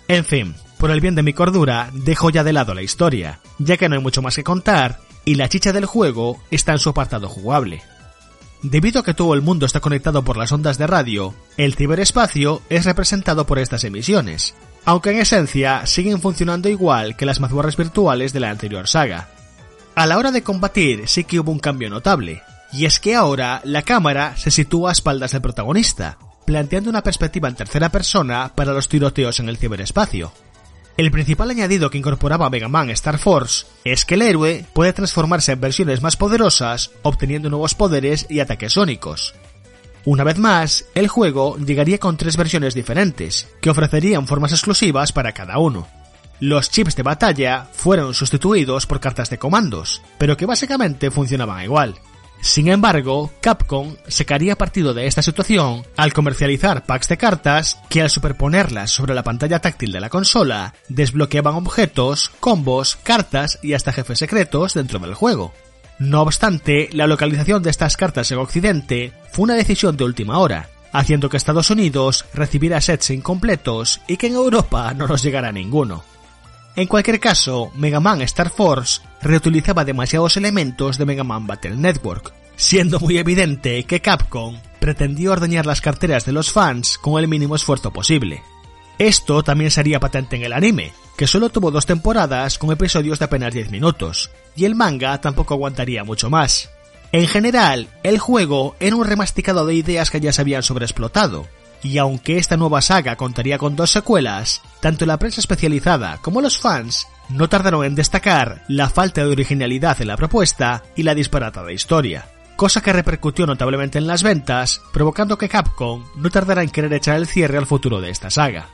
En fin, por el bien de mi cordura, dejo ya de lado la historia, ya que no hay mucho más que contar, y la chicha del juego está en su apartado jugable. Debido a que todo el mundo está conectado por las ondas de radio, el ciberespacio es representado por estas emisiones, aunque en esencia siguen funcionando igual que las mazmorras virtuales de la anterior saga. A la hora de combatir sí que hubo un cambio notable, y es que ahora la cámara se sitúa a espaldas del protagonista, planteando una perspectiva en tercera persona para los tiroteos en el ciberespacio. El principal añadido que incorporaba Mega Man Star Force es que el héroe puede transformarse en versiones más poderosas, obteniendo nuevos poderes y ataques sónicos, una vez más, el juego llegaría con tres versiones diferentes, que ofrecerían formas exclusivas para cada uno. los chips de batalla fueron sustituidos por cartas de comandos, pero que básicamente funcionaban igual. Sin embargo, Capcom sacaría partido de esta situación al comercializar packs de cartas que al superponerlas sobre la pantalla táctil de la consola desbloqueaban objetos, combos, cartas y hasta jefes secretos dentro del juego. No obstante, la localización de estas cartas en Occidente fue una decisión de última hora, haciendo que Estados Unidos recibiera sets incompletos y que en Europa no nos llegara ninguno. En cualquier caso, Mega Man Star Force reutilizaba demasiados elementos de Mega Man Battle Network, siendo muy evidente que Capcom pretendió ordeñar las carteras de los fans con el mínimo esfuerzo posible. Esto también sería patente en el anime, que solo tuvo dos temporadas con episodios de apenas 10 minutos, y el manga tampoco aguantaría mucho más. En general, el juego era un remasticado de ideas que ya se habían sobreexplotado, y aunque esta nueva saga contaría con dos secuelas, tanto la prensa especializada como los fans no tardaron en destacar la falta de originalidad en la propuesta y la disparatada historia, cosa que repercutió notablemente en las ventas, provocando que Capcom no tardara en querer echar el cierre al futuro de esta saga.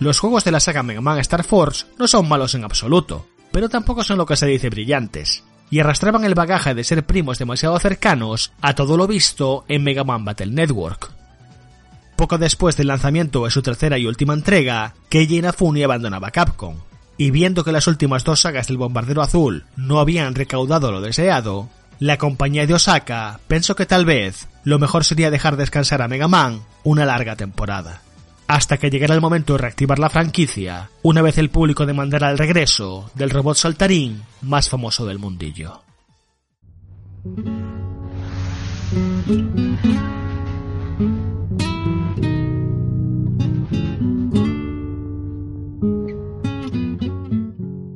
Los juegos de la saga Mega Man Star Force no son malos en absoluto, pero tampoco son lo que se dice brillantes, y arrastraban el bagaje de ser primos demasiado cercanos a todo lo visto en Mega Man Battle Network. Poco después del lanzamiento de su tercera y última entrega, Keiji Inafune abandonaba Capcom, y viendo que las últimas dos sagas del Bombardero Azul no habían recaudado lo deseado, la compañía de Osaka pensó que tal vez lo mejor sería dejar descansar a Mega Man una larga temporada. Hasta que llegara el momento de reactivar la franquicia, una vez el público demandara el regreso del robot saltarín más famoso del mundillo.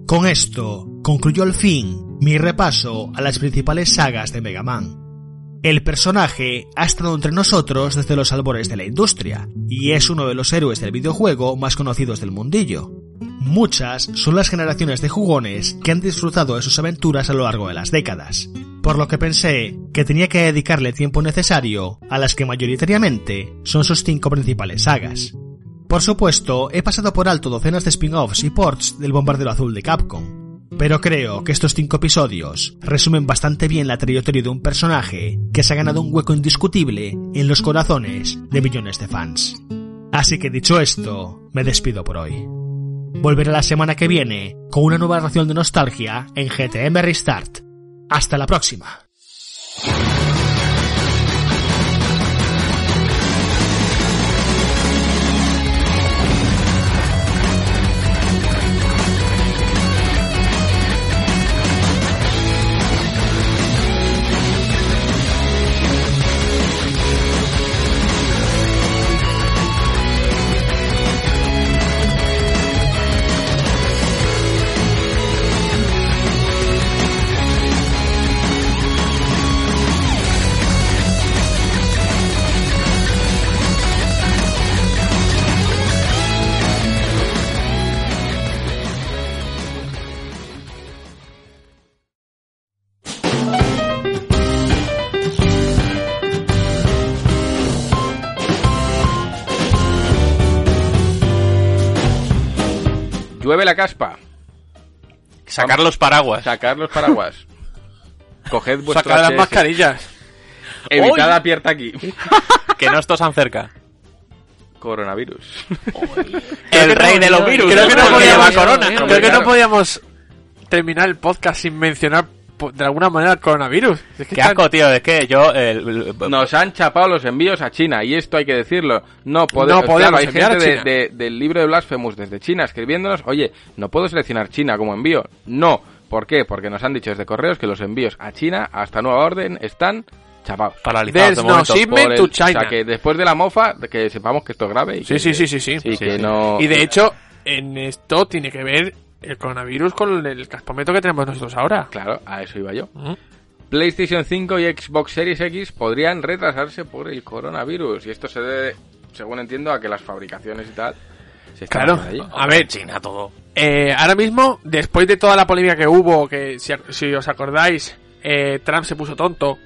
Con esto concluyó al fin mi repaso a las principales sagas de Mega Man. El personaje ha estado entre nosotros desde los albores de la industria, y es uno de los héroes del videojuego más conocidos del mundillo. Muchas son las generaciones de jugones que han disfrutado de sus aventuras a lo largo de las décadas, por lo que pensé que tenía que dedicarle tiempo necesario a las que mayoritariamente son sus cinco principales sagas. Por supuesto, he pasado por alto docenas de spin-offs y ports del Bombardero Azul de Capcom, pero creo que estos cinco episodios resumen bastante bien la trayectoria de un personaje que se ha ganado un hueco indiscutible en los corazones de millones de fans. Así que dicho esto, me despido por hoy. Volveré la semana que viene con una nueva ración de nostalgia en GTM Restart. Hasta la próxima. Llueve la caspa. Sacar los paraguas. Sacar los paraguas. Coged vuestras Sacar las HS. mascarillas. Evitad aprieta aquí. que no estos tan cerca. Coronavirus. El rey de los virus. Creo que no podíamos, corona. Hombre, creo que no claro. podíamos terminar el podcast sin mencionar de alguna manera el coronavirus. Es que Qué están- asco, tío. Es que yo... el- el- Nos han chapado los envíos a China y esto hay que decirlo. No, pode- No podemos claro, hay enviar gente a de- China. de- del libro de Blasphemous desde China escribiéndonos, oye, no puedo seleccionar China como envío. No. ¿Por qué? Porque nos han dicho desde correos que los envíos a China hasta nueva orden están chapados. Paralizados de no momento. shipment Por el- to O China. sea, que después de la mofa, que sepamos que esto es grave. Y Sí, que, sí, sí, sí, sí. Y Sí, que sí. no... Y de hecho, en esto tiene que ver el coronavirus con el caspometro que tenemos nosotros ahora. Claro, a eso iba yo. Mm. PlayStation 5 y Xbox Series X podrían retrasarse por el coronavirus. Y esto se debe, según entiendo, a que las fabricaciones y tal se están Claro. A ver, China todo. Eh, ahora mismo, después de toda la polémica que hubo, que si, si os acordáis, eh, Trump se puso tonto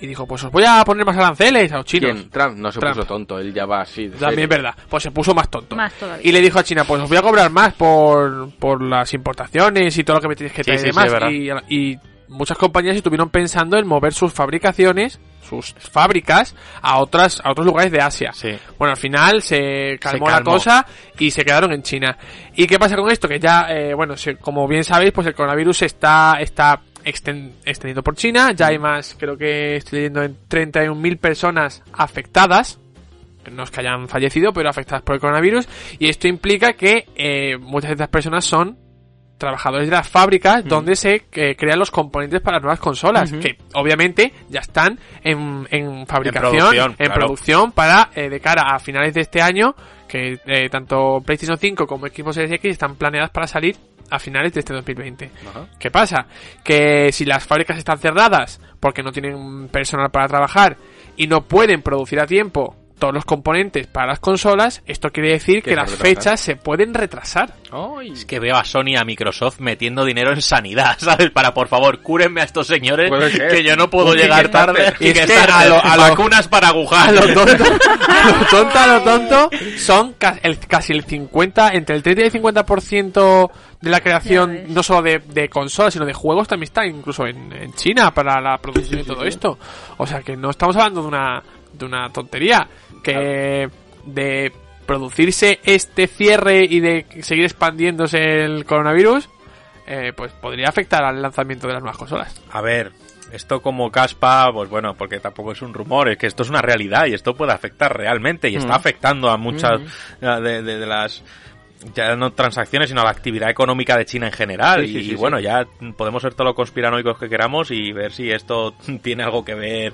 y dijo, pues os voy a poner más aranceles a los chinos. ¿Quién? Trump no se Trump. puso tonto, él ya va así. de También es verdad, pues se puso más tonto. Más todavía. Y le dijo a China, pues os voy a cobrar más por, por las importaciones y todo lo que me tienes que Sí, traer sí, y sí, demás. y, y muchas compañías estuvieron pensando en mover sus fabricaciones, sus fábricas, a otras, a otros lugares de Asia. Sí. Bueno, al final se calmó, la calmó. cosa y se quedaron en China. ¿Y qué pasa con esto? Que ya, eh, bueno, se- como bien sabéis, pues el coronavirus está, está extendido por China. Ya hay más, creo que estoy leyendo, en 31.000 personas afectadas. No es que hayan fallecido, pero afectadas por el coronavirus. Y esto implica que eh, muchas de estas personas son trabajadores de las fábricas donde se eh, crean los componentes para las nuevas consolas, que obviamente ya están en, en fabricación, en producción, claro. para eh, de cara a finales de este año, que tanto PlayStation 5 como Xbox Series X están planeadas para salir a finales de este 2020. ¿Qué pasa? Que si las fábricas están cerradas porque no tienen personal para trabajar y no pueden producir a tiempo todos los componentes para las consolas, esto quiere decir Que las fechas se pueden retrasar. Es que veo a Sony y a Microsoft metiendo dinero en sanidad, ¿sabes? Para, por favor, cúrenme a estos señores que yo no puedo llegar tarde. Y es que Kickstarter, a lo- a lo- vacunas para Wuhan. A lo tonto, a lo tonto, a lo tonto, son casi el 50, entre el 30 y el 50% de la creación, no solo de, de consolas, sino de juegos, también está incluso en, en China para la producción y todo esto. O sea que no estamos hablando de una, de una tontería, que de producirse este cierre y de seguir expandiéndose el coronavirus, eh, pues podría afectar al lanzamiento de las nuevas consolas. A ver, esto como caspa, pues bueno, porque tampoco es un rumor, es que esto es una realidad y esto puede afectar realmente y está afectando a muchas eh, de, de- de las ya no transacciones, sino a la actividad económica de China en general. Sí, y, sí, y bueno, sí. ya podemos ser todos los conspiranoicos que queramos y ver si esto tiene algo que ver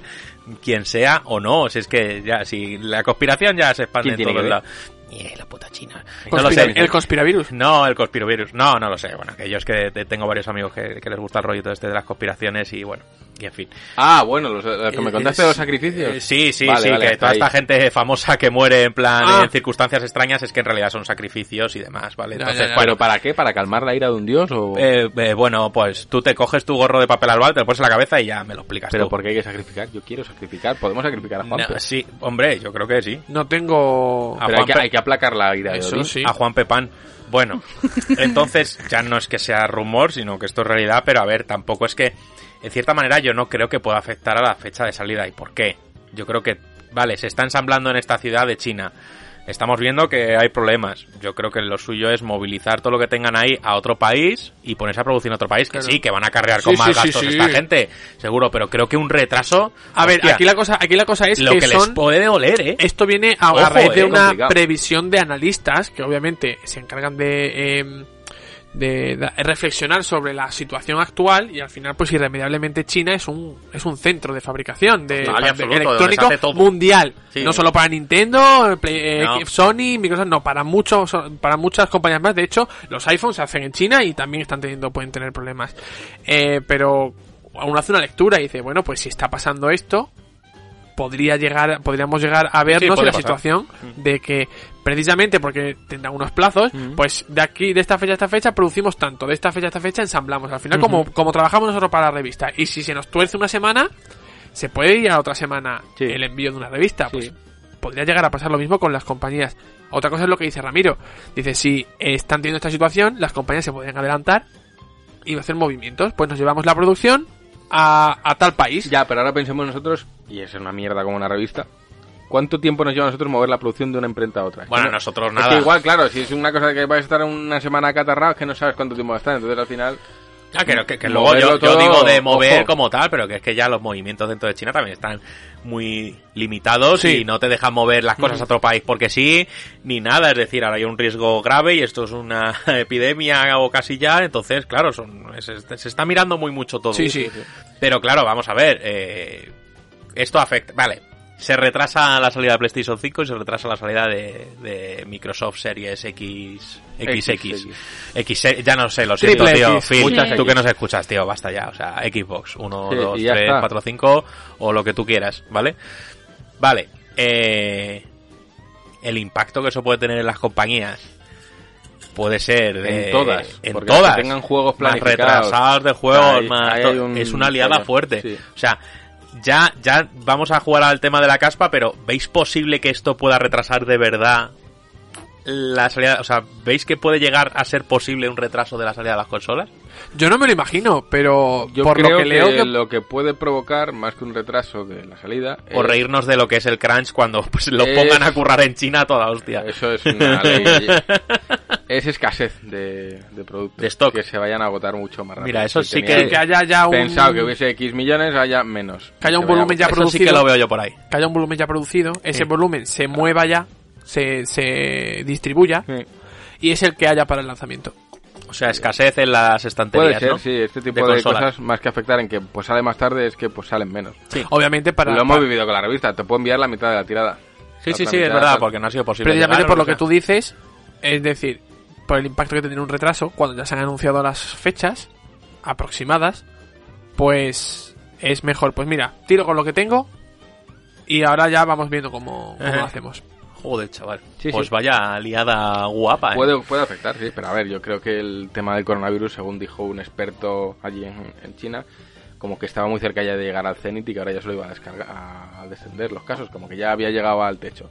quien sea o no. Si es que ya, si la conspiración ya se expande ¿Quién en todos lados. Y la puta China. No lo sé. el conspiravirus. No, el conspirovirus. No, no lo sé. Bueno, que yo es que te- tengo varios amigos que, que les gusta el rollito este de las conspiraciones y bueno, y en fin. Ah, bueno, los, los que me contaste de los Eh, sacrificios. eh, Sí, sí, Vale, sí, vale, que toda ahí. esta gente famosa que muere en plan Ah. en circunstancias extrañas es que en realidad son sacrificios y demás, ¿vale? Entonces, ya, ya. bueno, ¿Pero para qué? ¿Para calmar la ira de un dios o...? eh, eh, bueno, pues tú te coges tu gorro de papel albal, te lo pones en la cabeza y ya me lo explicas ¿Pero tú. por qué hay que sacrificar? Yo quiero sacrificar. ¿Podemos sacrificar a Juanpe? No, sí, hombre, yo creo que sí. No tengo... Pero hay que, Juanpe- hay que aplacar la ira de Odín. sí. A Juan Pepán. Bueno, entonces ya no es que sea rumor, sino que esto es realidad, pero a ver, tampoco es que, en cierta manera, yo no creo que pueda afectar a la fecha de salida. ¿Y por qué? Yo creo que, vale, se está ensamblando en esta ciudad de China. Estamos viendo que hay problemas. Yo creo que lo suyo es movilizar todo lo que tengan ahí a otro país y ponerse a producir en otro país. Que Claro. sí, que van a cargar Sí, con más sí, gastos sí. esta gente, seguro, pero creo que un retraso. A ver, aquí la cosa, aquí la cosa es lo que, que, les puede oler, ¿eh? esto viene a, a Ojo, raíz de eh, una complicado. previsión de analistas que obviamente se encargan de, eh, de, reflexionar sobre la situación actual y al final pues irremediablemente China es un es un centro de fabricación de, absoluto, se electrónico mundial Sí. no solo para Nintendo Play- eh, No. Sony Microsoft no para muchos para muchas compañías más de hecho los iPhones se hacen en China y también están teniendo pueden tener problemas Eh, pero uno hace una lectura y dice bueno pues si está pasando esto podría llegar podríamos llegar a vernos en la pasar. situación de que precisamente porque tendrán unos plazos pues de aquí de esta fecha a esta fecha producimos tanto de esta fecha a esta fecha ensamblamos. Al final como como trabajamos nosotros para la revista y si se nos tuerce una semana se puede ir a otra semana Sí. el envío de una revista Sí. pues podría llegar a pasar lo mismo con las compañías. Otra cosa es lo que dice Ramiro. Dice si están teniendo esta situación las compañías se podrían adelantar y hacer movimientos. Pues nos llevamos la producción a, a tal país Ya, pero ahora pensemos nosotros, y es una mierda como una revista, ¿cuánto tiempo nos lleva a nosotros mover la producción de una imprenta a otra? Es Bueno, no- nosotros Es nada. que igual, claro, si es una cosa que vais a estar una semana acatarrado, es que no sabes cuánto tiempo va a estar, entonces al final... Ah, que, que, que luego yo, digo de mover ojo. como tal, pero que es que ya los movimientos dentro de China también están muy limitados Sí. y no te dejan mover las cosas a otro país porque sí, ni nada. Es decir, ahora hay un riesgo grave y esto es una epidemia o casi ya, entonces, claro, son, se, se está mirando muy mucho todo. Sí, sí. Pero claro, vamos a ver, eh, esto afecta, vale. Se retrasa la salida de PlayStation 5 y se retrasa la salida de, de Microsoft Series X, XX. X, ya no sé, lo siento, Triple tío. X. Phil, Muchas tú X. que nos escuchas, tío, basta ya. O sea, Xbox, 1, Sí, 2, y ya 3, está. 4, 5 o lo que tú quieras, ¿vale? Vale, eh, el impacto que eso puede tener en las compañías puede ser de, En todas, en todas que tengan juegos más retrasados de juegos más hay un es una aliada fuerte sí. o sea ya, ya vamos a jugar al tema de la caspa, pero ¿veis posible que esto pueda retrasar de verdad la salida? O sea, ¿veis que puede llegar a ser posible un retraso de la salida de las consolas? Yo no me lo imagino, pero Yo por creo lo que, leo que... lo que puede provocar, más que un retraso de la salida... O es- reírnos de lo que es el crunch cuando pues, lo Es- pongan a currar en China a toda hostia. Eso es una ley. es escasez de, de productos. De stock. Que se vayan a agotar mucho más rápido. Mira, eso Si sí que- que haya ya un... Pensado que hubiese X millones, haya menos. Que haya un vaya volumen ya agotar. Eso sí que producido. lo veo yo por ahí. que haya un volumen ya producido, ese Sí. volumen se mueva ya, se, se distribuya Sí. y es el que haya para el lanzamiento. O sea, escasez en las Puede estanterías, ser, ¿no? sí, este tipo De cosas, más que afectar en que pues sale más tarde, es que pues salen menos. Obviamente para, lo hemos para- vivido con la revista, te puedo enviar la mitad de la tirada. Sí, sí, La sí, es verdad, porque no ha sido posible. precisamente llegar, por lo que tú dices, es decir, por el impacto que tendría un retraso, cuando ya se han anunciado las fechas aproximadas, pues es mejor, pues mira, tiro con lo que tengo y ahora ya vamos viendo cómo, cómo lo hacemos. Joder, chaval. Sí, pues sí. vaya liada guapa, ¿eh? Puede, puede afectar, sí, pero a ver, yo creo que el tema del coronavirus, según dijo un experto allí en, en China, como que estaba muy cerca ya de llegar al cenit y que ahora ya solo iba a descargar, a, a descender los casos, como que ya había llegado al techo.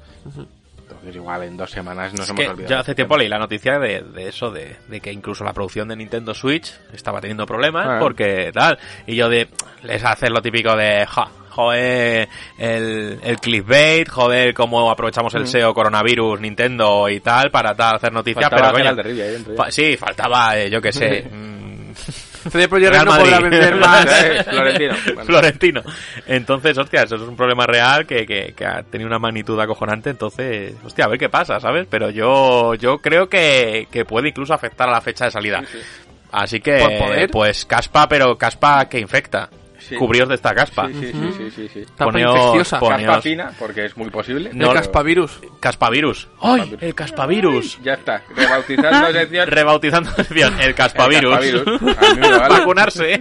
Igual en dos semanas nos Es hemos que olvidado. yo hace tiempo leí la noticia de, de eso, de, de que incluso la producción de Nintendo Switch estaba teniendo problemas Ah. porque tal. Y yo de, les hacer lo típico de, ja, joder, el, el clickbait, joder, cómo aprovechamos el SEO coronavirus, Nintendo y tal, para tal, hacer noticias, Faltaba pero coño, fa- sí, faltaba, eh, yo qué sé, mm, CD Projekt Real Red no podrá vender más. Eh, Florentino. Bueno. Florentino. Entonces, hostia, eso es un problema real que, que, que ha tenido una magnitud acojonante. Entonces, hostia, a ver qué pasa, ¿sabes? Pero yo, yo creo que, que puede incluso afectar a la fecha de salida. Así que, ¿Por poder? pues caspa, pero caspa que infecta. Sí. De esta caspa. Sí, sí, sí, sí, sí, sí. Tapa Poneos- infecciosa. pon- Caspa Poneos- fina, porque es muy posible. El No, caspavirus. Caspavirus. ¡Ay! El caspavirus. Ya está, rebautizando sección. Rebautizando sección, el caspavirus. El caspavirus. A mí me vale. Vacunarse.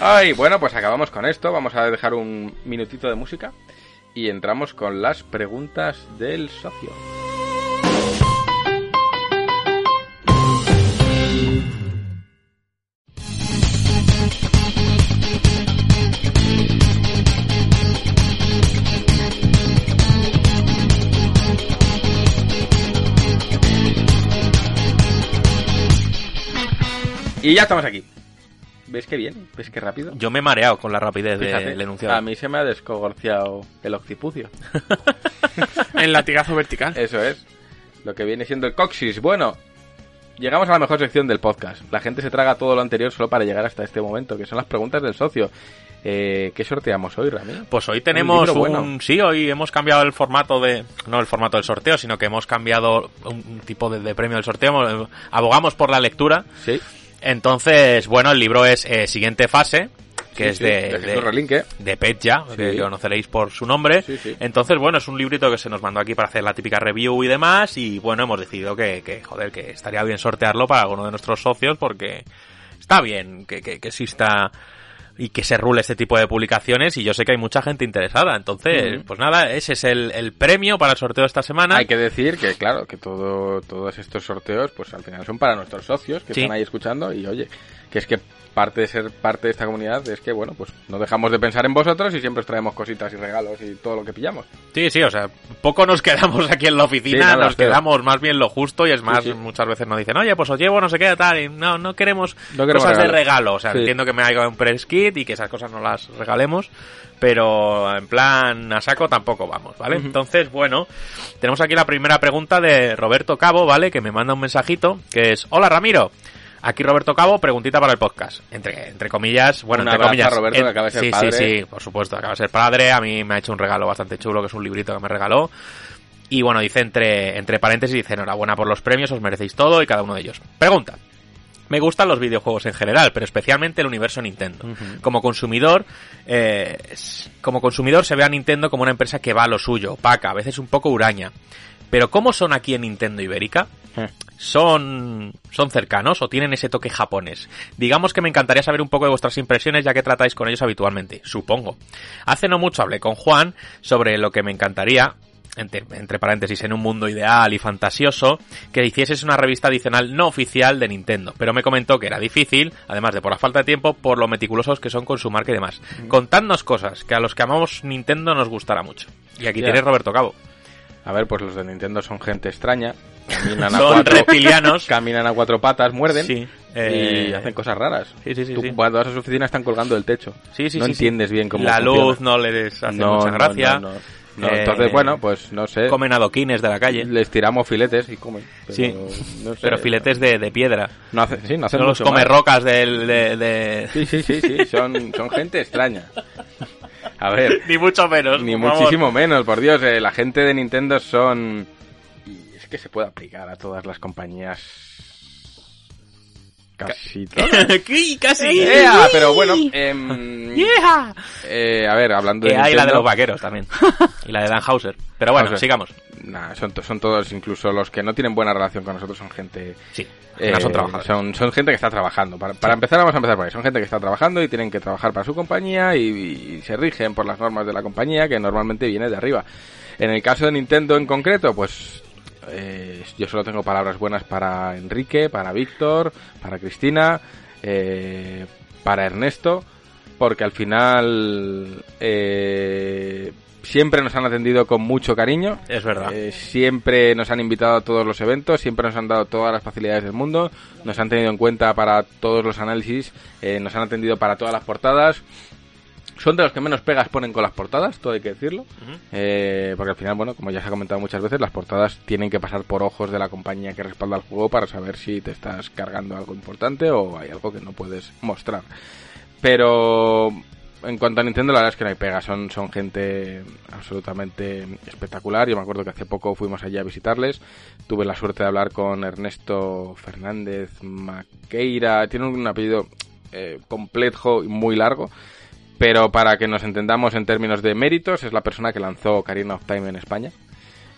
Ay, bueno, pues acabamos con esto. Vamos a dejar un minutito de música y entramos con las preguntas del socio. Y ya estamos aquí. ¿Ves qué bien? ¿Ves qué rápido? Yo me he mareado con la rapidez Fíjate, del enunciado. a mí se me ha descogorciado el occipucio. El latigazo vertical. Eso es. Lo que viene siendo el coxis. Bueno, llegamos a la mejor sección del podcast. La gente se traga todo lo anterior solo para llegar hasta este momento, que son las preguntas del socio. Eh, ¿Qué sorteamos hoy, Rami? Pues hoy tenemos libro un, bueno. sí, hoy hemos cambiado el formato de, no el formato del sorteo, sino que hemos cambiado un, un tipo de, de premio del sorteo, Hemos- abogamos por la lectura, Sí. Entonces, bueno, el libro es eh, Siguiente Fase, que Sí, es sí, de, de Relinque. de Petja, Sí. que conoceréis por su nombre, Sí, sí. entonces, bueno, es un librito que se nos mandó aquí para hacer la típica review y demás, y bueno, hemos decidido que, que joder, que estaría bien sortearlo para alguno de nuestros socios, porque está bien que, que, que exista y que se rule este tipo de publicaciones y yo sé que hay mucha gente interesada. Entonces, pues nada, ese es el, el premio para el sorteo de esta semana. Hay que decir que, claro, que todo, todos estos sorteos, pues al final son para nuestros socios que Sí. están ahí escuchando y oye, que es que parte de ser parte de esta comunidad es que, bueno, pues no dejamos de pensar en vosotros y siempre os traemos cositas y regalos y todo lo que pillamos. Sí, sí, o sea, poco nos quedamos aquí en la oficina, Sí, nada, nos quedamos más bien lo justo y es más, sí. muchas veces nos dicen, oye, pues os llevo no sé qué, tal, y no, no queremos, No queremos cosas de regalo, o sea, entiendo que me haya un press kit y que esas cosas no las regalemos, pero en plan a saco tampoco vamos, ¿vale? Entonces, bueno, tenemos aquí la primera pregunta de Roberto Cabo, ¿vale? Que me manda un mensajito, que es, hola Ramiro, Aquí Roberto Cabo, preguntita para el podcast. Entre, entre comillas, bueno, entre comillas. a Roberto, en- que acaba de ser sí, padre. sí, sí, por supuesto, acaba de ser padre. A mí me ha hecho un regalo bastante chulo, que es un librito que me regaló. Y bueno, dice entre, entre paréntesis, dice enhorabuena por los premios, os merecéis todo y cada uno de ellos. Pregunta. Me gustan los videojuegos en general, pero especialmente el universo Nintendo. Como consumidor, eh, como consumidor se ve a Nintendo como una empresa que va a lo suyo, opaca, a veces un poco huraña. Pero ¿cómo son aquí en Nintendo Ibérica? ¿Son, ¿Son cercanos o tienen ese toque japonés? Digamos que me encantaría saber un poco de vuestras impresiones ya que tratáis con ellos habitualmente, supongo. Hace no mucho hablé con Juan sobre lo que me encantaría entre, entre paréntesis, en un mundo ideal y fantasioso, que hicieses una revista adicional no oficial de Nintendo. Pero me comentó que era difícil, además de por la falta de tiempo, por lo meticulosos que son con su marca y demás. Contadnos cosas que a los que amamos Nintendo nos gustará mucho. Y aquí Ya. tienes Roberto Cabo. A ver, pues los de Nintendo son gente extraña. Caminan a Son cuatro, reptilianos. Caminan a cuatro patas, muerden. Sí. Y eh, hacen cosas raras. Sí, sí, sí, Tú sí. cuando vas a su oficina están colgando del techo. Sí, sí, no sí, entiendes bien cómo La funciona. luz no les hace No, mucha gracia. no, no. No, Eh, entonces, bueno, pues no sé. Comen adoquines de la calle. Les tiramos filetes y comen. Pero, Sí. no sé. Pero filetes de, de piedra. No hacen, sí, no hacen No los come rocas del, de, de- Sí, sí, sí, sí. Son, son gente extraña. A ver. Ni mucho menos. Ni favor. muchísimo menos, por Dios. eh, la gente de Nintendo son... Y es que se puede aplicar a todas las compañías... Casi todas. ¿Qué? Casi. Pero bueno, em, Yeah. eh, a ver, hablando de hay la de los vaqueros también. y la de Dan Hauser. Pero bueno, Hauser. sigamos. nah, son, son todos, incluso los que no tienen buena relación con nosotros, son gente... Sí. eh, no son trabajadores. son, son gente que está trabajando. Para, para empezar, vamos a empezar por ahí. Son gente que está trabajando y tienen que trabajar para su compañía y, y se rigen por las normas de la compañía que normalmente viene de arriba. En el caso de Nintendo en concreto, pues eh, yo solo tengo palabras buenas para Enrique, para Víctor, para Cristina, eh, para Ernesto, porque al final eh, siempre nos han atendido con mucho cariño. Es verdad. Eh, siempre nos han invitado a todos los eventos, siempre nos han dado todas las facilidades del mundo, nos han tenido en cuenta para todos los análisis, eh, nos han atendido para todas las portadas. Son de los que menos pegas ponen con las portadas, todo hay que decirlo. Eh, porque al final, bueno, como ya se ha comentado muchas veces, las portadas tienen que pasar por ojos de la compañía que respalda el juego para saber si te estás cargando algo importante o hay algo que no puedes mostrar. Pero en cuanto a Nintendo, la verdad es que no hay pega. Son, son gente absolutamente espectacular. Yo me acuerdo que hace poco fuimos allí a visitarles. Tuve la suerte de hablar con Ernesto Fernández Maqueira. Tiene un apellido eh, complejo y muy largo. Pero para que nos entendamos en términos de méritos, es la persona que lanzó Ocarina of Time en España.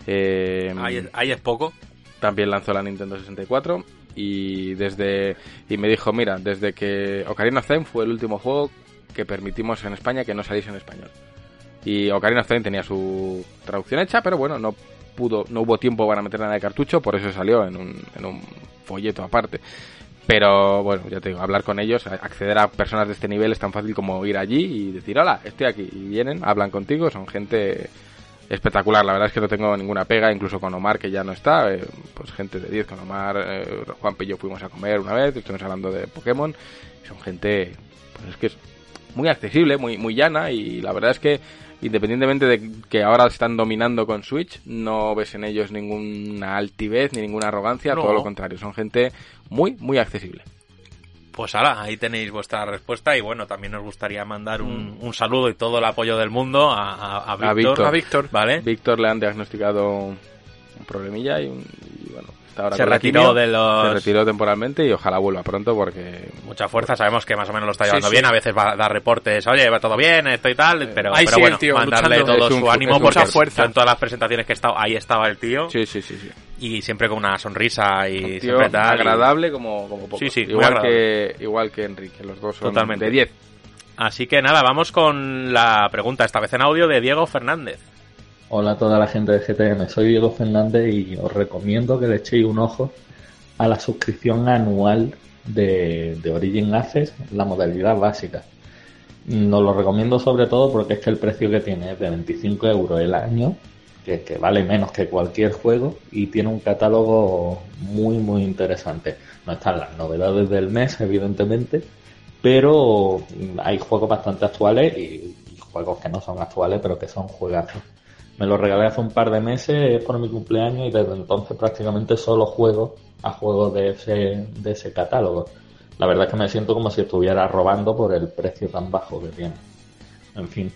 Eh, Ahí, es- ahí es poco. también lanzó la Nintendo 64 y desde y me dijo mira desde que Ocarina of Time fue el último juego que permitimos en España que no saliese en español y Ocarina of Time tenía su traducción hecha pero bueno no pudo no hubo tiempo para meter nada de cartucho por eso salió en un, en un folleto aparte pero bueno, ya te digo, hablar con ellos, acceder a personas de este nivel es tan fácil como ir allí y decir, hola, estoy aquí. Y vienen, hablan contigo, son gente espectacular. La verdad es que no tengo ninguna pega, incluso con Omar, que ya no está, eh, pues gente de 10 con Omar, eh, Juan y yo fuimos a comer una vez, estuvimos hablando de Pokémon. Son gente, pues es que es muy accesible, muy, muy llana y la verdad es que independientemente de que ahora están dominando con Switch, no ves en ellos ninguna altivez ni ninguna arrogancia, No. todo lo contrario, son gente muy, muy accesible. Pues ahora, ahí tenéis vuestra respuesta y bueno, también nos gustaría mandar un, Mm. un saludo y todo el apoyo del mundo a, a, a Víctor, Víctor. A Víctor. ¿Vale? Víctor le han diagnosticado un problemilla y, un- y bueno, está ahora Se retiró quimio, de los- Se retiró temporalmente y ojalá vuelva pronto porque... Mucha fuerza, sabemos que más o menos lo está llevando Sí, sí. bien, a veces va a dar reportes, oye, va todo bien, esto y tal, pero, ahí pero bueno, tío, mandarle luchando. todo Es un- su ánimo porque Mucha fuerza. en todas las presentaciones que he estado, ahí estaba el tío Sí, sí, sí, sí. y siempre con una sonrisa y Un tío siempre tal. y- agradable como, como poco. Sí, sí, muy igual que igual que Enrique, los dos son Totalmente. de 10. Así que nada, vamos con la pregunta, esta vez en audio de Diego Fernández. Hola a toda la gente de GTM, soy Diego Fernández y os recomiendo que le echéis un ojo a la suscripción anual de, Origin Access, la modalidad básica. Nos lo recomiendo sobre todo porque es que el precio que tiene es de 25 euros el año, que, vale menos que cualquier juego y tiene un catálogo muy muy interesante. No están las novedades del mes, evidentemente, pero hay juegos bastante actuales y, y juegos que no son actuales, pero que son juegazos. Me lo regalé hace un par de meses por mi cumpleaños y desde entonces prácticamente solo juego a juegos de ese, de ese catálogo. La verdad es que me siento como si estuviera robando por el precio tan bajo que tiene. En fin,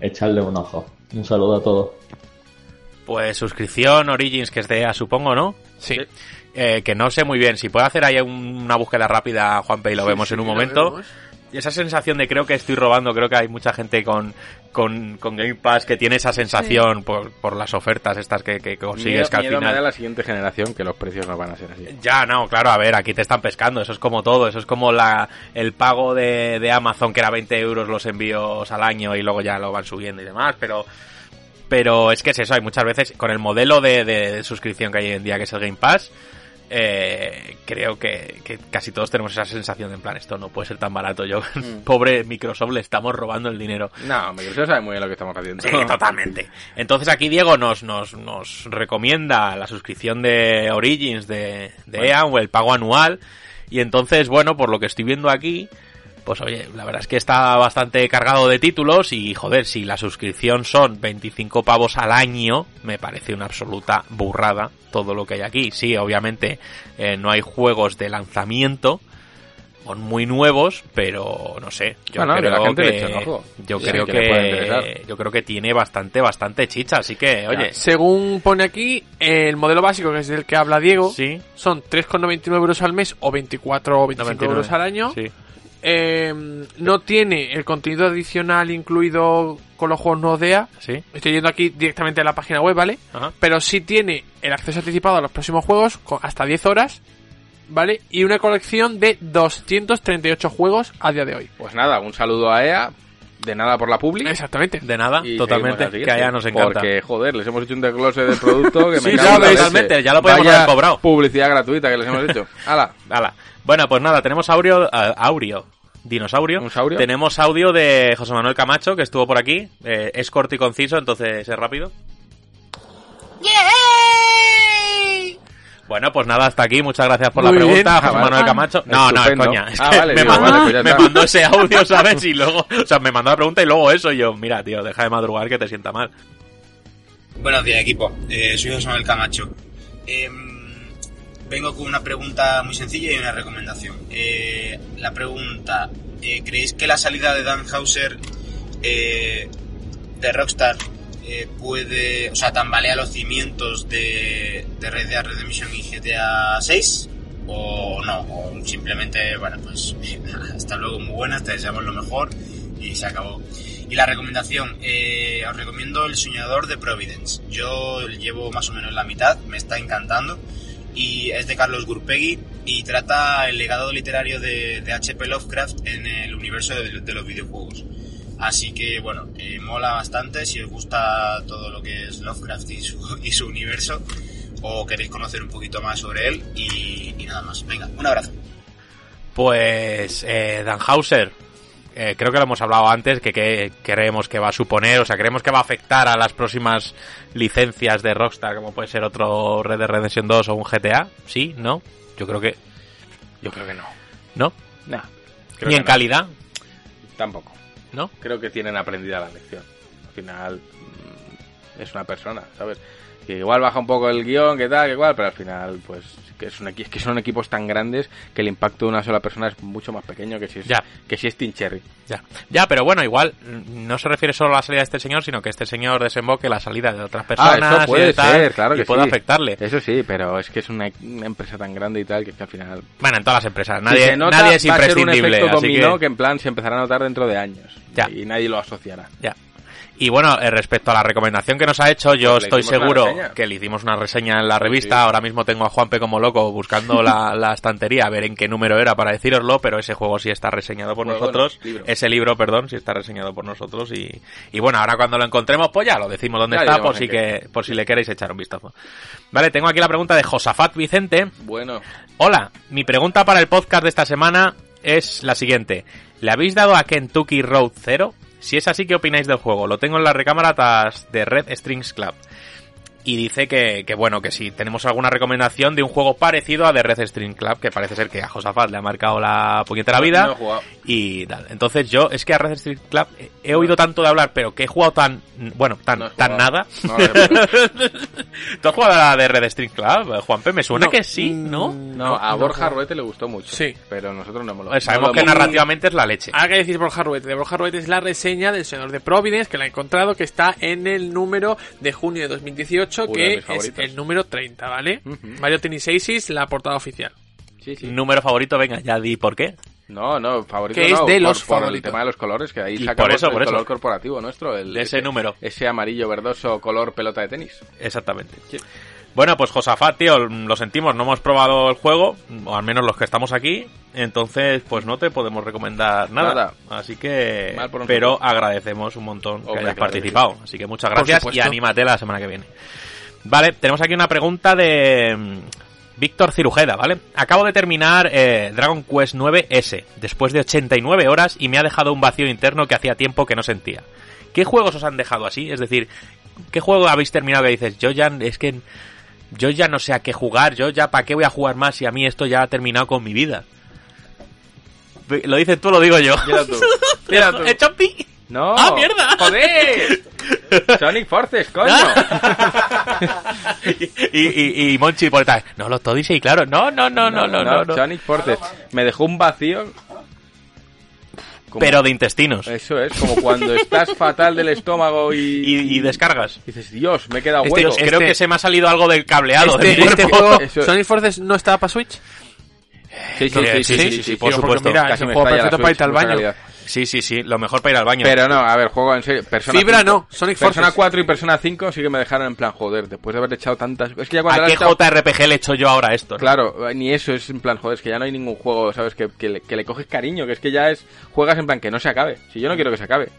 echarle un ojo. Un saludo a todos. Pues suscripción Origins, que es de EA, supongo, ¿no? Sí. Eh, que no sé muy bien, si puede hacer ahí un- una búsqueda rápida, Juanpe, y lo Sí, vemos sí, en un momento. vemos. Esa sensación de creo que estoy robando, creo que hay mucha gente con, con, con Game Pass que tiene esa sensación por, por las ofertas estas que, que consigues Miedo, que al miedo me final... da la siguiente generación que los precios no van a ser así. Ya, no, claro, a ver, aquí te están pescando, eso es como todo, eso es como la el pago de, de Amazon que era 20 euros los envíos al año y luego ya lo van subiendo y demás, pero Pero es que es eso, hay muchas veces, con el modelo de, de suscripción que hay hoy en día, que es el Game Pass, eh, creo que, que casi todos tenemos esa sensación de en plan, esto no puede ser tan barato. Yo, Mm. pobre Microsoft, le estamos robando el dinero. No, Microsoft sabe muy bien lo que estamos haciendo. Sí, totalmente. Entonces aquí Diego nos, nos, nos recomienda la suscripción de Origins de, de EA o el pago anual. Y entonces, bueno, por lo que estoy viendo aquí, pues oye, la verdad es que está bastante cargado de títulos y joder, si la suscripción son 25 pavos al año, me parece una absoluta burrada todo lo que hay aquí. Sí, obviamente eh, no hay juegos de lanzamiento, son muy nuevos, pero no sé, yo Bueno, creo la que, un ojo. yo Sí, creo que yo creo que tiene bastante bastante chicha, así que oye, Según pone aquí, el modelo básico, que es del que habla Diego, sí, son 3,99 euros al mes o 24 o 25 99, euros al año. sí. Eh, no tiene el contenido adicional incluido con los juegos no DEA. Sí, Estoy yendo aquí directamente a la página web, ¿vale? ajá. Pero sí tiene el acceso anticipado a los próximos juegos con hasta 10 horas, ¿vale? Y una colección de 238 juegos a día de hoy. Pues nada, un saludo a EA. De nada por la publi. Exactamente. De nada, Y totalmente, que siguiente, a ella nos encanta. Porque, joder, les hemos hecho un desglose del producto que me Sí, ya totalmente, ya lo podíamos Vaya haber cobrado. publicidad gratuita que les hemos hecho. ¡Hala! Hala. Bueno, pues nada, tenemos audio, eh, dinosaurio. Tenemos audio de José Manuel Camacho, que estuvo por aquí. Eh, es corto y conciso, entonces es rápido. Bueno, pues nada, hasta aquí. Muchas gracias por Muy la bien. pregunta, Ah, José vale. Manuel Camacho. No, no, es coña. Es Ah, que vale, me, digo, mandó, vale, pues me mandó ese audio, ¿sabes? Y luego, o sea, me mandó la pregunta y luego eso. Y yo, mira, tío, deja de madrugar que te sienta mal. Buenos días, equipo. Eh, soy José Manuel Camacho. Em, vengo con una pregunta muy sencilla y una recomendación. Eh, la pregunta, eh, ¿creéis que la salida de Dan Hauser eh, de Rockstar eh, puede, o sea, tambalea los cimientos de, de Red Dead Redemption y GTA 6? ¿O no? ¿O simplemente, bueno, pues hasta luego, muy buenas, te deseamos lo mejor y se acabó? Y la recomendación, eh, os recomiendo El Soñador de Providence. Yo llevo más o menos la mitad, me está encantando. Y es de Carlos Gurpegui y trata el legado literario de, H.P. Lovecraft en el universo de, los videojuegos. Así que bueno, eh, mola bastante si os gusta todo lo que es Lovecraft y su, universo o queréis conocer un poquito más sobre él y, y nada más. Venga, un abrazo. Pues eh, Dan Hauser, eh, creo que lo hemos hablado antes, que, que creemos que va a suponer, o sea, creemos que va a afectar a las próximas licencias de Rockstar, como puede ser otro Red Dead Redemption 2 o un GTA. ¿Sí? ¿No? Yo creo que... Yo creo que no. ¿No? No. Creo Ni que en no. calidad, Tampoco. ¿no? Creo que tienen aprendida la lección. Al final mm, es una persona, ¿sabes? Que igual baja un poco el guion, que tal, que igual, pero al final, pues, que equi- es que son equipos tan grandes que el impacto de una sola persona es mucho más pequeño que si es, Ya. que si es Cherry. Ya. Ya, pero bueno, igual mm, no se refiere solo a la salida de este señor, sino que este señor desemboque la salida de otras personas Ah, eso y puede tal, ser, claro y que puede sí. afectarle. Eso sí, pero es que es una, una empresa tan grande y tal que, es que al final... Bueno, en todas las empresas, si nadie, se nota, nadie es va a ser un imprescindible. efecto así dominó que- que... en plan se empezará a notar dentro de años. Ya. Y nadie lo asociará. Ya. Y bueno, eh, respecto a la recomendación que nos ha hecho, yo Pues estoy seguro que le hicimos una reseña en la revista. sí. Ahora mismo tengo a Juanpe como loco buscando la, la estantería a ver en qué número era para decíroslo, pero ese juego sí está reseñado por Juego, nosotros. no, libro. Ese libro, perdón, sí está reseñado por nosotros. Y, y bueno, ahora cuando lo encontremos, pues ya lo decimos dónde Ya está, por si, que, por si le queréis echar un vistazo. Vale, tengo aquí la pregunta de Josafat Vicente. Bueno, Hola, mi pregunta para el podcast de esta semana es la siguiente. ¿Le habéis dado a Kentucky Road Zero? Si es así, ¿qué opináis del juego? Lo tengo en la recámara de Red Strings Club. Y dice que, que, bueno, que si tenemos alguna recomendación de un juego parecido a The Red String Club, que parece ser que a Josafat le ha marcado la puñetera vida. no he jugado. y tal. Entonces yo, es que a Red String Club he, he oído tanto de hablar, pero que he jugado tan, bueno, tan, No tan nada. No, no, ¿Tú has jugado a la de Red String Club, Juanpe? Me suena No. que sí, ¿no? No, a no Borja. Ruete le gustó mucho. Sí. Pero nosotros no hemos Eh, Sabemos no que lo narrativamente es la leche. Ahora que decís Borja Ruete. De Borja Ruete es la reseña del Señor de Providence, que la he encontrado, que está en el número de junio de 2018, Que es favoritos. el número 30, ¿vale? Ujú. Mario Tennis Aces, la portada oficial. Sí, sí. Número favorito, venga, ya di por qué. No, no, favorito Que no, es de por- los por, el tema de los colores, que ahí Y sacamos por eso, el por eso. color corporativo nuestro. El, De ese número. Ese amarillo verdoso color pelota de tenis. Exactamente. Sí. Bueno, pues Josafat, tío, lo sentimos, no hemos probado el juego, o al menos los que estamos aquí, entonces pues no te podemos recomendar nada. Nada. Así que, pero agradecemos un montón que hayas claro participado. Así que muchas gracias y anímate la semana que viene. Vale, tenemos aquí una pregunta de mm, Víctor Cirujeda, ¿vale? Acabo de terminar eh, Dragon Quest 9S después de 89 horas y me ha dejado un vacío interno que hacía tiempo que no sentía. ¿Qué juegos os han dejado así? Es decir, ¿qué juego habéis terminado que dices, yo ya es que yo ya no sé a qué jugar, yo ya para qué voy a jugar más si a mí esto ya ha terminado con mi vida? Lo dices tú, lo digo yo. Mira tú. Mira tú. ¡He pi! ¡No! ¡Ah, mierda! ¡Joder! Sonic Forces, coño. y, y, y Monchi por detrás, no, los Odyssey, claro. No, no, no, no, no, no. no. Sonic Forces. Me dejó un vacío. como- Pero de intestinos. Eso es, como cuando estás fatal del estómago y... Y, y descargas. Dices, Dios, me he quedado Este- hueco. este- Creo que se me ha salido algo del cableado Este, de mi este cuerpo. juego, Sonic Forces no estaba para Switch. Sí, sí, sí, sí, por supuesto. mira, Casi es un juego perfecto para irte al baño. Sí, sí, sí, lo mejor para ir al baño. Pero no, a ver, juego en serio. Persona Fibra 5, no, Sonic Persona Forces. 4 y Persona 5 sí que me dejaron en plan, joder, después de haber echado tantas... Es que ya cuando ¿A qué echado- JRPG le echo yo ahora esto? no? Claro, ni eso es en plan, joder, es que ya no hay ningún juego, ¿sabes? Que, que, le, que le coges cariño, que es que ya es... Juegas en plan que no se acabe. Si yo no quiero que se acabe.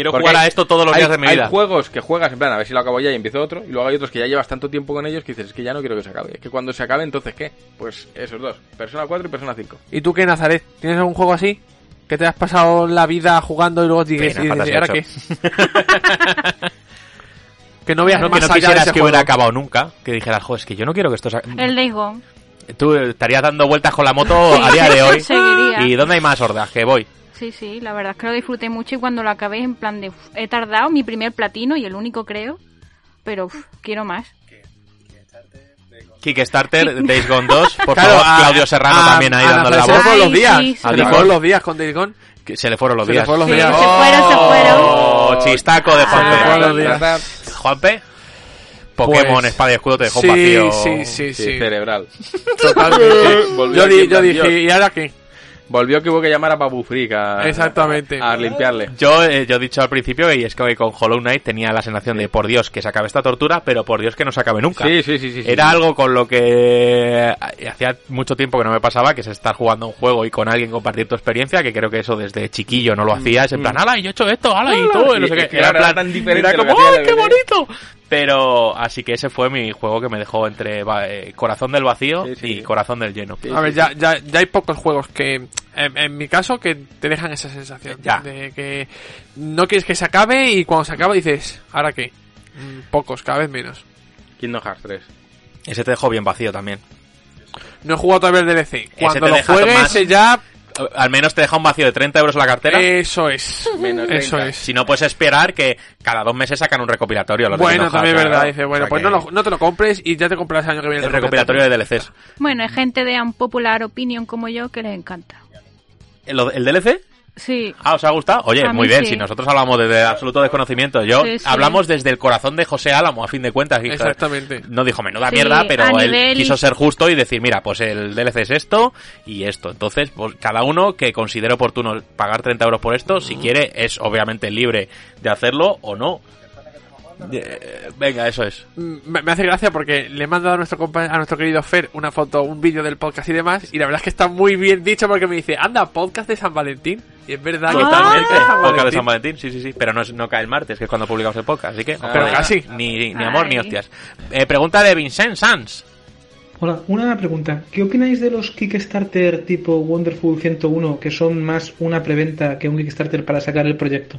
Quiero Porque jugar a hay- esto todos los hay, días de mi hay vida. juegos que juegas en plan, a ver si lo acabo ya y empiezo otro, y luego hay otros que ya llevas tanto tiempo con ellos que dices, es que ya no quiero que se acabe. Es que cuando se acabe, entonces ¿qué? Pues esos dos, Persona 4 y Persona 5. ¿Y tú qué, Nazaret? ¿Tienes algún juego así? Que te has pasado la vida jugando y luego dices, y dices, ¿y ahora qué? que no veas No, que más no allá de quisieras ese que hubiera acabado nunca. Que dijeras, joder, es que yo no quiero que esto se... El Days Gone. Tú estarías dando vueltas con la moto a día de hoy. Seguiría. ¿Y dónde hay más hordas? Que voy. Sí, sí, la verdad es que lo disfruté mucho y cuando lo acabé en plan de... uf, he tardado mi primer platino y el único creo, pero uf, quiero más. Kickstarter, Days Gone 2. Por Claro, favor, a- Claudio Serrano a- también ahí dándole la voz. Se le fueron Ay, los días. sí, Se le sí. fueron los días con Days Gone. Que se le fueron los Se le días. fueron los Sí, días. se fueron, se fueron. Oh, chistaco de Se le fueron Juanpe. los días. Juanpe. Pokémon, Pues- Espada y Escudo te dejó Sí, vacío. sí, sí, Sí, sí. cerebral. Totalmente. Yo dije. ¿y ahora qué? Volvió que hubo que llamar a Babu Frick a, Exactamente. a limpiarle. Yo, eh, yo he dicho al principio, y es que con Hollow Knight tenía la sensación de, por Dios, que se acabe esta tortura, pero por Dios que no se acabe nunca. Sí, sí, sí, sí. sí. Era algo con lo que eh, hacía mucho tiempo que no me pasaba, que es estar jugando un juego y con alguien compartir tu experiencia, que creo que eso desde chiquillo no lo hacía, es en plan, ala, y yo he hecho esto, ala, y tú, y no sé qué. plan- era tan diferente era como, ¡ay, qué bebé". bonito! Pero, así que ese fue mi juego que me dejó entre eh, corazón del vacío Sí, sí, y sí. corazón del lleno. Sí, A ver, sí, ya, ya, ya hay pocos juegos que, en, en mi caso, que te dejan esa sensación. Ya. De que no quieres que se acabe y cuando se acaba dices, ¿ahora qué? Mm, Pocos, cada vez menos. Kingdom Hearts 3. Ese te dejó bien vacío también. No he jugado todavía el DLC. Cuando lo juegues, más- ya. Al menos te deja un vacío de 30 euros en la cartera. Eso es. Menos Eso 30. es. Si no puedes esperar que cada dos meses sacan un recopilatorio. los Bueno, también es verdad. Dice, bueno, O sea pues que no, lo- no te lo compres y ya te compras el año que viene El recopilatorio de DLCs. Bueno, hay gente de un popular opinion como yo que les encanta. ¿El, el DLC? Sí, Ah, ¿os ha gustado? Oye, A muy bien, sí. si nosotros hablamos desde absoluto desconocimiento. Yo Sí, sí. hablamos desde el corazón de José Álamo, a fin de cuentas. Exactamente. No dijo menuda Sí, mierda, pero él nivel- quiso ser justo y decir, mira, pues el DLC es esto y esto. Entonces, pues, cada uno que considere oportuno pagar 30 euros por esto, si quiere, es obviamente libre de hacerlo o no. Eh, venga, eso es. Mm, Me, me hace gracia porque le he mandado a nuestro compa- a nuestro querido Fer una foto, un vídeo del podcast y demás, y la verdad es que está muy bien dicho porque me dice, anda, podcast de San Valentín. Y es verdad que Totalmente. podcast de San Podcast de Valentín. San Valentín, sí, sí, sí. Pero no, es- no cae el martes, que es cuando publicamos el podcast. Así que, Pero venga, casi. Ni, ni amor ni hostias. Eh, pregunta de Vincent Sanz. Hola, una pregunta. ¿Qué opináis de los Kickstarter tipo Wonderful 101 que son más una preventa que un Kickstarter para sacar el proyecto?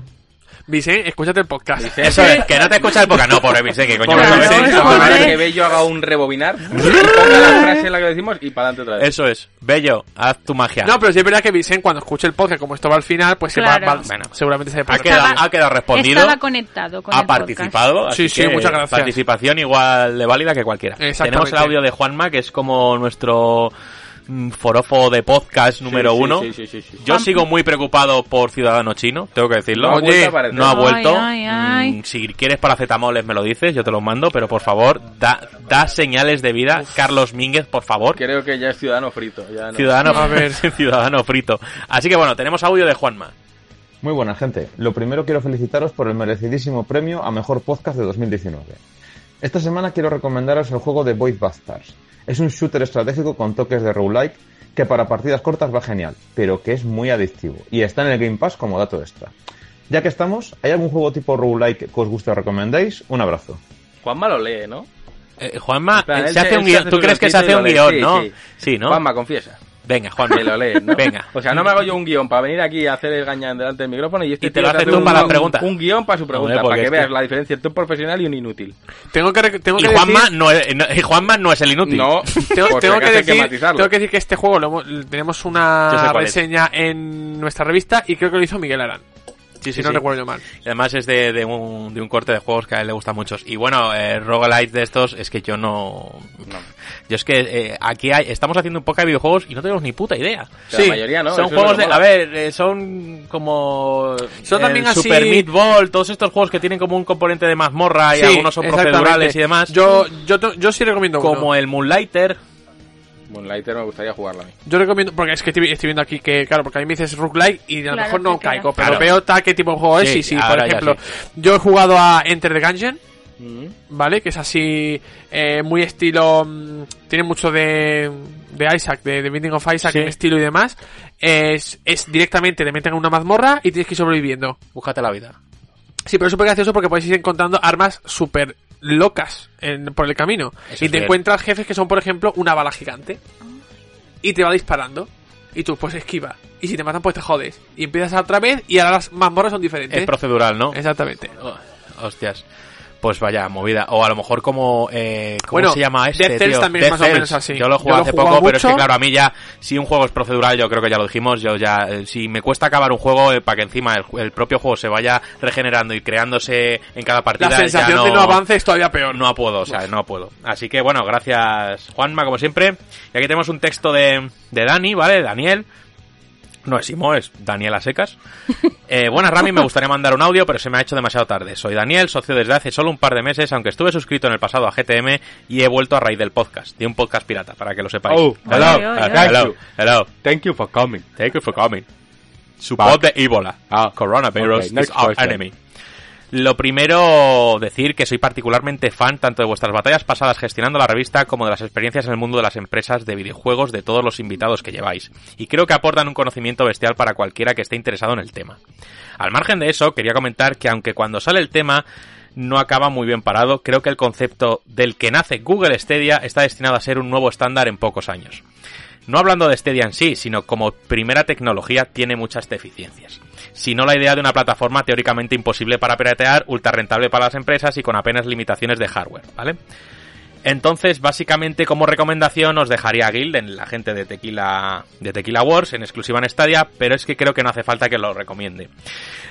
Vicente, escúchate el podcast. Eso es, que no te escucha el podcast. No, pobre Vincent, que coño Pobre. Vicente, joder. que Bello haga un rebobinar, ponga la frase en la que decimos y para adelante otra vez. Eso es. Bello, haz tu magia. No, pero sí es verdad que Vicente cuando escuche el podcast, como esto va al final, pues se Claro. va, va- Bueno. seguramente se ha, quedado, Estaba- ha quedado respondido. estaba conectado con ha el podcast. participado. así Sí, sí, que muchas gracias. Participación igual de válida que cualquiera. Exactamente. Tenemos el audio de Juanma, que es como nuestro forofo de podcast número Sí, sí, uno. sí, sí, sí, sí. Yo sigo muy preocupado por Ciudadano Chino, tengo que decirlo. No ha Oye, vuelto. No ha vuelto. ay, ay. Mm, Si quieres paracetamoles me lo dices, yo te los mando, pero por favor, da, da señales de vida. Carlos Mínguez, por favor. Creo que ya es ciudadano frito. Ya no. Ciudadano, A ver. ciudadano frito. Así que bueno, tenemos audio de Juanma. Muy buena gente. Lo primero quiero felicitaros por el merecidísimo premio a Mejor Podcast de 2019. Esta semana quiero recomendaros el juego de Void Bastards. Es un shooter estratégico con toques de roguelike que para partidas cortas va genial, pero que es muy adictivo y está en el Game Pass como dato extra. Ya que estamos, ¿hay algún juego tipo roguelike que os guste o recomendéis? Un abrazo. Juanma lo lee, ¿no? Eh, Juanma, En plan, él se hace él un guion. ¿Tú crees que se hace un guion, no? Sí, Sí, ¿no? Juanma, confiesa. Venga, Juanma. Que lo lees, ¿no? Venga. O sea, no me hago yo un guion para venir aquí a hacer el gañán delante del micrófono y este Y te lo haces hace tú para la un- pregunta. Un guion para su pregunta, Hombre, para que veas que- la diferencia entre un profesional y un inútil. Tengo que, tengo Y que Juanma, decir... no es, no- y Juanma no es el inútil. No, Tengo, acaso que que decir, matizarlo. tengo que decir que este juego lo tenemos una es. reseña en nuestra revista y creo que lo hizo Miguel Arán. Sí, sí, no sí. recuerdo yo mal. Y además es de, de un, de un corte de juegos que a él le gusta mucho. Y bueno, eh, roguelite de estos es que yo no... Yo es que eh, aquí hay, estamos haciendo un poco de videojuegos y no tenemos ni puta idea. O sea, la mayoría no, Son juegos de... mola. A ver, eh, son como... Son el también así- Super Meat Ball, todos estos juegos que tienen como un componente de mazmorra y Sí, algunos son procedurales y demás. Yo, yo, yo sí recomiendo uno. como el Moonlighter. Moonlighter me gustaría jugarlo a mí. Yo recomiendo, porque es que estoy, estoy viendo aquí que, claro, porque a mí me dices roguelike y a lo Claro, mejor no caigo, pero Claro. veo tal qué tipo de juego es Sí, y sí, por ejemplo, sí. yo he jugado a Enter the Gungeon, Mm. ¿vale? Que es así, eh, muy estilo, mm, tiene mucho de, de Isaac, de, de Binding of Isaac, Sí. en estilo y demás. Es, es directamente, te meten en una mazmorra y tienes que ir sobreviviendo. Búscate la vida. Sí, pero es súper gracioso porque puedes ir encontrando armas súper locas en- por el camino. Eso y te bien. encuentras jefes que son, por ejemplo, una bala gigante. Y te va disparando. Y tú, pues esquiva. Y si te matan, pues te jodes. Y empiezas otra vez y ahora las mazmorras son diferentes. Es procedural, ¿no? Exactamente. Oh, hostias. Pues vaya, movida. O a lo mejor como... Eh, ¿Cómo Bueno, se llama este, Cells tío? también es Dead más o Cells. menos así. Yo lo jugué hace poco, pero es que claro, a mí ya... Si un juego es procedural, yo creo que ya lo dijimos, yo ya... eh, si me cuesta acabar un juego, eh, para que encima el, el propio juego se vaya regenerando y creándose en cada partida... La sensación de no avance es todavía peor. No puedo, o sea, no puedo. Así que bueno, gracias Juanma, como siempre. Y aquí tenemos un texto de, de Dani, ¿vale? Daniel. No es Simo, es Daniel a secas. Eh, buenas Rami, me gustaría mandar un audio, pero se me ha hecho demasiado tarde. Soy Daniel, socio desde hace solo un par de meses, aunque estuve suscrito en el pasado a GTM y he vuelto a raíz del podcast, de un podcast pirata, para que lo sepáis. Oh, hello, hello, hello. Thank you for coming. Thank you for coming. Support the Ebola. Ah, Coronavirus okay, is our question. enemy. Lo primero, decir que soy particularmente fan tanto de vuestras batallas pasadas gestionando la revista como de las experiencias en el mundo de las empresas de videojuegos de todos los invitados que lleváis. Y creo que aportan un conocimiento bestial para cualquiera que esté interesado en el tema. Al margen de eso, quería comentar que aunque cuando sale el tema no acaba muy bien parado, creo que el concepto del que nace Google Stadia está destinado a ser un nuevo estándar en pocos años. No hablando de Stadia en sí, sino como primera tecnología tiene muchas deficiencias. Si no la idea de una plataforma teóricamente imposible para piratear, ultra rentable para las empresas y con apenas limitaciones de hardware, ¿vale? Entonces, básicamente, como recomendación, os dejaría a Guild, en la gente de Tequila, de Tequila Wars, en exclusiva en Stadia, pero es que creo que no hace falta que lo recomiende.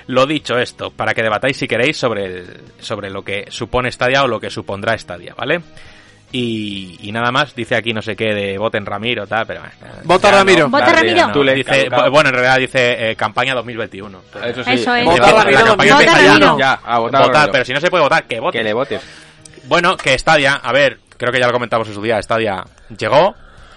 Lo dicho esto, para que debatáis si queréis sobre, el- sobre lo que supone Stadia o lo que supondrá Stadia, ¿vale? Y, y nada más, dice aquí no sé qué de voten Ramiro, tal, pero... eh, Vota ya Ramiro. Vota Ramiro. no. Tú le Dice, caducado. bueno, en realidad dice eh, campaña 2021. Eso sí. Eso es. Vota La Ramiro, campaña Vota empieza ya, Ramiro. ¿no? Ya, a votar. Votar, Ramiro. pero si no se puede votar, que vote. Que le votes. Bueno, que Stadia, a ver, creo que ya lo comentamos en su día, Stadia llegó,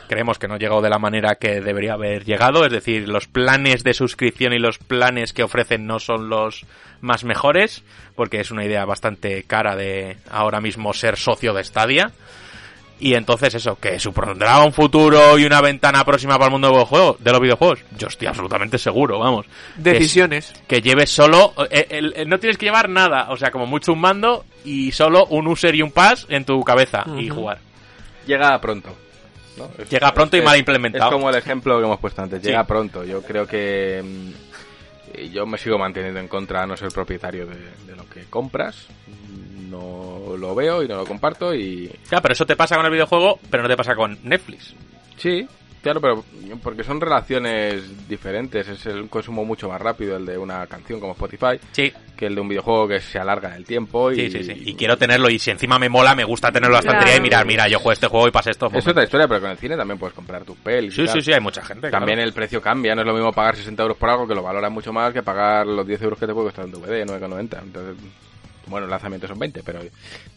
creemos que no llegó de la manera que debería haber llegado, es decir, los planes de suscripción y los planes que ofrecen no son los más mejores, porque es una idea bastante cara de ahora mismo ser socio de Stadia. Y entonces eso, que supondrá un futuro y una ventana próxima para el mundo de, videojuegos, de los videojuegos. Yo estoy absolutamente seguro, vamos. Decisiones. que lleves solo, eh, el- el- no tienes que llevar nada, o sea, como mucho un mando y solo un user y un pass en tu cabeza y jugar. Llega pronto. ¿no? Es- Llega pronto y mal implementado. Es como el ejemplo que hemos puesto antes. Sí. Llega pronto. Yo creo que. mm, Yo me sigo manteniendo en contra de no ser propietario de, de lo que compras. No lo veo y no lo comparto y. Claro, pero eso te pasa con el videojuego, pero no te pasa con Netflix. Sí, claro, pero porque son relaciones diferentes. Es el consumo mucho más rápido el de una canción como Spotify Sí, que el de un videojuego que se alarga en el tiempo. Y, sí, sí, sí. Y quiero tenerlo y si encima me mola, me gusta tenerlo en la estantería y Claro. mirar, mira, yo juego este juego y pasé esto. Es otra historia, pero con el cine también puedes comprar tus pelis. y Sí, tal. sí, sí, hay mucha gente. También claro. el precio cambia, no es lo mismo pagar 60 euros por algo que lo valoras mucho más que pagar los 10 euros que te puede costar un DVD, 9,90. Entonces, bueno, el lanzamiento son 20, pero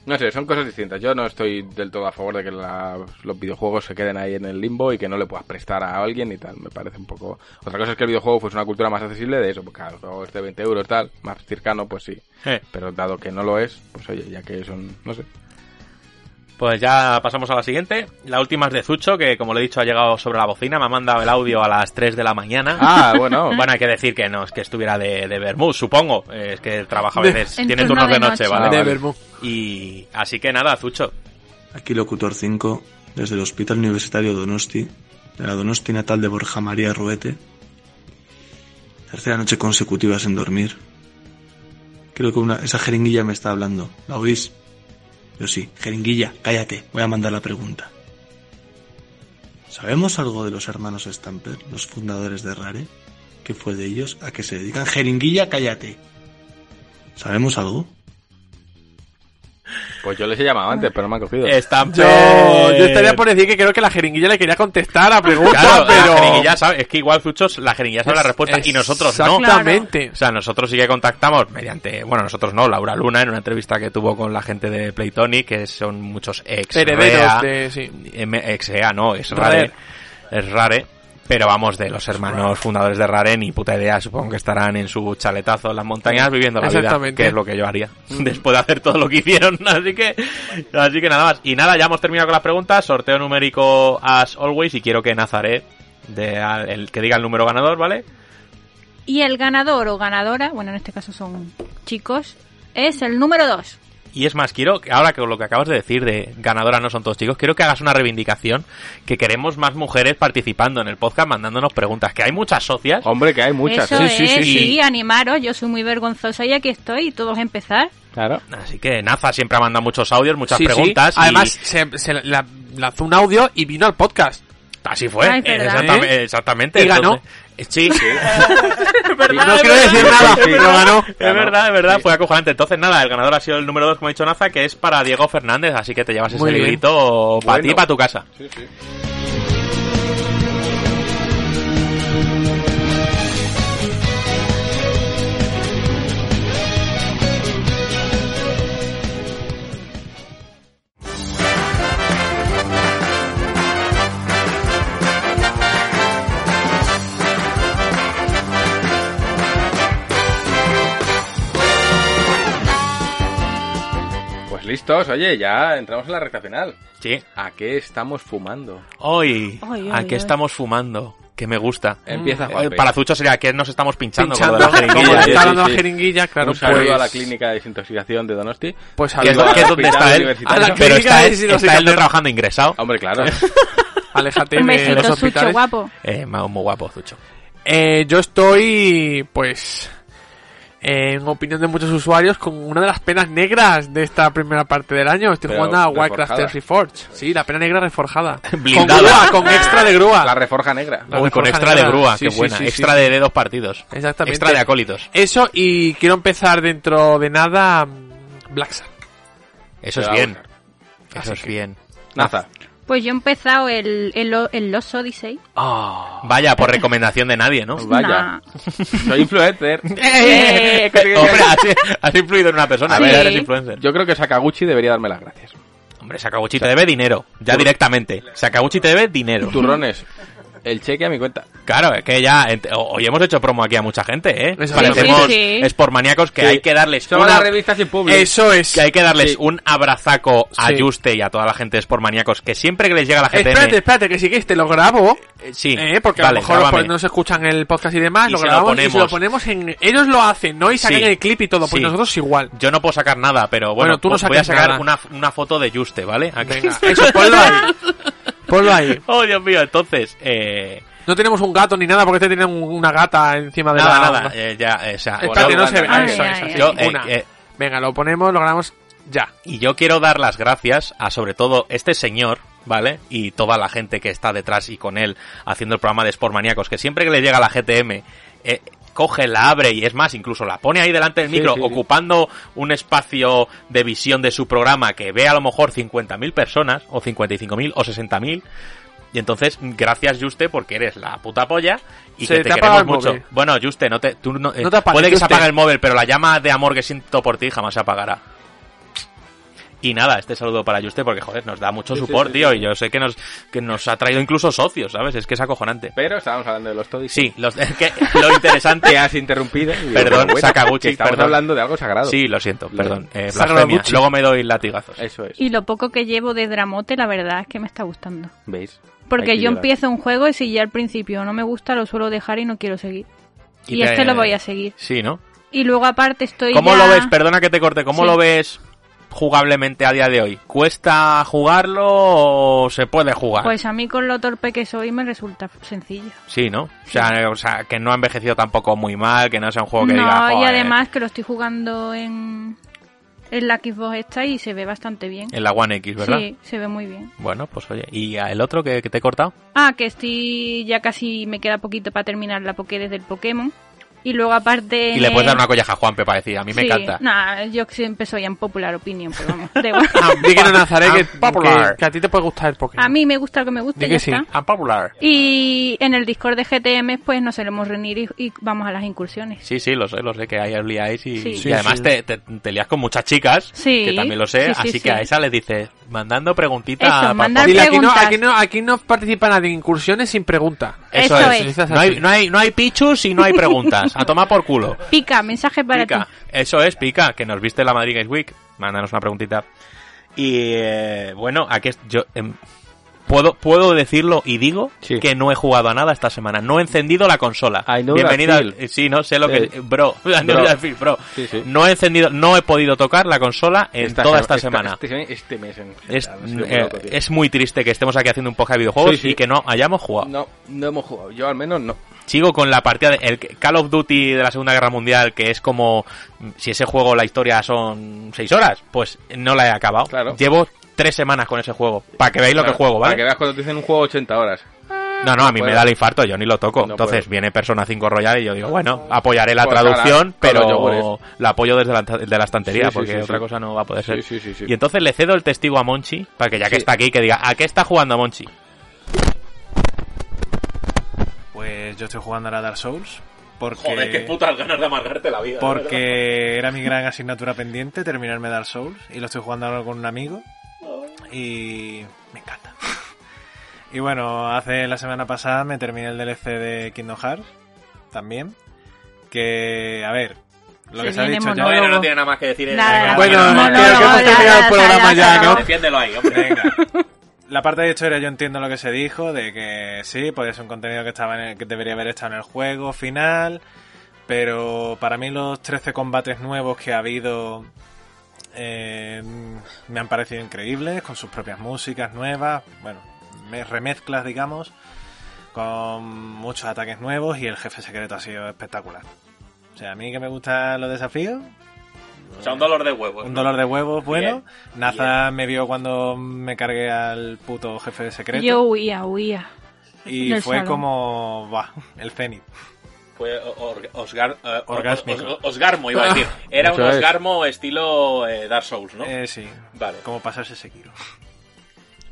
no sé, son cosas distintas. Yo no estoy del todo a favor de que la- los videojuegos se queden ahí en el limbo y que no le puedas prestar a alguien y tal. Me parece un poco. Otra cosa es que el videojuego fuese una cultura más accesible de eso, porque el juego es de 20 euros, tal, más cercano, pues sí. Eh. Pero dado que no lo es, pues oye, ya que son, no sé. Pues ya pasamos a la siguiente. La última es de Zucho, que como le he dicho ha llegado sobre la bocina, me ha mandado el audio a las 3 de la mañana. Ah, bueno. Bueno, hay que decir que no, es que estuviera de, de Bermud, supongo. Eh, Es que trabaja a veces, En tiene turno turnos de noche, noche. ¿vale? de. Vermú. Y así que nada, Zucho. Aquí Locutor 5, desde el Hospital Universitario Donosti, de la Donosti natal de Borja María Ruete. Tercera noche consecutiva sin dormir. Creo que una, esa jeringuilla me está hablando. ¿La oís? Yo sí, jeringuilla, cállate, voy a mandar la pregunta. ¿Sabemos algo de los hermanos Stamper, los fundadores de Rare? ¿Qué fue de ellos? ¿A qué se dedican? Jeringuilla, cállate. ¿Sabemos algo? Pues yo les he llamado antes, pero no me han cogido. Stamper. Yo, yo estaría por decir que creo que la jeringuilla le quería contestar a la pregunta, Claro, pero... la jeringuilla sabe, es que igual Zuchos, la jeringuilla sabe la respuesta y nosotros no. Exactamente. O sea, nosotros sí que contactamos mediante, bueno, nosotros no, Laura Luna en una entrevista que tuvo con la gente de Playtonic, que son muchos ex Herederos de... Sí. M- ex EA, no, es Rare. Rare, es Rare, pero vamos, de los hermanos fundadores de Rare, ni puta idea, supongo que estarán en su chaletazo en las montañas viviendo la vida, Exactamente. que es lo que yo haría, después de hacer todo lo que hicieron, así que, así que nada más. Y nada, ya hemos terminado con las preguntas, sorteo numérico as always, y quiero que Nazaré, de, al- el que diga el número ganador, ¿vale? Y el ganador o ganadora, bueno, en este caso son chicos, es el número 2. Y es más, quiero, que ahora que lo que acabas de decir de ganadora no son todos chicos, quiero que hagas una reivindicación, que queremos más mujeres participando en el podcast, mandándonos preguntas, que hay muchas socias. Hombre, que hay muchas. Eso ¿eh? es, sí, animaros, yo soy muy vergonzosa y aquí estoy, y todos empezar. Claro. Así que Naza siempre ha mandado muchos audios, muchas Sí, sí. preguntas. y- Además, se, se la- lanzó un audio y vino al podcast. así fue. Ah. Exactamente. ¿Eh? exactamente. Y ganó. Sí. no quiero decir nada, pero ganó. Es verdad, es verdad, fue acojonante. Entonces, nada, el ganador ha sido el número 2, como ha dicho Naza, que es para Diego Fernández, así que te llevas Muy ese bien. librito para ti y Bueno. para tu casa. Pues listos, oye, ya entramos en la recta final. Sí. ¿A qué estamos fumando? Hoy, Ay, ¿a ay, qué ay. estamos fumando? Que me gusta. Empieza Eh, Juanpe. para Zucho sería que nos estamos pinchando, Pinchando, de la jeringuilla. sí, está dando sí. la jeringuilla, claro, Un saludo pues... a la clínica de desintoxicación de Donosti. Pues Que es, que es donde está él. A Pero clínica está de él, está él trabajando ingresado. Hombre, claro. Aléjate Un de besito, los Sucho, hospitales. guapo. Eh, muy muy guapo, Zucho. Eh, yo estoy, pues, en opinión de muchos usuarios, con una de las penas negras de esta primera parte del año. Estoy Pero jugando a Warcraft reforjada. 3 Reforged. Sí, la pena negra reforjada. Blindada. Con grúa, con extra de grúa. La reforja negra. La Uy, con extra de grúa, Sí, qué sí, buena. sí, sí, extra sí. De, de dos partidos. Exactamente. Extra de acólitos. Eso, y quiero empezar dentro de nada mm, Blackstar. Eso es bien. Eso es bien. Naza. Pues yo he empezado el, el, el Lost Odyssey. Vaya, por recomendación de nadie, ¿no? Vaya. Nah. Soy influencer. Eh, Hombre, has, has influido en una persona. A Sí. ver, eres influencer. Yo creo que Sakaguchi debería darme las gracias. Hombre, Sakaguchi te debe dinero. Ya directamente. Sakaguchi te debe dinero. Turrones. El cheque a mi cuenta. Claro, es que ya hoy hemos hecho promo aquí a mucha gente, ¿eh? Eso Parecemos sí, sí. espormaníacos que Sí. hay que darles Somos una- la revista sin público. Eso es. que hay que darles Sí. un abrazaco a Sí. Juste y a toda la gente de Sportmaníacos que siempre que les llega la GTM Espérate, espérate, que sí que te lo grabo. eh, sí, Eh, porque a lo mejor grábame. pues, no se escuchan el podcast y demás, Y lo se lo grabamos y se lo ponemos en... Ellos lo hacen, ¿no? Y sacan Sí. el clip y todo, pues Sí. nosotros igual. Yo no puedo sacar nada, pero bueno, Bueno, tú no voy a sacar una, una foto de Juste, ¿vale? Aquí. Venga, eso, ponlo ahí. Ponlo ahí. Oh, Dios mío, entonces, eh, No tenemos un gato ni nada porque este tiene un- una gata encima de nada, la... nada, eh, ya, eh, o sea, Espérate, no se ve. ay, Eso, ay, eso, ay, yo, eh, Una. eh, Venga, lo ponemos, lo grabamos ya. Y yo quiero dar las gracias a sobre todo este señor, ¿vale? Y toda la gente que está detrás y con él haciendo el programa de Sportmaníacos, que siempre que le llega la GTM, eh, coge, la abre y es más, incluso la pone ahí delante del Sí, micro, sí, sí. ocupando un espacio de visión de su programa que ve a lo mejor 50.000 personas, o 55.000, o 60.000. Y entonces, gracias Juste, porque eres la puta polla y Se que te te, queremos mucho. móvil. Bueno, Juste, no te, tú no, eh, No te puede que se Juste. apague el móvil, pero la llama de amor que siento por ti jamás se apagará. Y nada, este saludo para Juste porque, joder, nos da mucho Sí, support, sí, tío. sí. Y yo sé que nos, que nos ha traído incluso socios, ¿sabes? Es que es acojonante. Pero estábamos hablando de los Toddy. Sí, los, que lo interesante... Que has interrumpido. Perdón, bueno, Sakaguchi, estamos perdón. hablando de algo sagrado. Sí, lo siento, Lo- perdón. Eh. Luego me doy latigazos. Eso es. Y lo poco que llevo de Dramote, la verdad es que me está gustando. ¿Veis? Porque yo llorar. empiezo un juego y si ya al principio no me gusta, lo suelo dejar y no quiero seguir. Y, Y te- este lo voy a seguir. Sí, ¿no? Y luego aparte estoy ¿Cómo ya- lo ves? Perdona que te corte. ¿Cómo Sí. lo ves jugablemente a día de hoy? ¿Cuesta jugarlo o se puede jugar? Pues a mí con lo torpe que soy me resulta sencillo. Sí, ¿no? O sea, o sea, que no ha envejecido tampoco muy mal, que no sea un juego que no, diga, y "Joder". además que lo estoy jugando en, en la Xbox esta y se ve bastante bien. En la One X, ¿verdad? Sí, se ve muy bien. Bueno, pues oye. ¿Y el otro que, que te he cortado? Ah, que estoy ya casi me queda poquito para terminar la Pokédex del Pokémon. Y luego aparte... Y le puedes dar una colleja a Juanpe para decir, a mí me Sí, encanta. Nah, yo siempre soy en popular opinion, pero vamos, da igual. Ah, que no, Nazaret, que, I'm popular. que- que a ti te puede gustar el Pokémon. A mí me gusta lo que me gusta que ya sí. está. I'm popular. Y en el Discord de GTM pues nos solemos reunir y, y vamos a las incursiones. Sí, sí, lo sé, lo sé, que ahí os liáis y, Sí. y además sí. Te, te, te lías con muchas chicas, Sí, que también lo sé, sí, sí, así sí. que a esa le dices, mandando preguntitas. Eso, para- mandar aquí, no, aquí, no, aquí no participa nadie en incursiones sin pregunta. Eso, Eso es. es. No hay, no, hay, no hay pichus y no hay preguntas. A tomar por culo. Pica, mensaje para Pica. ti. Eso es, Pica, que nos viste en la Madrid Games Week. Mándanos una preguntita. Y eh, bueno, aquí es- yo em, puedo puedo decirlo y digo Sí. que no he jugado a nada esta semana. No he encendido la consola. Bienvenida. al- eh, sí, no sé lo que Sí. bro, I know Bro. that feel, bro. Sí, sí. No he encendido, no he podido tocar la consola en Esta toda esta, semana. Este, este mes en Es, eh, es muy triste que estemos aquí haciendo un podcast de videojuegos y que no hayamos jugado. No, no hemos jugado. Yo al menos no. Sigo con la partida de el Call of Duty de la Segunda Guerra Mundial, que es como si ese juego la historia son seis horas, pues no la he acabado. Claro. Llevo tres semanas con ese juego, para que veáis lo que juego, Para que ¿vale? veas cuando te dicen un juego 80 horas. No, no, a mí puedo. me da el infarto, yo ni lo toco. No Entonces puedo. viene Persona 5 Royal y yo digo, bueno, apoyaré la Pues traducción, con pero la apoyo desde la, de la estantería, Sí, porque sí, otra sí. cosa no va a poder ser. Sí, sí, sí, sí. Y entonces le cedo el testigo a Monchi, para que ya que está aquí, que diga, ¿a qué está jugando Monchi? Pues yo estoy jugando a la Dark Souls. Porque, putas ganas de amargarte la vida. porque era mi gran asignatura pendiente terminarme Dark Souls. Y lo estoy jugando ahora con un amigo. Y me encanta. Y bueno, hace la semana pasada me terminé el DLC de Kingdom Hearts. También. Que, a ver, lo Se que se ha dicho ya. Bueno, no tiene nada más que decir. Nada, Bueno, que hemos terminado el programa ya, ¿no? Defiéndelo ahí, hombre. Venga. La parte de historia yo entiendo lo que se dijo, de que sí, podía ser un contenido que estaba en el- que debería haber estado en el juego final, pero para mí los 13 combates nuevos que ha habido eh, me han parecido increíbles, con sus propias músicas nuevas, bueno, me- remezclas digamos, con muchos ataques nuevos y el jefe secreto ha sido espectacular. O sea, a mí que me gustan los desafíos, O sea, un dolor de huevos. un ¿no? dolor de huevos bueno. Bien, Naza me vio cuando me cargué al puto jefe de secreto. Yo huía, huía. y fue salón. como. Bah, el cenit. Fue or- Osgar, eh, or- Orgásmico. os- os- Osgarmo, iba a decir. Era un Eso es. Osgarmo estilo eh, Dark Souls, ¿no? Eh, sí. Vale. Como pasarse Sekiro.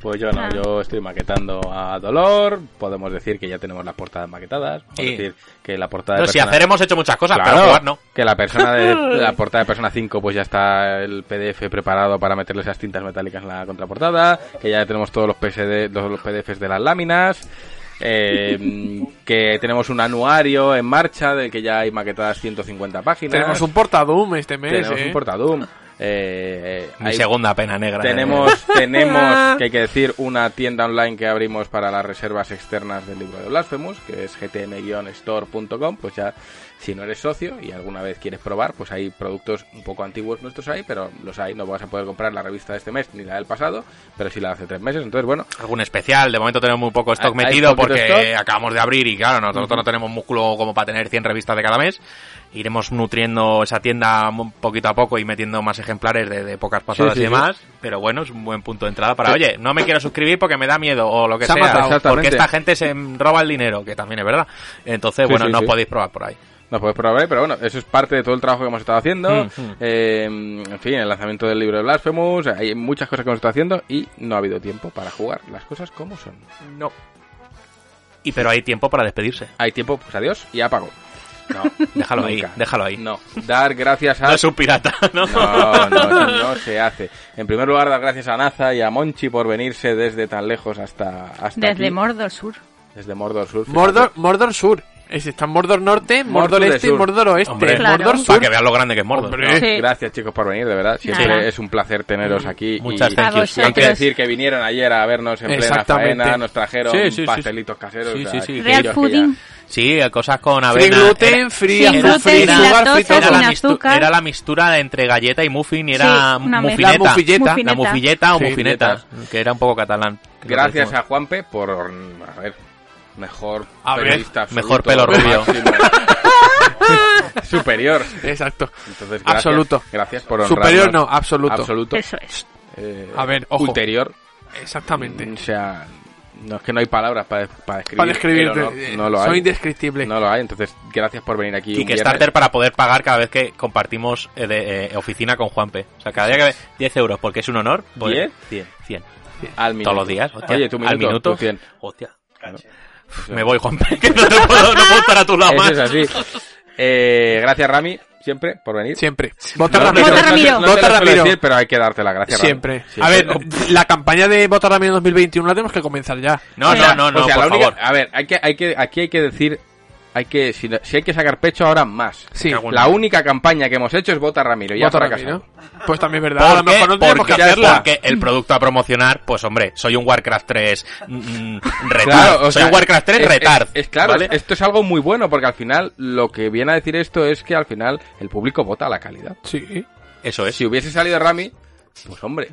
Pues yo no, Ah. yo estoy maquetando a Dolor. Podemos decir que ya tenemos las portadas maquetadas. Podemos Sí. decir que la portada de Pero si hacer hemos hecho muchas cosas, Claro, pero jugar no. que la persona de la portada de Persona 5 pues ya está el PDF preparado para meterle esas tintas metálicas en la contraportada, que ya tenemos todos los PSD, todos los PDFs de las láminas, eh, que tenemos un anuario en marcha del que ya hay maquetadas 150 páginas. Tenemos un portadum este mes, tenemos ¿eh? un portadum. Eh, Mi hay- segunda pena negra. tenemos, tenemos, que hay que decir, una tienda online que abrimos para las reservas externas del libro de Blasphemous, que es gtm-store.com, pues ya, si no eres socio y alguna vez quieres probar, pues hay productos un poco antiguos nuestros ahí, pero los hay, no vas a poder comprar la revista de este mes ni la del pasado, pero sí la de hace tres meses, entonces bueno, Algún especial, de momento tenemos muy poco stock Hay- metido porque stock. acabamos de abrir y claro, nosotros no tenemos músculo como para tener 100 revistas de cada mes. Iremos nutriendo esa tienda poquito a poco y metiendo más ejemplares de, de pocas pasadas Sí, sí, y demás. Pero bueno, es un buen punto de entrada para, oye, no me quiero suscribir porque me da miedo o lo que sea. matado. Porque Exactamente. esta gente se roba el dinero, que también es verdad. Entonces, bueno, no podéis probar por ahí. no puedes probar ahí, pero bueno, eso es parte de todo el trabajo que hemos estado haciendo. Mm, mm. Eh, en fin, el lanzamiento del libro de Blasphemous, hay muchas cosas que hemos estado haciendo y no ha habido tiempo para jugar las cosas como son. No. Y pero hay tiempo para despedirse. Hay tiempo, pues adiós y apago. No, Déjalo ahí, déjalo ahí. No, dar gracias a... No es un pirata, ¿no? No, no, se hace. En primer lugar, dar gracias a Naza y a Monchi por venirse desde tan lejos hasta, hasta Desde aquí. Mordor Sur. Desde Mordor Sur. fíjate. Mordor, Mordor Sur. Es, está Mordor Norte, Mordor, Mordor de Este y Sur. Mordor Oeste. Hombre, Claro. Mordor Sur. Para que vean lo grande que es Mordor. Sí. Gracias chicos por venir, de verdad. Siempre Nada. es un placer teneros aquí. Muchas y A vosotros. hay que decir que vinieron ayer a vernos en plena Exactamente. faena, nos trajeron Sí, sí, sí. pastelitos caseros. Sí, o sí, sea, sí. que Real pudding. Sí, cosas con Free avena. gluten, Era- free azúcar, gluten, free sin sugar, free era, la sin mistu- azúcar. era la mistura entre galleta y muffin y era Sí, una mufineta. La mufilleta. La Mufineta. mufilleta o Sí, mufineta, que era un poco catalán. Gracias a Juanpe por, a ver, mejor A ver, periodista absoluto, mejor pelo rubio. Superior. Exacto. Entonces, gracias, Absoluto. Gracias por honrarnos. Superior no, absoluto. Absoluto. Eso es. Eh, A ver, ojo. Ulterior. Exactamente. O sea, no es que no hay palabras para, para describir. Para honor. eh, no lo hay. soy indescriptible. No lo hay. Entonces, gracias por venir aquí. un Kickstarter viernes. para poder pagar cada vez que compartimos eh, de, eh, oficina con Juanpe. O sea, cada día que 10 euros, porque es un honor. pues- ¿Diez? 100. 100. Al minuto. Todos los días. hostia. Oye, tu minuto. Al minuto. tu cien. Hostia. Me voy, Juanpe, que no, te puedo, no puedo estar a tu lado Eso más. es así. Eh, gracias, Rami, siempre, por venir. Siempre. Vota No, Ramiro. no, no, Vota Ramiro. no te Ramiro. decir, pero hay que darte las gracias, Rami. Siempre. A ver, la campaña de Vota Ramiro 2021 la tenemos que comenzar ya. No, O sea, no, no, no, o sea, por la única- favor. A ver, hay que, hay que, aquí hay que decir, hay que, si, si hay que sacar pecho ahora más. Sí. La única campaña que hemos hecho es Vota Ramiro, ya fracasado. Ramiro. Pues también es verdad. A lo mejor no tenemos que Porque- hacerla. Porque el producto a promocionar, pues hombre, soy un Warcraft 3 mm, retard. Claro, o soy sea, un Warcraft 3 es- retard. Es, es claro, ¿vale? esto es algo muy bueno porque al final lo que viene a decir esto es que al final el público vota la calidad. Sí. Eso es. Si hubiese salido Rami, pues hombre,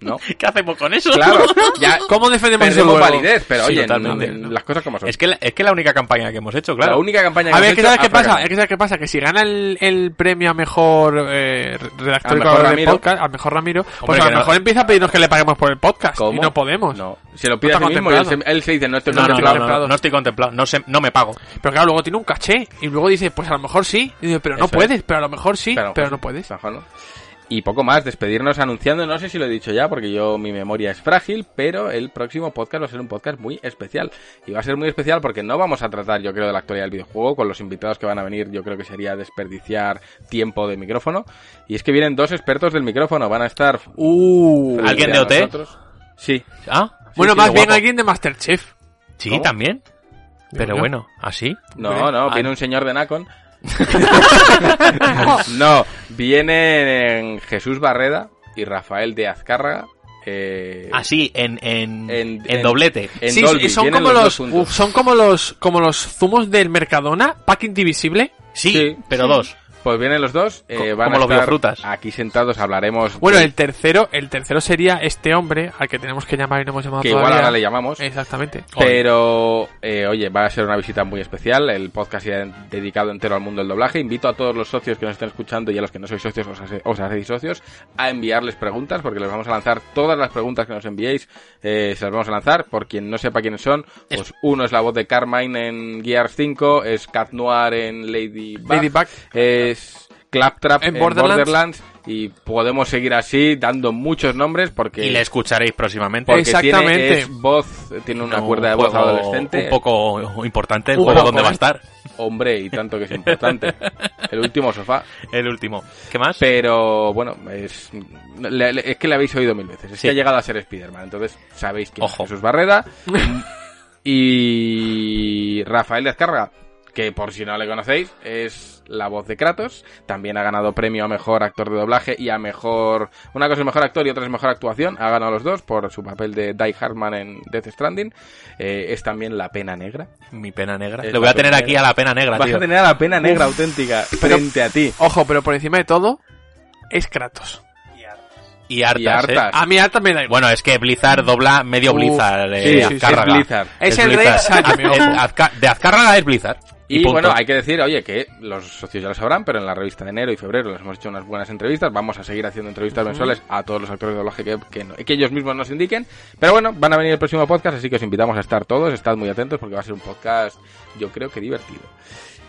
¿no? ¿Qué hacemos con eso? Claro, ya ¿Cómo defendemos eso validez, pero Sí, oye, totalmente. n- las cosas como son. Es que, la, es que la única campaña que hemos hecho, claro. La única campaña que A ver, hemos ¿qué hecho sabes qué pasa? Es que ¿sabes qué pasa? Que si gana el, el premio a mejor eh, redactor Al y mejor de Ramiro. podcast, al mejor Ramiro, pues Hombre, a que lo no- mejor empieza a pedirnos que le paguemos por el podcast. ¿Cómo? Y no podemos. No, se lo pide a No sí mismo y él se, él se dice, no estoy No, no, no, contemplado. no, no, no estoy contemplado. No, sé, no me pago. Pero claro, luego tiene un caché. Y luego dice, pues a lo mejor sí. Y dice, pero no Eso puedes, es. pero a lo mejor sí, pero, no puedes. mejor no. Y poco más, despedirnos anunciando, no sé si lo he dicho ya, porque yo mi memoria es frágil, pero el próximo podcast va a ser un podcast muy especial. Y va a ser muy especial porque no vamos a tratar, yo creo, de la actualidad del videojuego, con los invitados que van a venir, yo creo que sería desperdiciar tiempo de micrófono. Y es que vienen dos expertos del micrófono, van a estar... Uh, ¿Alguien de OT? nosotros. Sí. ¿Ah? bueno, sí, más bien guapo. alguien de Masterchef. Sí, ¿Cómo? también. Pero bueno, ¿así? No, no, Ah. viene un señor de Nacon. no, vienen Jesús Barreda y Rafael de Azcárraga. Eh, Así, en, en, En- doblete. en sí, Dolby, son como los uf, son como los, como los zumos del Mercadona, pack indivisible. Sí, Sí. pero dos. Pues vienen los dos, eh, van como a los estar biofrutas. aquí sentados, hablaremos. Bueno, de- el tercero, el tercero sería este hombre al que tenemos que llamar y no hemos llamado que igual todavía. ahora le llamamos. Exactamente. Pero, eh, oye, va a ser una visita muy especial. El podcast ya dedicado entero al mundo del doblaje. Invito a todos los socios que nos estén escuchando y a los que no sois socios, os, hace- os hacéis socios, a enviarles preguntas, porque les vamos a lanzar todas las preguntas que nos enviéis. eh, se las vamos a lanzar. Por quien no sepa quiénes son, pues uno es la voz de Carmine en Gears 5, es Cat Noir en Ladybug, Ladybug. Es Claptrap En en, Borderlands. Borderlands. Y podemos seguir así, dando muchos nombres, porque... Y le escucharéis próximamente. Porque Exactamente. tiene es voz, tiene una Un cuerda de voz adolescente. Un poco importante, el Un juego poco, donde va a estar. Hombre, y tanto que es importante. El último sofá. El último. ¿Qué más? Pero bueno, es, le- le- es que le habéis oído mil veces. Es Sí. que ha llegado a ser Spider-Man. Entonces sabéis que Ojo. es Jesús Barreda. y Rafael Descarga, que por si no le conocéis, es la voz de Kratos. También ha ganado premio a mejor actor de doblaje y a mejor. Una cosa es mejor actor y otra es mejor actuación. Ha ganado los dos por su papel de Die Hardman en Death Stranding. Eh, es también la pena negra. Mi pena negra. Es Le voy a tener aquí negra. a la pena negra, Vas tío. a tener a la pena negra auténtica Pero- frente a ti. Ojo, pero por encima de todo, es Kratos. Y hartas, Y hartas. ¿eh? A mí harta me da igual. Bueno, es que Blizzard dobla medio Uh, Blizzard. eh, sí, sí, sí, Azcárraga. es Blizzard. Es el rey Blizzard. De Azcárraga es Blizzard. Y, punto. bueno, hay que decir, oye, que los socios ya lo sabrán, pero en la revista de enero y febrero les hemos hecho unas buenas entrevistas. Vamos a seguir haciendo entrevistas mensuales a todos los actores de doblaje que, que, no- que ellos mismos nos indiquen. Pero bueno, van a venir el próximo podcast, así que os invitamos a estar todos. Estad muy atentos porque va a ser un podcast, yo creo que divertido.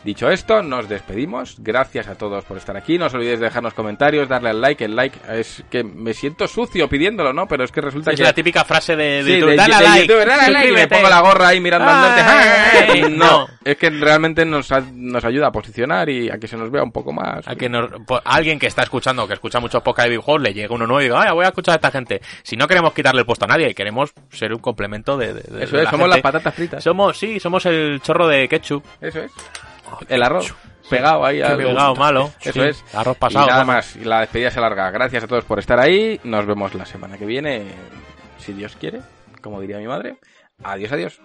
Dicho esto, nos despedimos. Gracias a todos por estar aquí. No os olvidéis de dejarnos comentarios, darle al like. El like es que me siento sucio pidiéndolo, ¿no? Pero es que resulta Es que... la típica frase de, de Sí, YouTube, de- dale de like, dale y me pongo la gorra ahí mirando al. Ay, no, es que realmente nos, nos ayuda a posicionar y a que se nos vea un poco más. A que nos- po- alguien que está escuchando, que escucha muchos podcasts de videojuegos, le llega uno nuevo y diga, "Ay, voy a escuchar a esta gente. Si no queremos quitarle el puesto a nadie, queremos ser un complemento de, Eso es, la somos gente. las patatas fritas. Somos, sí, somos el chorro de ketchup. Eso es. El arroz. Pegado ahí al pegado, malo. Eso Sí, es. arroz pasado, Y nada más. Y la despedida se larga. Gracias a todos por estar ahí. Nos vemos la semana que viene. Si Dios quiere. Como diría mi madre. Adiós, adiós.